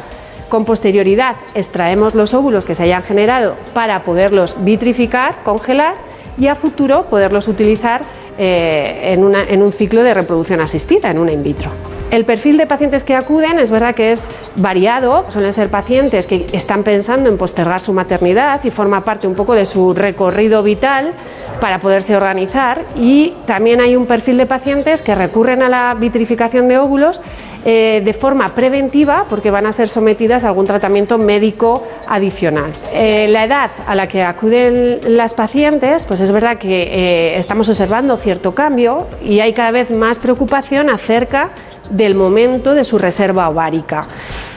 con posterioridad extraemos los óvulos que se hayan generado para poderlos vitrificar, congelar y a futuro poderlos utilizar eh, en, en un ciclo de reproducción asistida, en una in vitro. El perfil de pacientes que acuden es verdad que es variado, suelen ser pacientes que están pensando en postergar su maternidad y forma parte un poco de su recorrido vital para poderse organizar y también hay un perfil de pacientes que recurren a la vitrificación de óvulos eh, de forma preventiva porque van a ser sometidas a algún tratamiento médico adicional. Eh, la edad a la que acuden las pacientes, pues es verdad que eh, estamos observando cierto cambio y hay cada vez más preocupación acerca del momento de su reserva ovárica.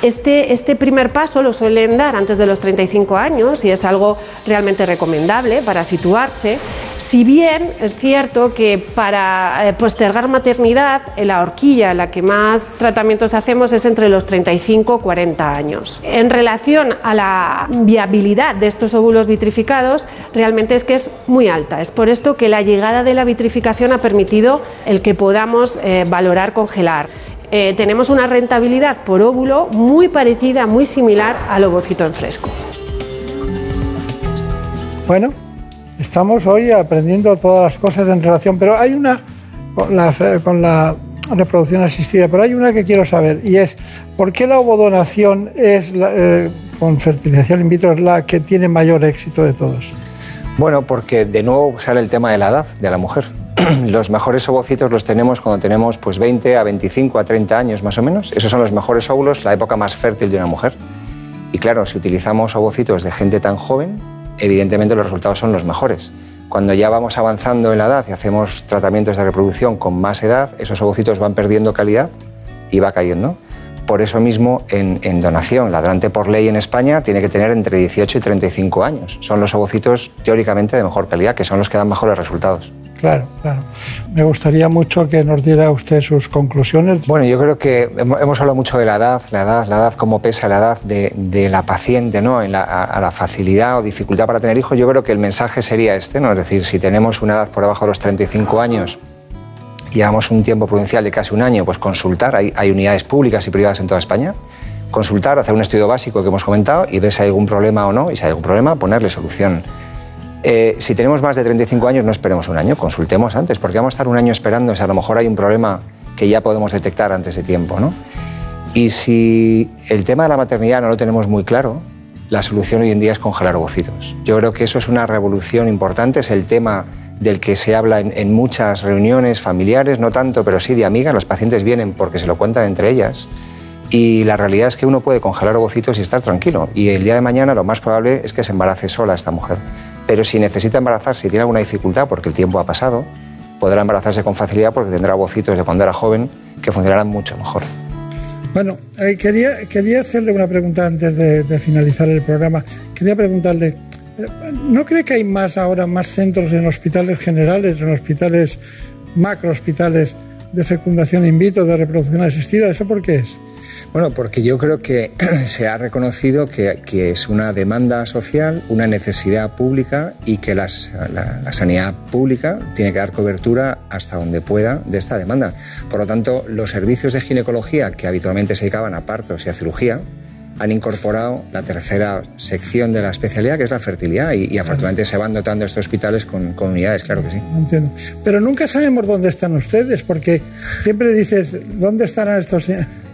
Este, este, primer paso lo suelen dar antes de los 35 años y es algo realmente recomendable para situarse, si bien es cierto que para eh, postergar maternidad, la horquilla en la que más tratamientos hacemos es entre los 35 y 40 años. En relación a la viabilidad de estos óvulos vitrificados, realmente es que es muy alta. Es por esto que la llegada de la vitrificación ha permitido el que podamos eh, valorar congelar. Eh, tenemos una rentabilidad por óvulo muy parecida, muy similar al ovocito en fresco. Bueno, estamos hoy aprendiendo todas las cosas en relación, pero hay una con la, reproducción asistida, pero hay una que quiero saber y es ¿por qué la ovodonación es eh, con fertilización in vitro es la que tiene mayor éxito de todos? Bueno, porque de nuevo sale el tema de la edad de la mujer. <clears throat> los mejores ovocitos los tenemos cuando tenemos pues 20 a 25 a 30 años más o menos. Esos son los mejores óvulos, la época más fértil de una mujer. Y claro, si utilizamos ovocitos de gente tan joven, evidentemente los resultados son los mejores. Cuando ya vamos avanzando en la edad y hacemos tratamientos de reproducción con más edad, esos ovocitos van perdiendo calidad y va cayendo. Por eso mismo, en, donación, la donante por ley en España tiene que tener entre 18 y 35 años. Son los ovocitos teóricamente de mejor calidad, que son los que dan mejores resultados. Claro, claro. Me gustaría mucho que nos diera usted sus conclusiones. Bueno, yo creo que hemos hablado mucho de la edad, la edad, la edad, cómo pesa la edad de, la paciente, ¿no? A, la facilidad o dificultad para tener hijos. Yo creo que el mensaje sería este, ¿no? Es decir, si tenemos una edad por debajo de los 35 años llevamos un tiempo prudencial de casi un año, pues consultar. Hay, hay unidades públicas y privadas en toda España. Consultar, hacer un estudio básico que hemos comentado y ver si hay algún problema o no. Y si hay algún problema, ponerle solución. Eh, si tenemos más de 35 años, no esperemos un año, consultemos antes, porque vamos a estar un año esperando, si a lo mejor hay un problema que ya podemos detectar antes de tiempo. ¿no? Y si el tema de la maternidad no lo tenemos muy claro, la solución hoy en día es congelar ovocitos. Yo creo que eso es una revolución importante, es el tema del que se habla en, muchas reuniones familiares, no tanto, pero sí de amigas, los pacientes vienen porque se lo cuentan entre ellas. Y la realidad es que uno puede congelar ovocitos y estar tranquilo. Y el día de mañana lo más probable es que se embarace sola esta mujer. Pero si necesita embarazarse y tiene alguna dificultad porque el tiempo ha pasado, podrá embarazarse con facilidad porque tendrá ovocitos de cuando era joven que funcionarán mucho mejor. Bueno, eh, quería, quería hacerle una pregunta antes de, finalizar el programa. Quería preguntarle, eh, ¿no cree que hay más ahora, más centros en hospitales generales, en hospitales, macro hospitales de fecundación in vitro, de reproducción asistida? ¿Eso por qué es? Bueno, porque yo creo que <clears throat> se ha reconocido que, es una demanda social, una necesidad pública y que la, sanidad pública tiene que dar cobertura hasta donde pueda de esta demanda. Por lo tanto, los servicios de ginecología que habitualmente se dedicaban a partos y a cirugía, han incorporado la tercera sección de la especialidad, que es la fertilidad, y, afortunadamente se van dotando estos hospitales con, con, unidades, claro que sí. Entiendo. Pero nunca sabemos dónde están ustedes, porque siempre dices, ¿dónde estarán estos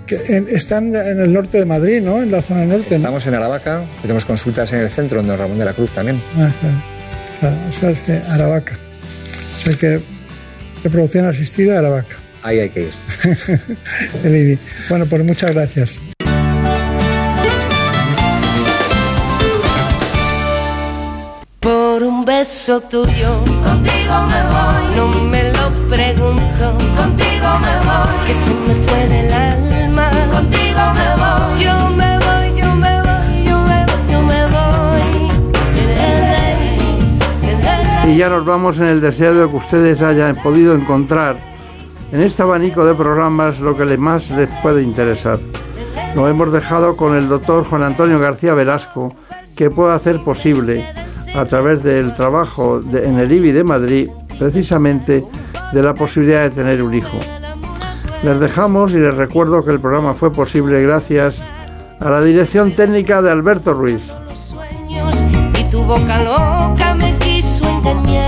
están en el norte de Madrid, ¿no? En la zona norte. Estamos en Aravaca, tenemos consultas en el centro, en Don Ramón de la Cruz también. Ah, claro. claro. Eso es que Aravaca. O sea que reproducción asistida Aravaca. Ahí hay que ir. <laughs> el IBI. Bueno, pues muchas gracias. Por un beso tuyo, contigo me voy. No me lo pregunto, contigo me voy. Que se me fue del alma Y ya nos vamos en el deseo de que ustedes hayan podido encontrar en este abanico de programas lo que más les puede interesar. Lo hemos dejado con el doctor Juan Antonio García Velasco, que puede hacer posible, a través del trabajo en el IBI de Madrid, precisamente de la posibilidad de tener un hijo. Les dejamos y les recuerdo que el programa fue posible gracias a la dirección técnica de Alberto Ruiz. Engañar